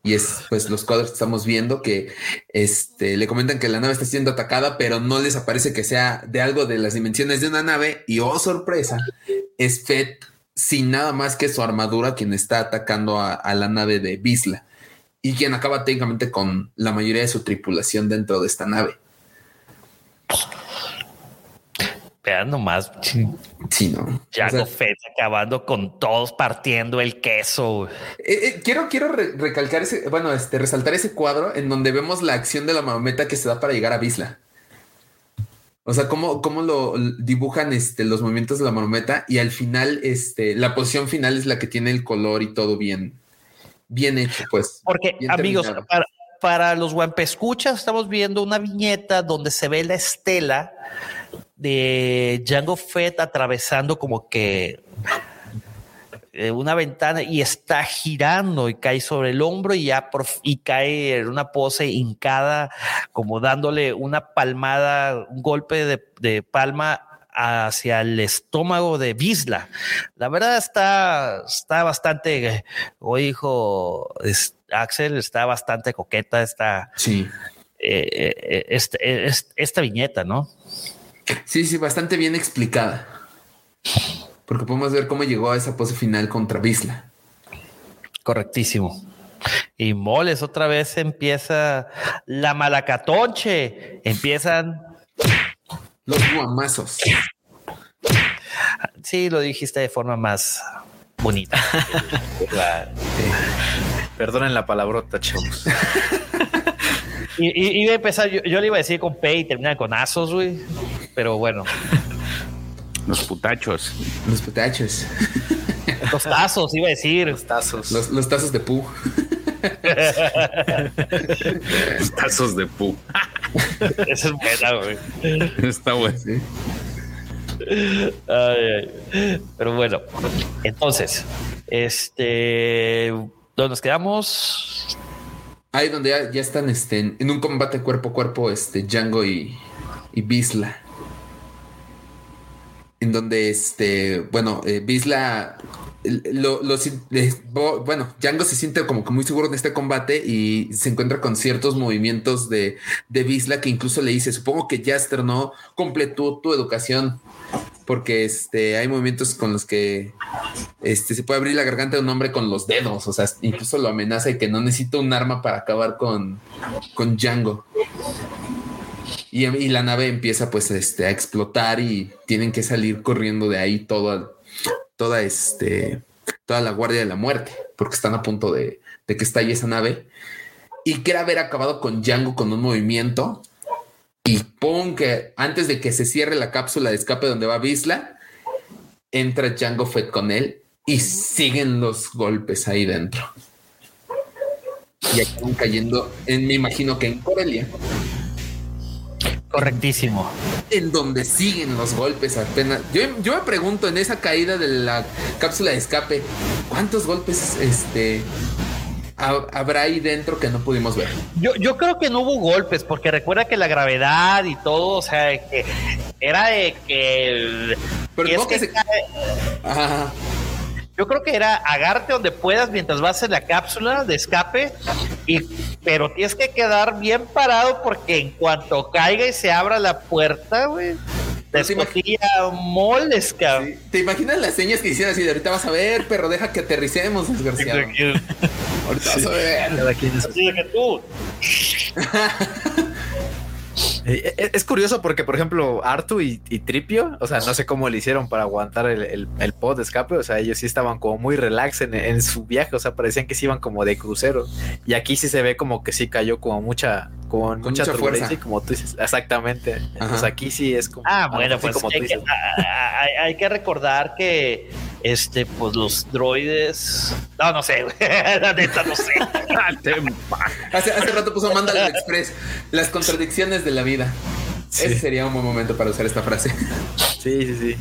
Y es pues los cuadros que estamos viendo que este, le comentan que la nave está siendo atacada, pero no les aparece que sea de algo de las dimensiones de una nave. Y oh, sorpresa, es Fett sin nada más que su armadura quien está atacando a, a la nave de Bisla y quien acaba técnicamente con la mayoría de su tripulación dentro de esta nave. Vean nomás. Sí, ¿no? Ya O sea, Fett acabando con todos partiendo el queso. eh, eh, quiero quiero re- recalcar ese, bueno, este, resaltar ese cuadro en donde vemos la acción de la marometa que se da para llegar a Bisla. O sea, cómo, cómo lo dibujan este, los movimientos de la marometa y al final, este, la posición final es la que tiene el color y todo bien, bien hecho, pues. Porque, amigos, terminado. para, para los guampescuchas, estamos viendo una viñeta donde se ve la estela de Django Fett atravesando como que eh, una ventana y está girando y cae sobre el hombro y ya por, y cae en una pose hincada, como dándole una palmada, un golpe de, de palma hacia el estómago de Bisla. La verdad está, está bastante, o hijo es- Axel, está bastante coqueta esta, Sí. eh, eh, este- es- esta viñeta, ¿no? Sí, sí, bastante bien explicada. Porque podemos ver cómo llegó a esa pose final contra Bisla. Correctísimo. Y moles, otra vez empieza la malacatonche. Empiezan, Los guamazos. sí, lo dijiste de forma más bonita. Claro. Perdonen la palabrota, chavos. Y, y- iba a empezar, yo, yo le iba a decir con P y terminar con Asos, güey. Pero bueno, Los putachos. Los petachos. los tazos, iba a decir. Los tazos. Los, los tazos de pu. Los tazos de pu. Esa es buena, güey. Está bueno. Sí. Ay, ay. Pero bueno, entonces, este, ¿dónde nos quedamos? Ahí donde ya, ya están este, en, en un combate cuerpo a cuerpo, este, Django y, y Bisla. En donde, este, bueno, eh, Bisla, lo, lo bueno, Django se siente como que muy seguro en este combate y se encuentra con ciertos movimientos de, de Bisla que incluso le dice, supongo que Jaster no completó tu educación porque este, hay movimientos con los que este, se puede abrir la garganta de un hombre con los dedos, o sea, incluso lo amenaza y que no necesita un arma para acabar con, con Django. Y, la nave empieza pues este, a explotar y tienen que salir corriendo de ahí toda, toda, este, toda la guardia de la muerte, porque están a punto de, de que estalle esa nave. Y quiere haber acabado con Django con un movimiento. Y pum, que antes de que se cierre la cápsula de escape donde va Bisla, entra Django Fett con él y siguen los golpes ahí dentro. Y acaban cayendo, en, me imagino que en Corelia, Correctísimo. en donde siguen los golpes apenas. Yo, yo me pregunto en esa caída de la cápsula de escape, ¿cuántos golpes este ha- habrá ahí dentro que no pudimos ver? Yo, yo creo que no hubo golpes, porque recuerda que la gravedad y todo, o sea, que era de que. Pero que es que que se- cae- Ajá. Yo creo que era agarte donde puedas mientras vas en la cápsula de escape, y, pero tienes que quedar bien parado porque en cuanto caiga y se abra la puerta, güey, te moles, cabrón. Sí. ¿Te imaginas las señas que hicieron así de ahorita vas a ver, perro, deja que aterricemos, desgraciado? Ahorita vas a ver. Cada quien es Así de que tú. Eh, eh, Es curioso porque, por ejemplo, Artu y, y Tripio, o sea, no sé cómo le hicieron para aguantar el, el, el pod de escape, o sea, ellos sí estaban como muy relax en, en su viaje, o sea, parecían que sí iban como de crucero. Y aquí sí se ve como que sí cayó como mucha, con, Con mucha, mucha turbulencia, fuerza. y como tú dices, exactamente. Entonces Ajá. aquí sí es como. Ah, bueno, pues como hay tú que, dices. hay que recordar que este, pues los droides. No, no sé, güey. La neta, no sé. Hace, hace rato puso Mándale al Express. Las contradicciones de la vida. Sí. Ese sería un buen momento para usar esta frase. Sí, sí, sí.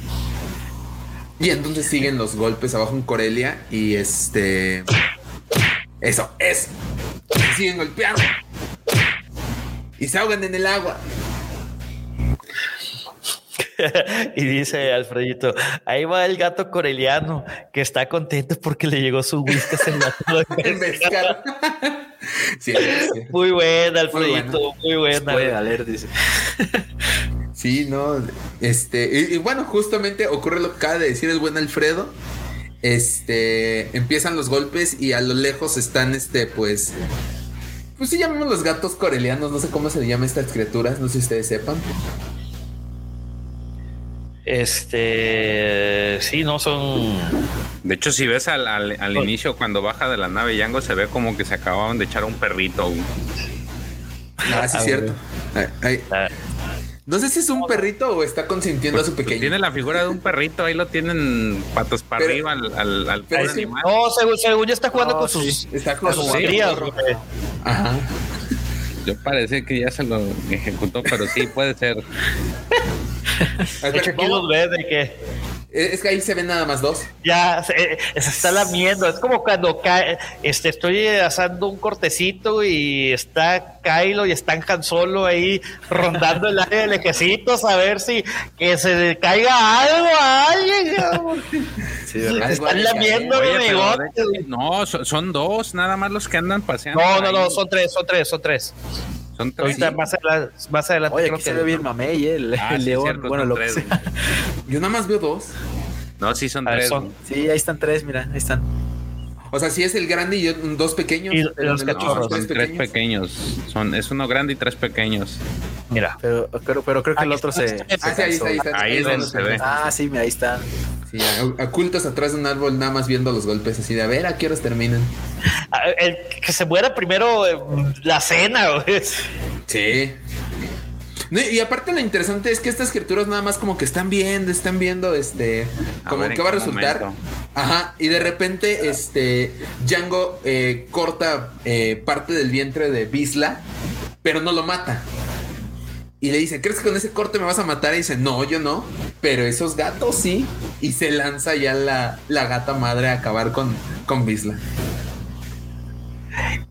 Y entonces siguen los golpes abajo en Corelia y este. Eso, eso. Siguen golpeando. Y se ahogan en el agua. y dice Alfredito, ahí va el gato coreliano que está contento porque le llegó su whisky en la sí, sí. Muy buena, Alfredito, muy buena. Dice. Sí, no. Este. Y, y bueno, justamente ocurre lo que acaba de decir el buen Alfredo. Este. Empiezan los golpes y a lo lejos están, este, pues. Pues sí, llamamos los gatos corelianos. No sé cómo se le llama estas criaturas. No sé si ustedes sepan. Este, sí, no son. De hecho, si ves al, al- al inicio, cuando baja de la nave Yango, se ve como que se acababan de echar un perrito. Ah, sí, Ah, es cierto. Ay, ay. ah, No sé si es un perrito o está consintiendo a su Pues pequeño. tiene la figura de un perrito, ahí lo tienen patas para Pero- arriba al, al, al pero pobre sí- animal. No, según, según ya está jugando No, con sí. sus, Está con sus crías. Ajá. Yo parece que ya se lo ejecutó, pero sí puede ser. A De ver, hecho, aquí vamos- los ves de que Es que ahí se ven nada más dos. ya se, eh, se está lamiendo. Es como cuando cae, este, estoy asando un cortecito y está Kylo y está Han Solo ahí rondando el área del ejército a ver si que se le caiga algo a alguien. están lamiendo Oye, de hecho, no, son, son dos, nada más los que andan paseando. No, no, no, ahí. son tres, son tres, son tres. Son tres. Ahorita más, adelante, más adelante Oye, creo aquí se que- ve bien mamey, eh, el, Ah, el sí, león. cierto, bueno, lo que tres, sea. Yo nada más veo dos. No, sí son ver, tres. son-. Sí, ahí están tres, mira, ahí están. O sea, si es el grande y dos pequeños. Y- los cachorros, No, son tres pequeños. Son, es uno grande y tres pequeños. Mira. Pero, pero, pero creo que el otro está, se. está, Ah, sí, ahí está, ahí está. Ahí es donde se ve. Ah, sí, mira, ahí están. Sí, ocultos atrás de un árbol, nada más viendo los golpes, así de a ver a qué horas terminan. Ah, El que se muera primero eh, la cena, güey. Sí. No, y aparte lo interesante es que estas criaturas nada más como que están viendo, están viendo este como ver que va a resultar. momento. Ajá, y de repente este Django eh, corta eh, parte del vientre de Bisla, pero no lo mata. Y le dice, ¿crees que con ese corte me vas a matar? Y dice, no, yo no. pero esos gatos sí. Y se lanza ya la, la gata madre a acabar con, con Bisla.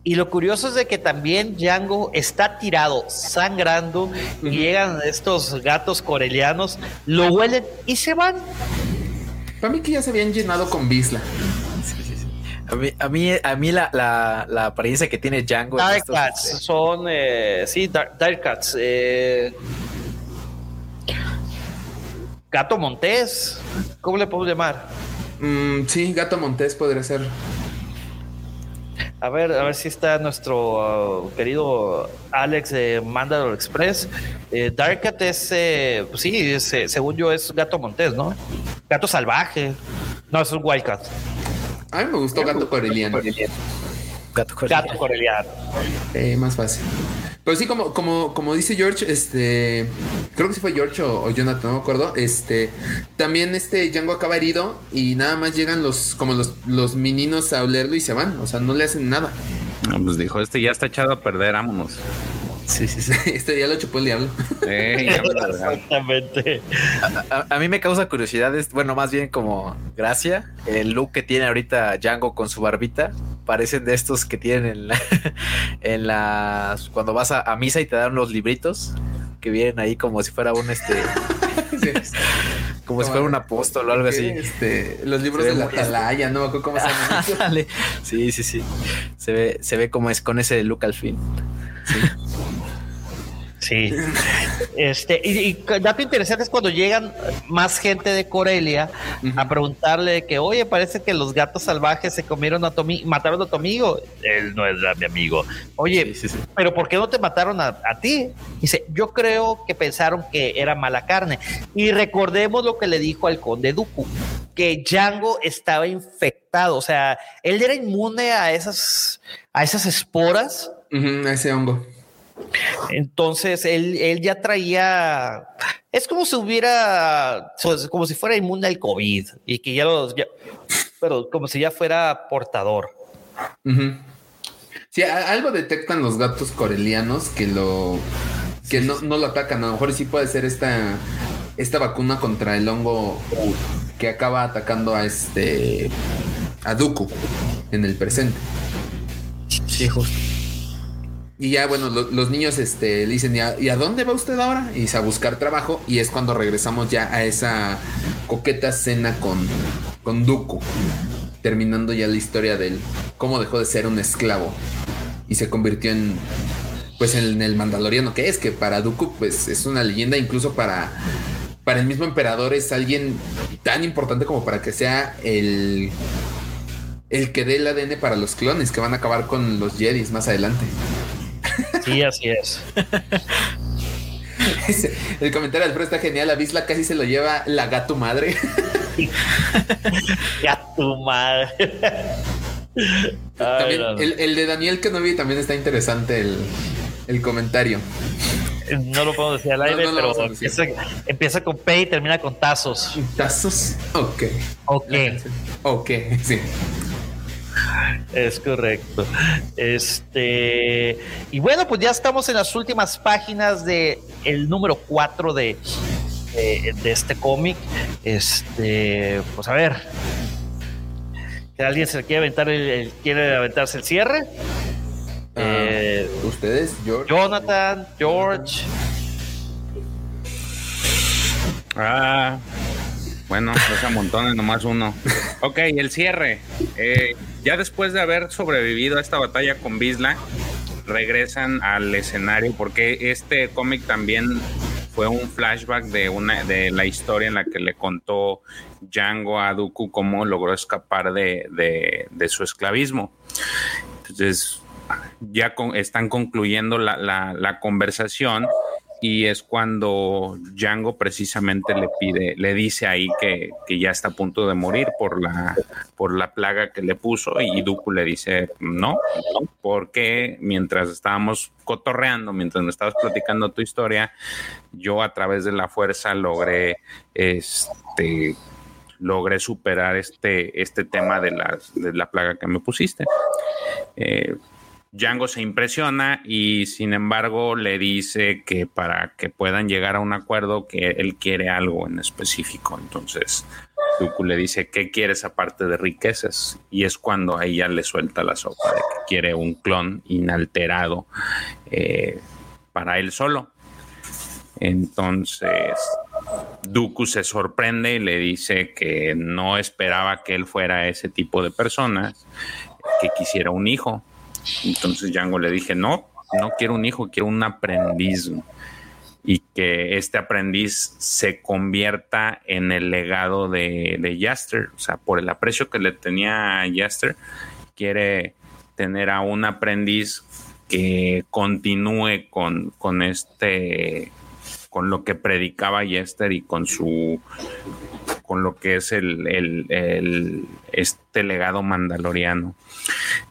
Y lo curioso es de que también Django está tirado, sangrando, y llegan estos gatos corelianos, lo huelen y se van. Para mí que ya se habían llenado con Bisla. A mí, a mí, a mí la, la, la apariencia que tiene Django. Dark estos, Cats este, son, eh, sí, Dark, Dark Cats. eh, Gato Montés, ¿cómo le podemos llamar? Mm, sí, Gato Montés podría ser. A ver, a ver si está nuestro uh, querido Alex de Mandalore Express. Eh, Dark Cat es, eh, pues sí, es, eh, según yo es Gato Montés, ¿no? Gato salvaje. No, es un Wildcat. A mí me gustó Gato Coreliano. Gato Coreliano. Gato coreliano. Eh, más fácil. Pero sí, como, como, como dice George, este. Creo que sí fue George o, o Jonathan, no me acuerdo. Este. También este Django acaba herido y nada más llegan los, como los, los meninos a olerlo y se van. O sea, no le hacen nada. No, pues dijo, este ya está echado a perder, vámonos. Sí, sí, sí. Este ya lo chupó el diablo. Eh. Exactamente. A, a mí me causa curiosidad, bueno, más bien como gracia, el look que tiene ahorita Django con su barbita. Parecen de estos que tienen en, la- en las cuando vas a, a misa y te dan los libritos que vienen ahí como si fuera un este, Sí. como si fuera un apóstol o algo así. Este, los libros Se de la atalaya, no me acuerdo cómo se. Ándale. sí, sí, sí. Se ve, se ve como es con ese look al fin. Sí. Este, y, y dato interesante es cuando llegan más gente de Corelia a preguntarle que, oye, parece que los gatos salvajes se comieron a tu mataron a tu amigo. Él no era mi amigo. Oye, Sí, sí, sí. pero ¿por qué no te mataron a, a ti? Dice, yo creo que pensaron que era mala carne. Y recordemos lo que le dijo al conde Dooku, que Django estaba infectado, o sea, él era inmune a esas, a esas esporas. Ujú, ese hongo. Entonces él, él ya traía, es como si hubiera, como si fuera inmune al COVID y que ya los, ya- pero como si ya fuera portador. Ujú. Sí, algo detectan los gatos corelianos que lo que no, no lo atacan. A lo mejor sí puede ser esta, esta vacuna contra el hongo que acaba atacando a este a Dooku en el presente. Sí, justo. Y ya, bueno, lo- los niños este, le dicen, ¿y a, dónde va usted ahora? Y a buscar trabajo. Y es cuando regresamos ya a esa coqueta cena con, con Dooku. Terminando ya la historia del cómo dejó de ser un esclavo. Y se convirtió en, pues, en el mandaloriano que es. Que para Dooku, pues, es una leyenda. Incluso para, para el mismo emperador es alguien tan importante como para que sea el... El que dé el ADN para los clones que van a acabar con los Jedis más adelante. Sí, así es. El comentario de Alfredo está genial. A Visla casi se lo lleva la gato madre. Ya tu madre. También, el, el de Daniel Kenobi también está interesante el, el comentario. No lo puedo decir al aire, no pero empieza, empieza con P y termina con tazos. ¿Tazos? Ok. Ok, Ok, sí. es correcto. Este, y bueno, pues ya estamos en las últimas páginas de el número 4 de, de, de este cómic. Este, pues a ver. ¿Que ¿Alguien se le quiere aventar el, el- quiere aventarse el cierre? Ah, Eh, Ustedes, George. Jonathan, George. Ah, bueno, esa montones, nomás uno. Ok, el cierre. Eh, ya después de haber sobrevivido a esta batalla con Bisla, regresan al escenario porque este cómic también fue un flashback de una de la historia en la que le contó Django a Dooku cómo logró escapar de, su esclavismo. Entonces, ya con- están concluyendo la conversación y es cuando Django precisamente le pide, le dice ahí que, que ya está a punto de morir por la, por la plaga que le puso y Dooku le dice no, porque mientras estábamos cotorreando, mientras me estabas platicando tu historia, yo a través de la fuerza logré este logré superar este, este tema de la, de la plaga que me pusiste. Eh, Django se impresiona y sin embargo le dice que para que puedan llegar a un acuerdo que él quiere algo en específico. Entonces Dooku le dice, ¿qué quieres aparte de riquezas? Y es cuando ella le suelta la sopa de que quiere un clon inalterado eh, para él solo. Entonces Dooku se sorprende y le dice que no esperaba que él fuera ese tipo de persona, que quisiera un hijo. Entonces Django le dije, no, no quiero un hijo, quiero un aprendiz. Y que este aprendiz se convierta en el legado de, de Yaster. O sea, por el aprecio que le tenía a Yaster, quiere tener a un aprendiz que continúe con, con este con lo que predicaba Yester y con su con lo que es el, el, este legado mandaloriano.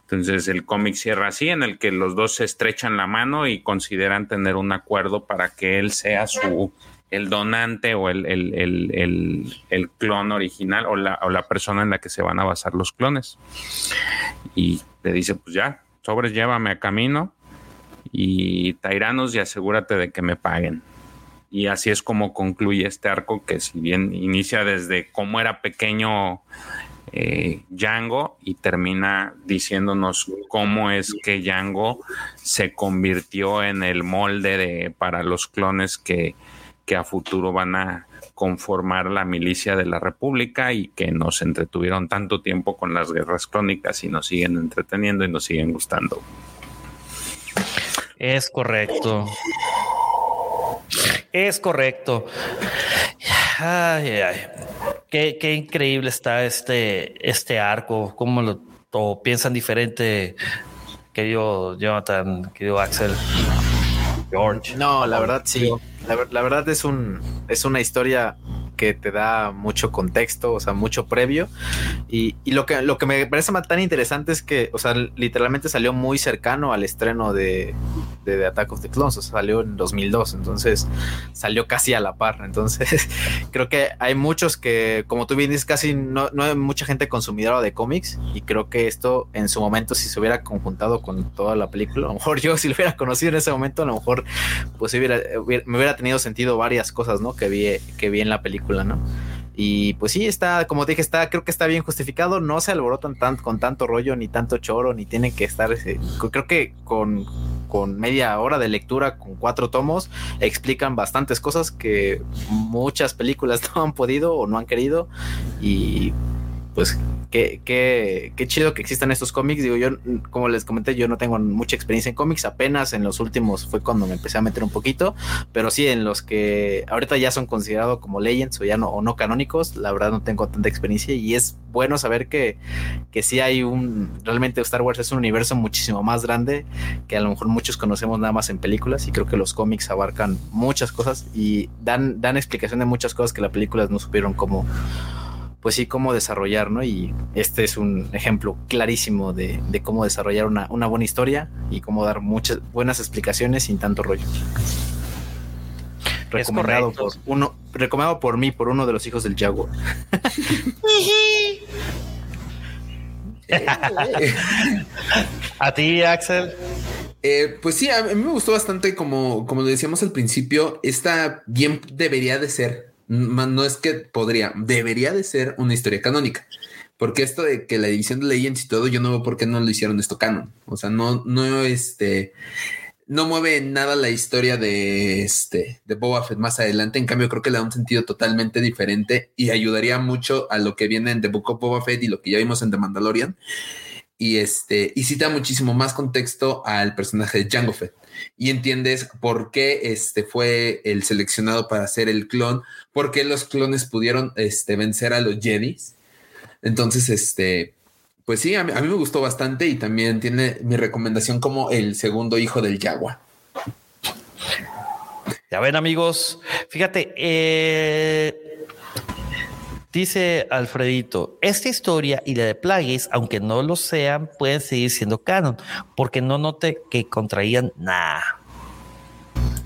Entonces el cómic cierra así, en el que los dos se estrechan la mano y consideran tener un acuerdo para que él sea su el donante o el, el clon original o la, o la, persona en la que se van a basar los clones. Y le dice, pues ya, sobres, llévame a camino y Tairanos y asegúrate de que me paguen. Y así es como concluye este arco que si bien inicia desde cómo era pequeño eh, Django y termina diciéndonos cómo es que Django se convirtió en el molde de, para los clones que, que a futuro van a conformar la milicia de la República y que nos entretuvieron tanto tiempo con las guerras clónicas y nos siguen entreteniendo y nos siguen gustando. Es correcto. Es correcto. Ay, ay. Qué, qué, increíble está este, este arco, cómo lo piensan diferente, querido Jonathan, querido Axel. George. No, la verdad sí. La, la, verdad es un es una historia que te da mucho contexto, o sea, mucho previo. Y, y, lo, que, lo que me parece tan interesante es que, o sea, literalmente salió muy cercano al estreno de, de, Attack of the Clones, o sea, salió en 2002, entonces salió casi a la par. Entonces, creo que hay muchos que, como tú bien dices, casi no, no hay mucha gente consumidora de cómics y creo que esto en su momento, si se hubiera conjuntado con toda la película, a lo mejor yo si lo hubiera conocido en ese momento, a lo mejor pues hubiera, me hubiera tenido sentido varias cosas, ¿no? Que vi, que vi en la película Y pues sí, está, como dije, está, creo que está bien justificado, no se alborotan tan, con tanto rollo, ni tanto choro, ni tienen que estar, eh, creo que con, con media hora de lectura, con cuatro tomos, explican bastantes cosas que muchas películas no han podido o no han querido, y pues qué, qué, qué, chido que existan estos cómics. Digo, yo, como les comenté, yo no tengo mucha experiencia en cómics, apenas en los últimos fue cuando me empecé a meter un poquito, pero sí en los que ahorita ya son considerados como legends o ya no, o no canónicos, la verdad no tengo tanta experiencia. Y es bueno saber que, que sí hay un, realmente Star Wars es un universo muchísimo más grande que a lo mejor muchos conocemos nada más en películas. Y creo que los cómics abarcan muchas cosas y dan, dan explicación de muchas cosas que las películas no supieron cómo pues sí, cómo desarrollar, ¿no? Y este es un ejemplo clarísimo de, cómo desarrollar una, buena historia y cómo dar muchas buenas explicaciones sin tanto rollo. Recomendado por uno, recomendado por mí, por uno de los hijos del Jaguar. ¿A ti, Axel? Eh, pues sí, a mí me gustó bastante, como, como decíamos al principio, esta bien debería de ser no es que podría, debería de ser una historia canónica. Porque esto de que la división de Legends y todo, yo no veo por qué no lo hicieron esto canon. O sea, no, no, este, no mueve nada la historia de este, de Boba Fett más adelante. En cambio, creo que le da un sentido totalmente diferente y ayudaría mucho a lo que viene en The Book of Boba Fett y lo que ya vimos en The Mandalorian. Y este, y cita muchísimo más contexto al personaje de Jango Fett y entiendes por qué este fue el seleccionado para ser el clon, por qué los clones pudieron este, vencer a los Jedis. Entonces, este, pues sí, a mí, me gustó bastante y también tiene mi recomendación como el segundo hijo del Yagua. Ya ven, amigos, fíjate, eh, Dice Alfredito, esta historia y la de Plagueis, aunque no lo sean, pueden seguir siendo canon, porque no note que contraían nada.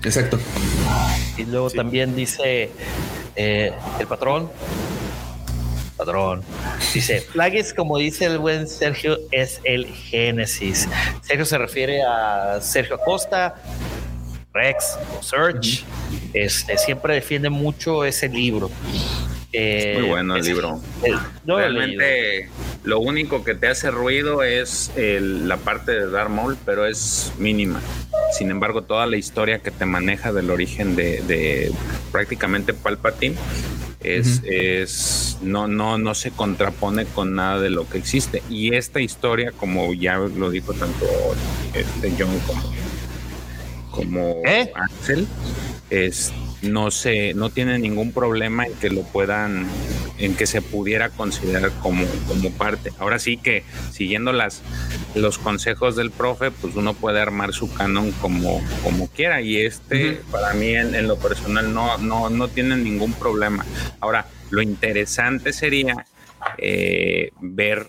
Exacto. Y luego también dice eh, el patrón, Padrón. Dice, Plagueis, como dice el buen Sergio, es el Génesis. Sergio se refiere a Sergio Acosta, Rex, Search. Este, siempre defiende mucho ese libro. Eh, Muy bueno el libro. Realmente lo único que te hace ruido es la parte de Darth Maul, pero es mínima. Sin embargo, toda la historia que te maneja del origen de, prácticamente Palpatine es, es no, no, no se contrapone con nada de lo que existe. Y esta historia, como ya lo dijo tanto este John como, como ¿Eh? Axel, es no se no tiene ningún problema en que lo puedan en que se pudiera considerar como, como parte. Ahora sí que siguiendo las los consejos del profe, pues uno puede armar su canon como, como quiera y este para mí en, lo personal no, no, no tiene ningún problema. Ahora, lo interesante sería eh, ver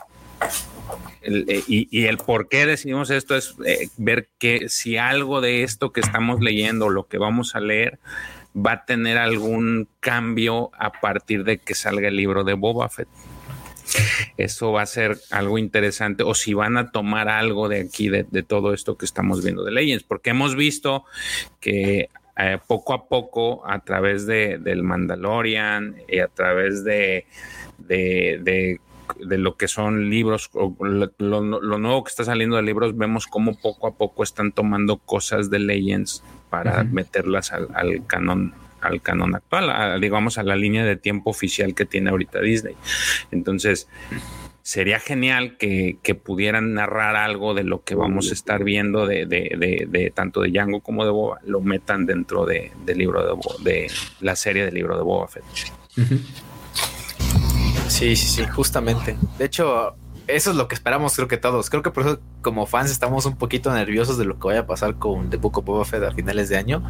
eh, y, el por qué decidimos esto es eh, ver que si algo de esto que estamos leyendo, lo que vamos a leer, va a tener algún cambio a partir de que salga el libro de Boba Fett. Eso va a ser algo interesante o si van a tomar algo de aquí, de, todo esto que estamos viendo de Legends, porque hemos visto que eh, poco a poco a través de, del Mandalorian y a través de, de, lo que son libros, o lo, nuevo que está saliendo de libros, vemos cómo poco a poco están tomando cosas de Legends para meterlas al, canon al canon actual, digamos a la línea de tiempo oficial que tiene ahorita Disney. Entonces, sería genial que, pudieran narrar algo de lo que vamos a estar viendo de, de, tanto de Django como de Boba, lo metan dentro del libro de, de la serie del libro de Boba Fett. Sí, sí, sí, justamente. De hecho, eso es lo que esperamos, creo que todos. Creo que por eso, como fans, estamos un poquito nerviosos de lo que vaya a pasar con The Book of Boba Fett a finales de año,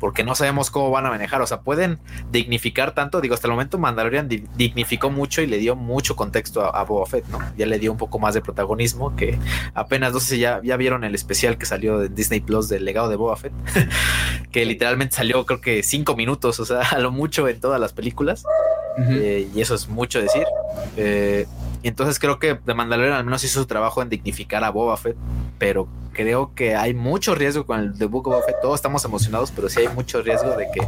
porque no sabemos cómo van a manejar. O sea, pueden dignificar tanto. Digo, hasta el momento Mandalorian dignificó mucho y le dio mucho contexto a, Boba Fett, ¿no? Ya le dio un poco más de protagonismo, que apenas, no sé si ya, ya vieron el especial que salió de Disney Plus del legado de Boba Fett, que literalmente salió, creo que cinco minutos, o sea, a lo mucho en todas las películas. Eh, y eso es mucho decir. Eh, entonces creo que The Mandalorian al menos hizo su trabajo en dignificar a Boba Fett, pero creo que hay mucho riesgo con el of Boba Fett. Todos estamos emocionados, pero sí hay mucho riesgo de que,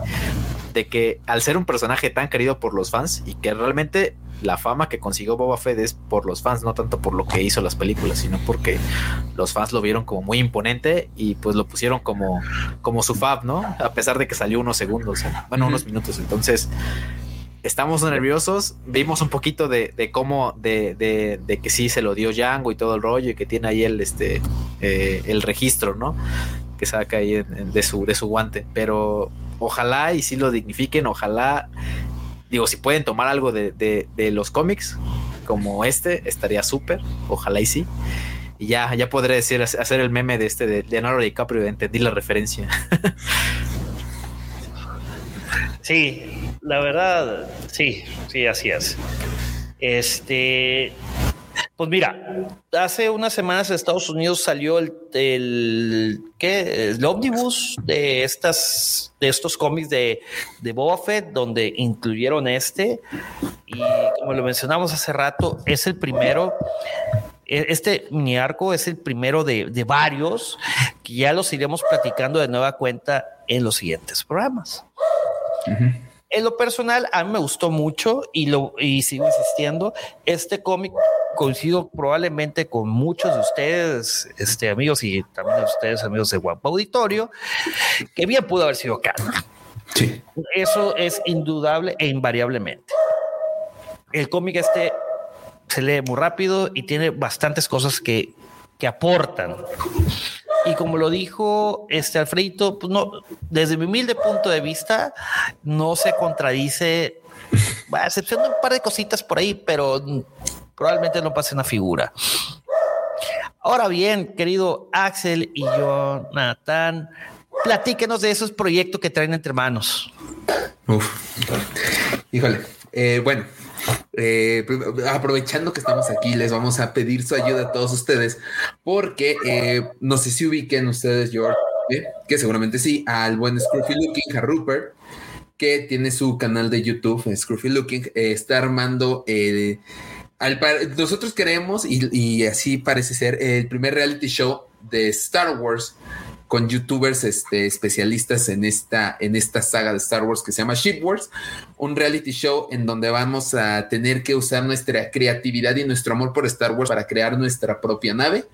de que al ser un personaje tan querido por los fans y que realmente la fama que consiguió Boba Fett es por los fans, no tanto por lo que hizo las películas, sino porque los fans lo vieron como muy imponente y pues lo pusieron como, como su fab, ¿no? A pesar de que salió unos segundos, bueno, unos minutos. Entonces, estamos nerviosos. Vimos un poquito de, cómo, de, que sí se lo dio Django y todo el rollo y que tiene ahí el, este, eh, el registro, ¿no? Que saca ahí de, su, de su guante. Pero ojalá y si lo dignifiquen, ojalá, digo, si pueden tomar algo de, los cómics como este, estaría súper. Ojalá y sí. Y ya, ya podré decir, hacer el meme de este de Leonardo DiCaprio, entendí la referencia. Sí, la verdad, sí, sí, así es. Este, pues mira, hace unas semanas en Estados Unidos salió el, el ¿qué? El ómnibus de estas, de estos cómics de, de Boba Fett, donde incluyeron este. Y como lo mencionamos hace rato, es el primero. E, este mini arco es el primero de, de varios que ya los iremos platicando de nueva cuenta en los siguientes programas. En lo personal, a mí me gustó mucho y, lo, y sigo insistiendo. Este cómic coincido probablemente con muchos de ustedes, este, amigos, y también de ustedes, amigos de Guapo Auditorio, que bien pudo haber sido canon. Sí. Eso es indudable e invariablemente. El cómic este se lee muy rápido y tiene bastantes cosas que, que aportan. Y como lo dijo este Alfredito, pues no, desde mi humilde punto de vista, no se contradice, a excepción de un par de cositas por ahí, pero probablemente no pase una figura. Ahora bien, querido Axel y Jonathan, platíquenos de esos proyectos que traen entre manos. Híjole. Eh, bueno, eh, aprovechando que estamos aquí, les vamos a pedir su ayuda a todos ustedes, porque eh, no sé si ubiquen ustedes, George, que seguramente sí, al buen Scruffy Looking, a Rupert, que tiene su canal de YouTube, Scruffy Looking, eh, está armando al nosotros queremos, y, y, así parece ser, el primer reality show de Star Wars con youtubers este, especialistas en esta, en esta saga de Star Wars que se llama Ship Wars, un reality show en donde vamos a tener que usar nuestra creatividad y nuestro amor por Star Wars para crear nuestra propia nave.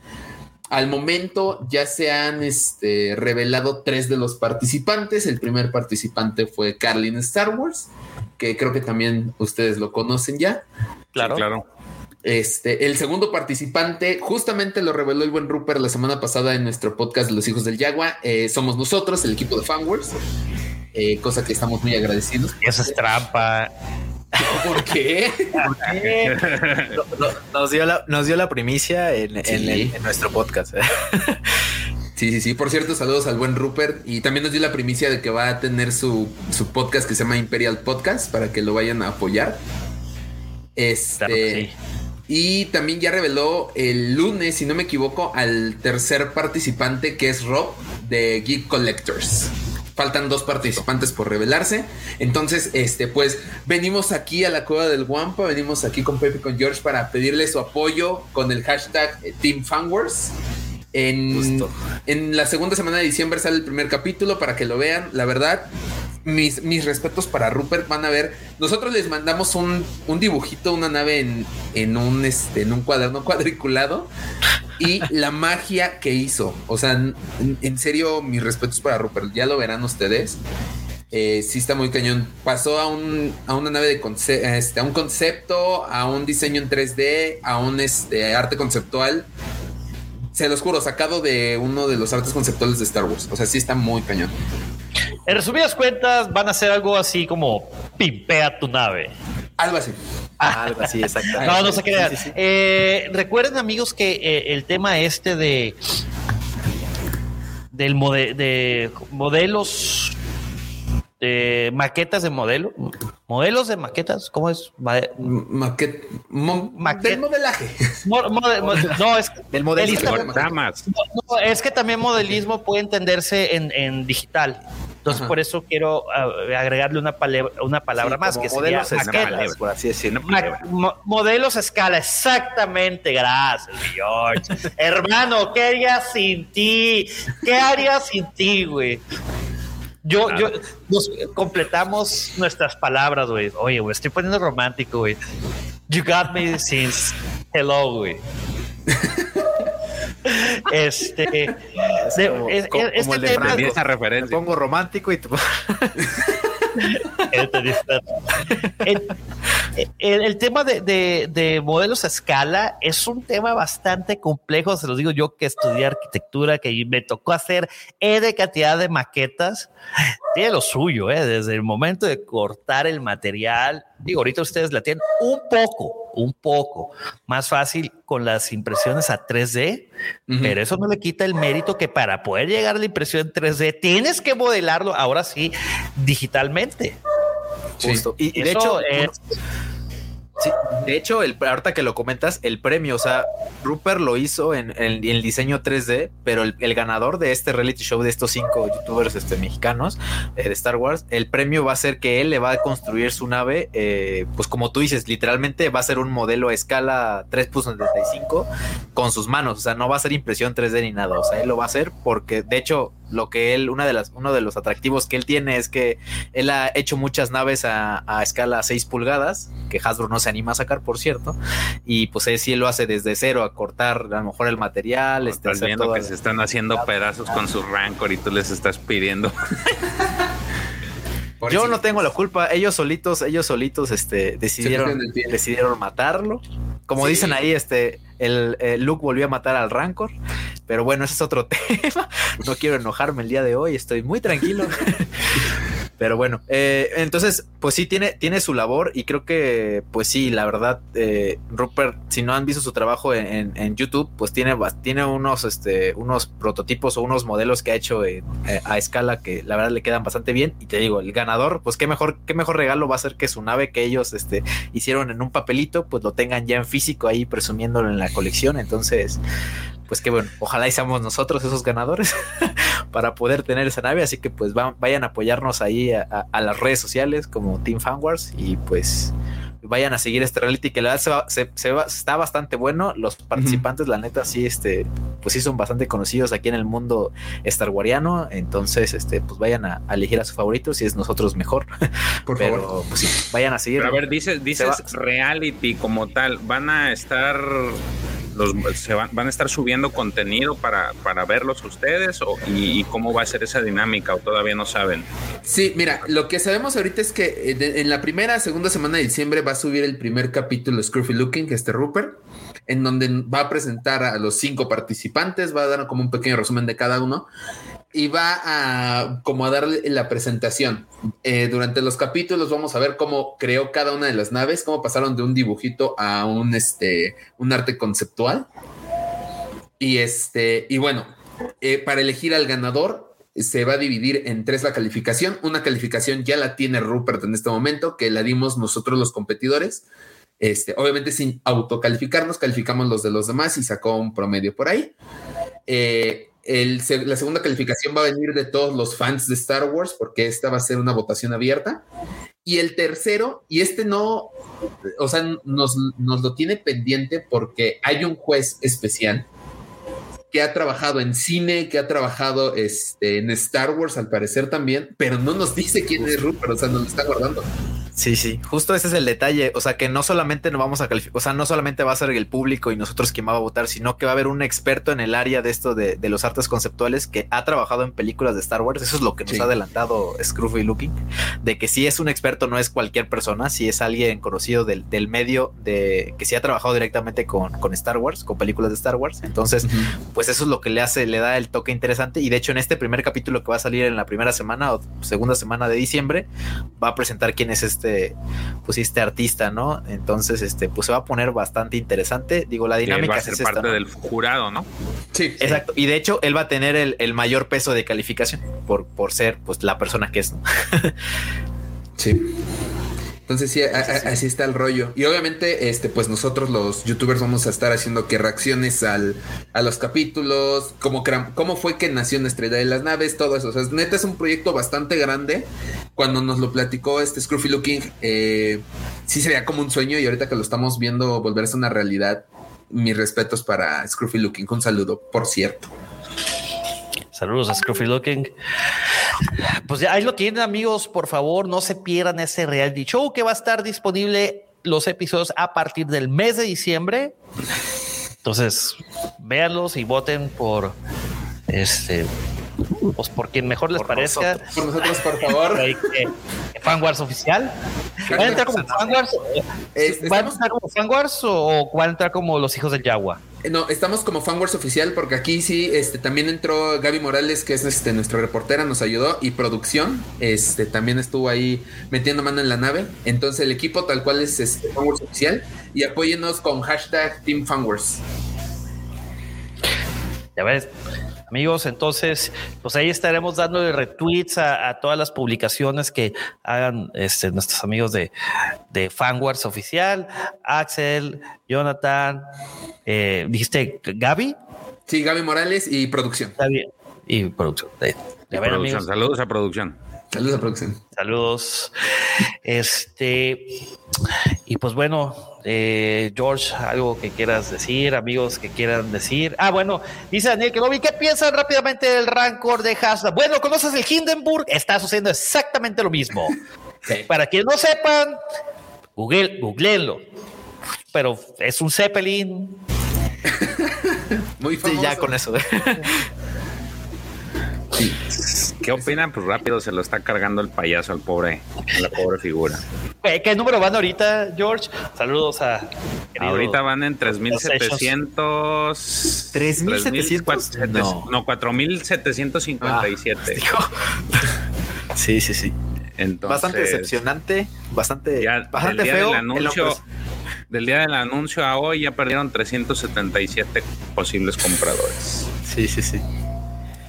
Al momento ya se han este, revelado tres de los participantes. El primer participante fue Carlin Star Wars, que creo que también ustedes lo conocen ya. Claro. claro. Este, el segundo participante, justamente lo reveló el buen Rupert la semana pasada en nuestro podcast de los hijos del Yagua. Eh, somos nosotros, el equipo de Fanworks, eh, cosa que estamos muy agradecidos. Esa es trampa. ¿Por qué? nos, dio la, nos dio la primicia en, nuestro podcast. Sí, sí, sí. Por cierto, saludos al buen Rupert. Y también nos dio la primicia de que va a tener su, su podcast que se llama Imperial Podcast para que lo vayan a apoyar. Este. Y también ya reveló el lunes, si no me equivoco, al tercer participante que es Rob de Geek Collectors. Faltan dos participantes por revelarse. Entonces, este, pues venimos aquí a la cueva del Wampa, venimos aquí con Pepe y con George para pedirle su apoyo con el hashtag Team En, en la segunda semana de diciembre sale el primer capítulo para que lo vean. La verdad, mis, mis respetos para Rupert. Van a ver, nosotros les mandamos un, dibujito, una nave en, en, un, este, en un cuaderno cuadriculado y la magia que hizo. O sea, en, serio, mis respetos para Rupert. Ya lo verán ustedes. Eh, sí está muy cañón. Pasó a, un, a una nave de este, a un concepto, a un diseño en 3D, a un este, arte conceptual. Se los juro, sacado de uno de los artes conceptuales de Star Wars. O sea, sí está muy cañón. En resumidas cuentas, van a ser algo así como pimpea tu nave. Algo así. Ah, algo así, exacto. No, no se crean. Eh, recuerden, amigos, que eh, el tema este de del de modelos de maquetas de modelo modelos de maquetas cómo es Maquet, del modelaje no es del modelismo no, es que también modelismo puede entenderse en, en digital entonces, por eso quiero ah, agregarle una, palabra, una palabra más, que modelos sería maquetas, por así decirlo. modelos a escala, exactamente, gracias, George. Hermano, ¿qué harías sin ti? ¿Qué harías sin ti, güey? Yo, yo, nos completamos nuestras palabras, güey. Oye, güey, estoy poniendo romántico, güey. You got me since hello, güey. Este, es como, es, este el de esa referencia. pongo romántico y el, tema de, modelos a escala es un tema bastante complejo, se los digo yo que estudié arquitectura, que me tocó hacer E de cantidad de maquetas, tiene lo suyo, ¿eh? desde el momento de cortar el material, digo, ahorita ustedes la tienen un poco, un poco más fácil con las impresiones a 3D, pero eso no le quita el mérito que para poder llegar a la impresión 3D tienes que modelarlo ahora sí digitalmente. Justo. Y, de hecho, de hecho, el, ahorita que lo comentas, el premio, o sea, Rupert lo hizo en, el diseño 3D, pero el, ganador de este reality show de estos cinco youtubers este, mexicanos eh, de Star Wars, el premio va a ser que él le va a construir su nave, eh, pues como tú dices, literalmente va a ser un modelo a escala 3.75 con sus manos, o sea, no va a ser impresión 3D ni nada, o sea, él lo va a hacer porque, de hecho, lo que él, una de las, uno de los atractivos que él tiene es que él ha hecho muchas naves a, a escala 6 pulgadas, que Hasbro no se anima a sacar, por cierto, y pues él sí lo hace desde cero, a cortar a lo mejor el material. Este, estás viendo que se están haciendo pedazos con su rancor y tú les estás pidiendo. Yo no tengo la culpa, ellos solitos, ellos solitos este, decidieron, decidieron matarlo. Como dicen ahí, este, el, el, Luke volvió a matar al Rancor, pero bueno, ese es otro tema. No quiero enojarme el día de hoy, estoy muy tranquilo. Pero bueno, eh, entonces, pues sí, tiene, tiene su labor y creo que, pues sí, la verdad, eh, Rupert, si no han visto su trabajo en, YouTube, pues tiene, tiene unos, este, unos prototipos o unos modelos que ha hecho eh, a escala que la verdad le quedan bastante bien. Y te digo, el ganador, pues qué mejor, qué mejor regalo va a ser que su nave que ellos este, hicieron en un papelito, pues lo tengan ya en físico ahí presumiéndolo en la colección. Entonces, pues que bueno, ojalá y seamos nosotros esos ganadores, para poder tener esa nave. Así que pues vayan a apoyarnos ahí a, a las redes sociales como Team Fanwars y pues vayan a seguir este reality que la verdad se, está bastante bueno. Los participantes, la neta, sí, este, pues sí son bastante conocidos aquí en el mundo Star Wariano. Entonces, este, pues vayan a, elegir a su favorito, si es nosotros mejor. Por Pero, favor. pues sí, vayan a seguir. a ver, dices, dices reality como tal, van a estar se van, a estar subiendo contenido para, para verlos ustedes o, y, cómo va a ser esa dinámica o todavía no saben? Sí, mira, lo que sabemos ahorita es que eh, en la primera, segunda semana de diciembre va a subir el primer capítulo Scruffy Looking, este Rupert, en donde va a presentar a los cinco participantes, va a dar como un pequeño resumen de cada uno y va a como a darle la presentación. Eh, durante los capítulos vamos a ver cómo creó cada una de las naves, cómo pasaron de un dibujito a un este un arte conceptual. Y este, y bueno, eh, para elegir al ganador se va a dividir en tres la calificación. Una calificación ya la tiene Rupert en este momento, que la dimos nosotros los competidores. Este, obviamente sin autocalificarnos, calificamos los de los demás y sacó un promedio por ahí. Eh, la segunda calificación va a venir de todos los fans de Star Wars, porque esta va a ser una votación abierta. Y el tercero, y este no, o sea, nos, nos lo tiene pendiente porque hay un juez especial que ha trabajado en cine, que ha trabajado este, en Star Wars al parecer también, pero no nos dice quién es Rupert, o sea, nos lo está guardando. Sí, sí, justo ese es el detalle. O sea, que no solamente nos vamos a calificar, o sea, no solamente va a ser el público y nosotros quien va a votar, sino que va a haber un experto en el área de esto de, los artes conceptuales que ha trabajado en películas de Star Wars. Eso es lo que nos ha adelantado Scruffy Looking, de que si es un experto, no es cualquier persona, si es alguien conocido del, medio de que sí ha trabajado directamente con, con, Star Wars, con películas de Star Wars. Entonces, pues eso es lo que le hace, le da el toque interesante. Y de hecho, en este primer capítulo que va a salir en la primera semana o segunda semana de diciembre, va a presentar quién es este este, pues este artista, ¿no? Entonces, este, pues se va a poner bastante interesante. Digo, la dinámica va a ser parte del jurado, ¿no? Sí, exacto. Y de hecho, él va a tener el, mayor peso de calificación por, por ser, pues, la persona que es. sí. Entonces sí, así está el rollo. Y obviamente, este, pues nosotros los youtubers vamos a estar haciendo que reacciones al, a los capítulos, cómo, cómo fue que nació una estrella de las naves, todo eso. O sea, neta es un proyecto bastante grande. Cuando nos lo platicó este Scruffy Looking, eh, sí sería como un sueño y ahorita que lo estamos viendo volverse una realidad, mis respetos para Scruffy Looking. Un saludo, por cierto. Saludos a Scruffy Looking. Pues ya ahí lo tienen, amigos. Por favor, no se pierdan ese reality show que va a estar disponible los episodios a partir del mes de diciembre. Entonces, véanlos y voten por este pues por quien mejor les parezca. por nosotros, por favor. Fanwars oficial. ¿Van a entrar como Fanwars? ¿Van a entrar como Fanwars o van a entrar como los hijos del Yagua? No, estamos como Fanwars oficial porque aquí sí, este, también entró Gaby Morales, que es este, nuestra reportera, nos ayudó y producción, este, también estuvo ahí metiendo mano en la nave. Entonces el equipo tal cual es este, Fanwars oficial y apóyenos con hashtag Team Fanwars. Ya ves, Amigos, entonces, pues ahí estaremos dándole retweets a, todas las publicaciones que hagan este, nuestros amigos de, de Fanwars Oficial, Axel, Jonathan, eh, dijiste Gaby. Sí, Gaby Morales y producción. Y producción. Saludos a producción. Saludos a producción. Saludos. Este, y pues bueno, eh, George, algo que quieras decir, amigos que quieran decir. Ah, bueno, dice Daniel que no vi. ¿Qué piensan rápidamente del Rancor de Hasbro? Bueno, ¿conoces el Hindenburg? Está sucediendo exactamente lo mismo. Para quienes no sepan, Google, googleenlo. Pero es un Zeppelin. Muy famoso. ya con eso. ¿Qué opinan? Pues rápido se lo está cargando el payaso al pobre, a la pobre figura. ¿Qué número van ahorita, George? Saludos a. Ahorita van en 3700. 3700. No, no 4757. Ah, sí, sí, sí. bastante decepcionante, bastante, bastante feo. Del, anuncio, del día del anuncio a hoy ya perdieron 377 posibles compradores. Sí, sí, sí.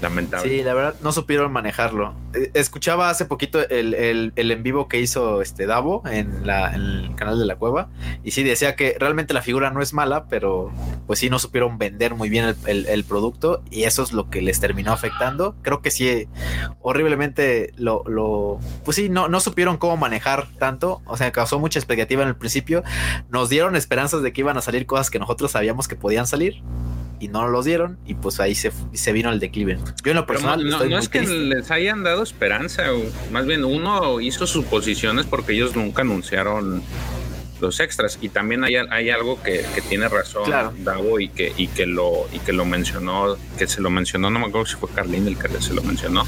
Lamentable. Sí, la verdad no supieron manejarlo. Eh, Escuchaba hace poquito el, el- el en vivo que hizo este Davo en, la, en el canal de la cueva y sí decía que realmente la figura no es mala, pero pues sí no supieron vender muy bien el, el- producto y eso es lo que les terminó afectando. Creo que sí, horriblemente lo, lo pues sí, no, no supieron cómo manejar tanto, o sea, causó mucha expectativa en el principio, nos dieron esperanzas de que iban a salir cosas que nosotros sabíamos que podían salir. Y no los dieron, y pues ahí se, se vino el declive. Yo en lo Pero personal no, estoy no muy es que triste. les hayan dado esperanza, más bien uno hizo suposiciones porque ellos nunca anunciaron los extras y también hay, hay algo que, que tiene razón Claro. Davo y que, y que lo y que lo mencionó, que se lo mencionó, no me acuerdo si fue Carlín el que se lo mencionó,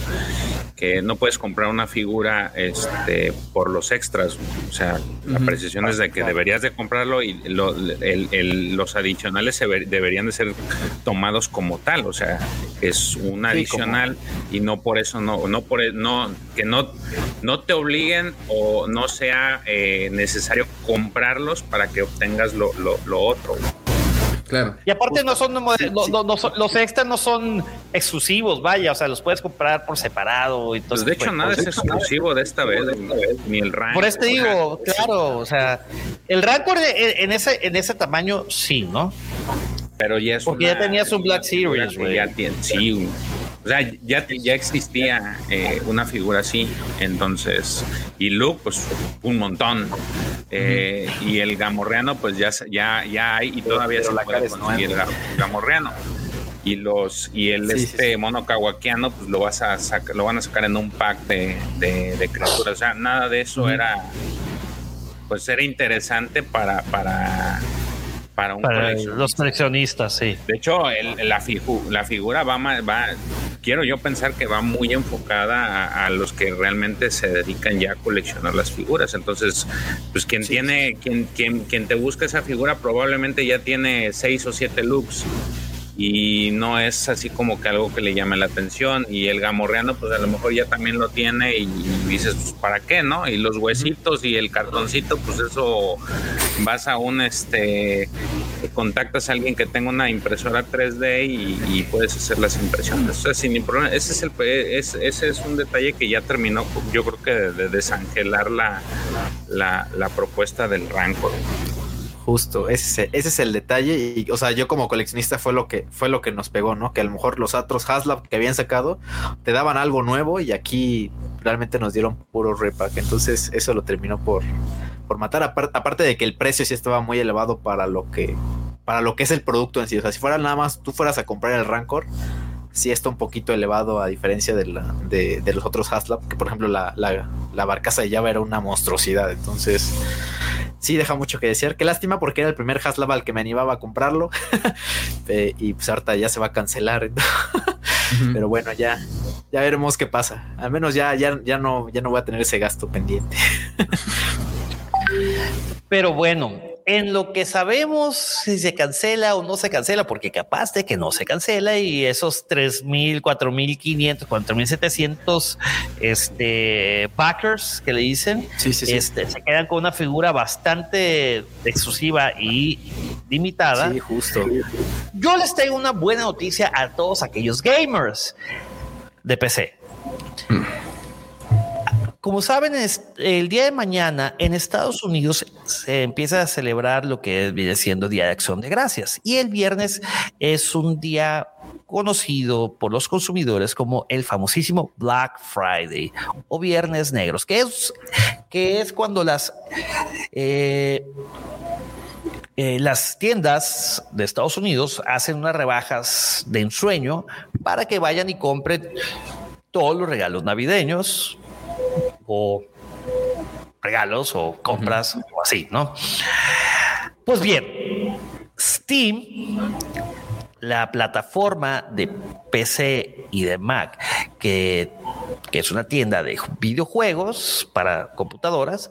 que no puedes comprar una figura este por los extras, o sea, la Ujú. precisión es de que deberías de comprarlo y lo- el- el- los adicionales se ver- deberían de ser tomados como tal, o sea, es un adicional y no por eso no no por e- no que no no te obliguen o no sea eh, necesario para que obtengas lo, lo, lo otro. Claro. Y aparte no son, no, Sí, no- sí. no- no son- los extras no son exclusivos, vaya, o sea, los puedes comprar por separado y todo Pues de hecho nada es exclusivo de esta vez, ni el rank. Por eso te digo, claro, o sea, el Rancor en ese en ese tamaño sí, ¿no? Pero ya es Porque ya tenías un Black Series, güey. ya tiene, sí, güey. o sea, ya, ya existía eh, una figura así, entonces, y Luke, pues un montón, Eh, y el gamorreano, pues ya, se- ya, ya hay y todavía pero se la puede conseguir el nueva. gamorreano. Y los y el Sí, sí, este sí. mono kawakiano, pues lo vas a sacar, lo van a sacar en un pack de, de, de criaturas. O sea, nada de eso era pues era interesante para para para un Para coleccionista. los coleccionistas, sí. De hecho, el- la, figu- la figura va, ma- va, quiero yo pensar que va muy enfocada a, a los que realmente se dedican ya a coleccionar las figuras. Entonces, pues quien tiene, quien, quien, quien te busca esa figura probablemente ya tiene seis o siete looks. Y no es así como que algo que le llame la atención. Y el gamorreano, pues a lo mejor ya también lo tiene. Y, dices, pues, ¿para qué, no? Y los huesitos y el cartoncito, pues eso vas a un este contactas a alguien que tenga una impresora 3D y, y puedes hacer las impresiones. O sea, sin problema. Ese es el es- ese es un detalle que ya terminó, yo creo que de, de desangelar la, la, la propuesta del Rancor. Justo, ese, es- ese es el detalle. Y, o sea, yo como coleccionista fue lo que fue lo que nos pegó, ¿no? Que a lo mejor los otros Haslab que habían sacado te daban algo nuevo y aquí realmente nos dieron puro repack. Entonces, eso lo terminó por, por matar. Apar- aparte de que el precio sí estaba muy elevado para lo que para lo que es el producto en sí. O sea, si fuera nada más tú fueras a comprar el Rancor, sí está un poquito elevado a diferencia de, la, de, de los otros Haslab, que por ejemplo la, la, la barcaza de Java era una monstruosidad. Entonces, sí deja mucho que desear. Qué lástima porque era el primer Haslab al que me animaba a comprarlo. Eh, y pues ahorita ya se va a cancelar. Pero bueno, ya, ya veremos qué pasa. Al menos ya, ya, ya no, ya no voy a tener ese gasto pendiente. Pero bueno, en lo que sabemos si se cancela o no se cancela, porque capaz de que no se cancela y esos 3.000, 4.500, 4.700 este, Packers que le dicen, Sí, sí, este, se quedan con una figura bastante exclusiva y limitada. Sí, justo. Yo les traigo una buena noticia a todos aquellos gamers de PC. Como saben, es- el día de mañana en Estados Unidos se empieza a celebrar lo que viene siendo Día de Acción de Gracias. Y el viernes es un día conocido por los consumidores como el famosísimo Black Friday o Viernes Negros, que es, que es cuando las... eh, eh, las tiendas de Estados Unidos hacen unas rebajas de ensueño para que vayan y compren todos los regalos navideños o regalos o compras o así, ¿no? Pues bien, Steam, la plataforma de PC y de Mac, que, es una tienda de videojuegos para computadoras,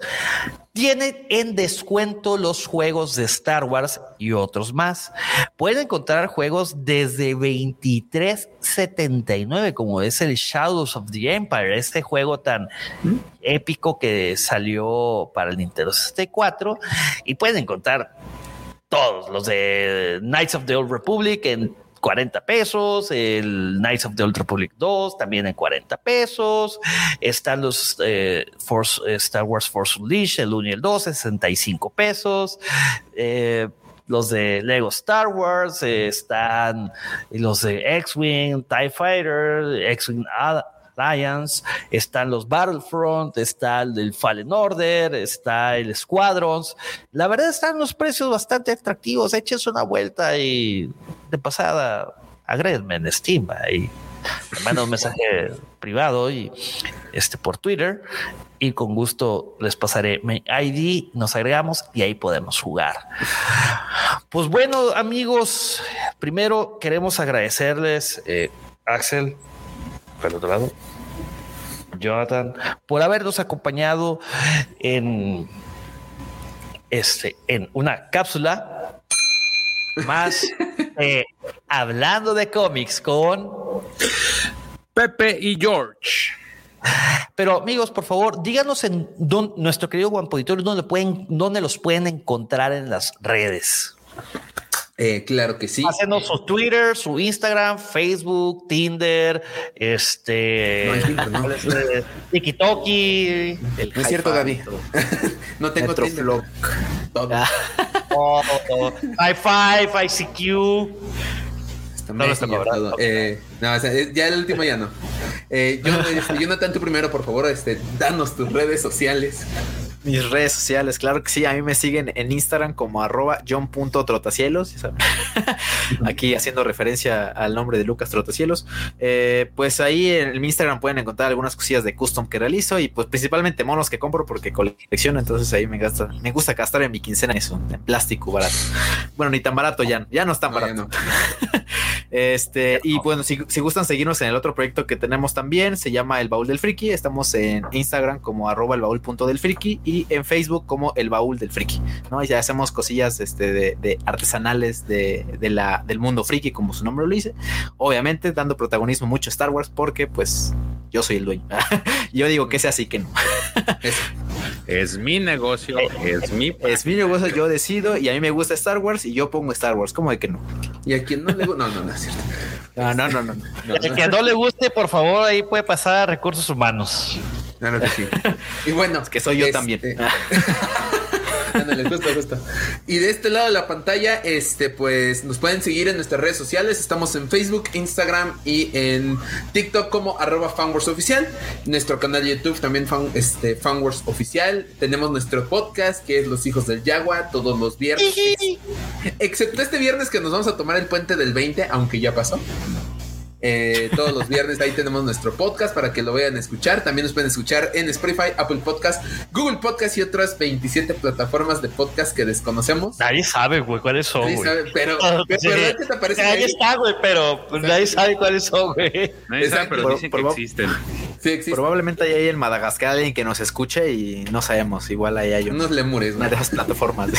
tiene en descuento los juegos de Star Wars y otros más. Pueden encontrar juegos desde 23.79, como es el Shadows of the Empire, este juego tan épico que salió para el Nintendo 64 y pueden encontrar todos los de Knights of the Old Republic en 40 pesos, el Knights of the Old Republic 2 también en 40 pesos, están los eh, eh, Star Wars Force Unleashed, el 1 y el 2, 65 pesos, eh, los de Lego Star Wars, están los de X-Wing, TIE Fighter, X-Wing Alliance, están los Battlefront, está el del Fallen Order, está el Squadrons. La verdad están los precios bastante atractivos. Échense una vuelta y de pasada agréguenme en Steam y manda un mensaje privado y este por Twitter y con gusto les pasaré mi ID, nos agregamos y ahí podemos jugar. Pues bueno, amigos, primero queremos agradecerles, eh, Axel, por el otro lado, Jonathan, por habernos acompañado en este en una cápsula más eh, hablando de cómics con Pepe y George. Pero amigos, por favor, díganos en dónde, nuestro querido Juan Poditorio, dónde pueden, dónde los pueden encontrar en las redes. Eh, claro que sí. Hacenos su Twitter, su Instagram, Facebook, Tinder, este, No hay Tinder, no. TikTok. El No es cierto, Gaby. no tengo Tinder. Metroflog. Todo. High Five, ICQ. No todo. Eh, no, o sea, eh, ya el último ya no. Eh, yo, este, Jonathan, tú primero, por favor, este, danos tus redes sociales. Mis redes sociales, claro que sí, a mí me siguen en Instagram como arroba john.trotacielos, ya saben. aquí haciendo referencia al nombre de Lucas Trotacielos. Eh, pues ahí en mi Instagram pueden encontrar algunas cosillas de custom que realizo y pues principalmente monos que compro porque colecciono, entonces ahí me gasta, me gusta gastar en mi quincena eso, en plástico barato. Bueno, ni tan barato ya, ya no es tan No, barato. no. Este, y bueno, si, si gustan seguirnos en el otro proyecto que tenemos también, se llama El Baúl del Friki. Estamos en Instagram como arroba el baúl punto del friki y en Facebook como El Baúl del Friki. ¿no? Y ya hacemos cosillas este, de, de artesanales de, de la, del mundo friki, como su nombre lo dice. Obviamente dando protagonismo mucho a Star Wars porque pues yo soy el dueño. yo digo que sea así que no. Eso. Es mi negocio, es mi. Es mi negocio, yo decido y a mí me gusta Star Wars y yo pongo Star Wars. ¿Cómo de que no? Y a quien no le gusta. No, no, no es cierto. No, no, no, no. no. No, El que no le guste, por favor, ahí puede pasar a recursos humanos. Claro que sí. Y bueno, Es que soy yo este, también. Ándale, justo, justo. Y de este lado de la pantalla, este, pues nos pueden seguir en nuestras redes sociales. Estamos en Facebook, Instagram y en TikTok como arroba fanwars oficial. Nuestro canal de YouTube también fan, este, fanwars oficial. Tenemos nuestro podcast que es Los Hijos del Yagua todos los viernes. Excepto este viernes que nos vamos a tomar el puente del 20, aunque ya pasó. Eh, todos los viernes ahí tenemos nuestro podcast para que lo vayan a escuchar. También nos pueden escuchar en Spotify, Apple Podcast, Google Podcast y otras 27 plataformas de podcast que desconocemos. Nadie sabe, güey, cuáles son, Nadie sabe, pero, pero sí. ¿verdad que te parece que Ahí está, güey, pero pues, nadie sabe cuáles son, güey. Nadie sabe, pero dicen que Por- existen. Sí, existe. Probablemente hay ahí en Madagascar alguien que nos escuche y no sabemos. Igual ahí hay una, Unos lemures, una ¿no? de esas plataformas.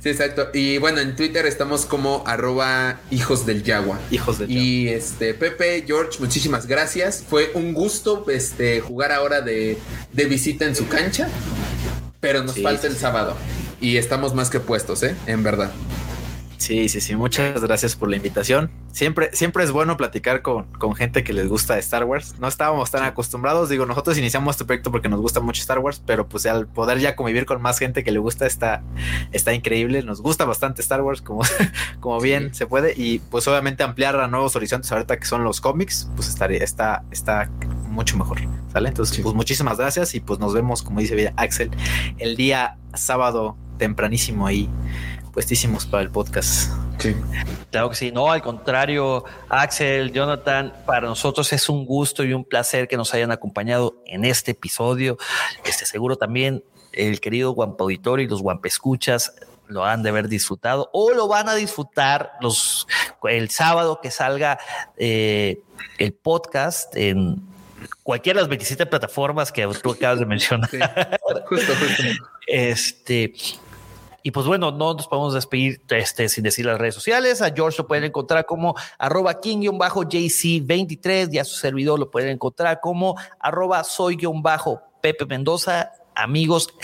Sí, exacto. Y bueno, en Twitter estamos como arroba hijos del yagua. Hijos de Y este, Pepe, George, muchísimas gracias. Fue un gusto este, jugar ahora de, de visita en su cancha. Pero nos Sí, falta el sábado. Y estamos más que puestos, ¿eh? En verdad. Sí, sí, sí. Muchas gracias por la invitación. Siempre, siempre es bueno platicar con, con gente que les gusta Star Wars. No estábamos tan acostumbrados. Digo, nosotros iniciamos este proyecto porque nos gusta mucho Star Wars, pero pues al poder ya convivir con más gente que le gusta está, está increíble. Nos gusta bastante Star Wars, como, como bien se puede. Y pues obviamente ampliar a nuevos horizontes ahorita que son los cómics, pues estaría, está, está mucho mejor. ¿Sale? Entonces, Sí. pues muchísimas gracias y pues nos vemos, como dice Axel, el día sábado tempranísimo ahí, puestísimos para el podcast. Sí. Claro que sí, no, al contrario, Axel, Jonathan, para nosotros es un gusto y un placer que nos hayan acompañado en este episodio. Este seguro también el querido Guampa Auditorio y los Guampa Escuchas lo han de haber disfrutado o lo van a disfrutar los el sábado que salga eh, el podcast en cualquiera de las 27 plataformas que tú acabas de mencionar. Sí. Justo, justo. Este. Y pues bueno, no nos podemos despedir este, sin decir las redes sociales. A George lo pueden encontrar como arroba king-jc23 y a su servidor lo pueden encontrar como arroba soy-pepe Mendoza. Amigos,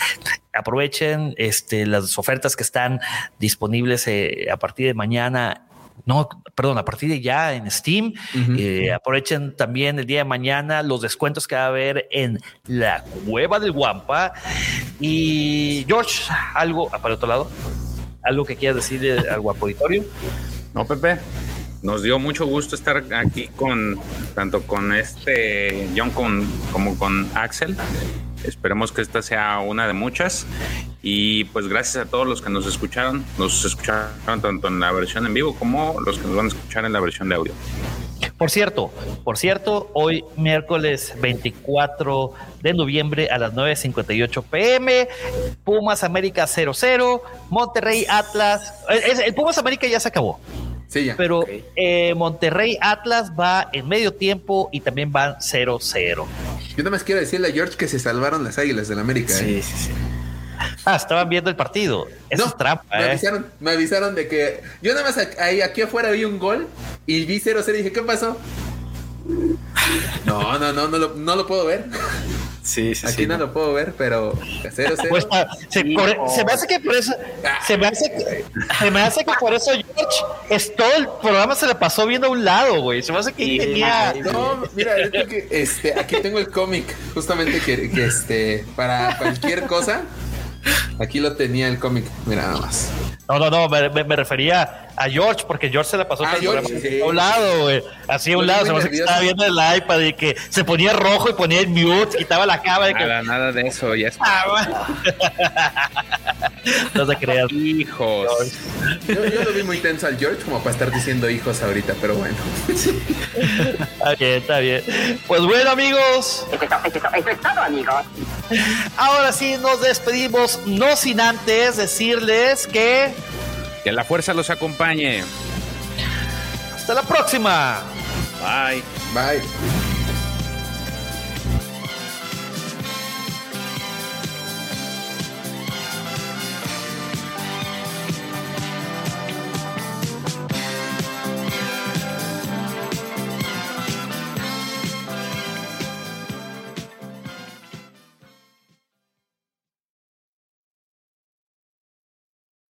aprovechen este, las ofertas que están disponibles eh, a partir de mañana no, perdón, a partir de ya en Steam. Eh, aprovechen también el día de mañana los descuentos que va a haber en la cueva del Guampa. Y George, algo ah, para otro lado, algo que quieras decirle al guapo auditorio. No, Pepe. Nos dio mucho gusto estar aquí con tanto con este John con- como con Axel. Esperemos que esta sea una de muchas. Y pues gracias a todos los que nos escucharon. Nos escucharon tanto en la versión en vivo como los que nos van a escuchar en la versión de audio. Por cierto, por cierto, hoy miércoles 24 de noviembre a las 9.58 pm, Pumas América 00, Monterrey Atlas, el, el- el Pumas América ya se acabó, Sí, ya. pero eh, Monterrey Atlas va en medio tiempo y también van 0-0. Yo nada más quiero decirle a George que se salvaron las águilas del América. ¿eh? Sí, sí, sí. Ah, estaban viendo el partido. Eso No, es trampa, me ¿eh? avisaron, me avisaron de que yo nada más ahí aquí afuera vi un gol y vi 0-0 y dije, ¿qué pasó? No, no, no, no lo, no lo puedo ver. Sí, sí, Aquí sí, no no. lo puedo ver, pero 0-0. Pues, ah, se, por- se me hace que por eso se me hace que, se me hace que por eso George es todo el programa se le pasó viendo a un lado, güey. Se me hace que Sí, tenía No, mira, es que, este, aquí tengo el cómic, justamente que, que, este, para cualquier cosa, aquí lo tenía el cómic, mira nada más. No, no, no, me, me- me refería a George, porque George se la pasó Ah, George, sí. a un lado, güey. Así a un lado, se me que estaba viendo el iPad y que se ponía rojo y ponía el mute, quitaba la cámara y que. Nada, nada de eso. Ya es Ah, no te creas. hijos. Yo, yo lo vi muy tenso al George como para estar diciendo hijos ahorita, pero bueno. Está bien, está bien. Pues bueno, amigos. Eso es todo, amigos. Ahora sí nos despedimos, no sin antes decirles que Que la fuerza los acompañe. hasta la próxima. Bye. Bye.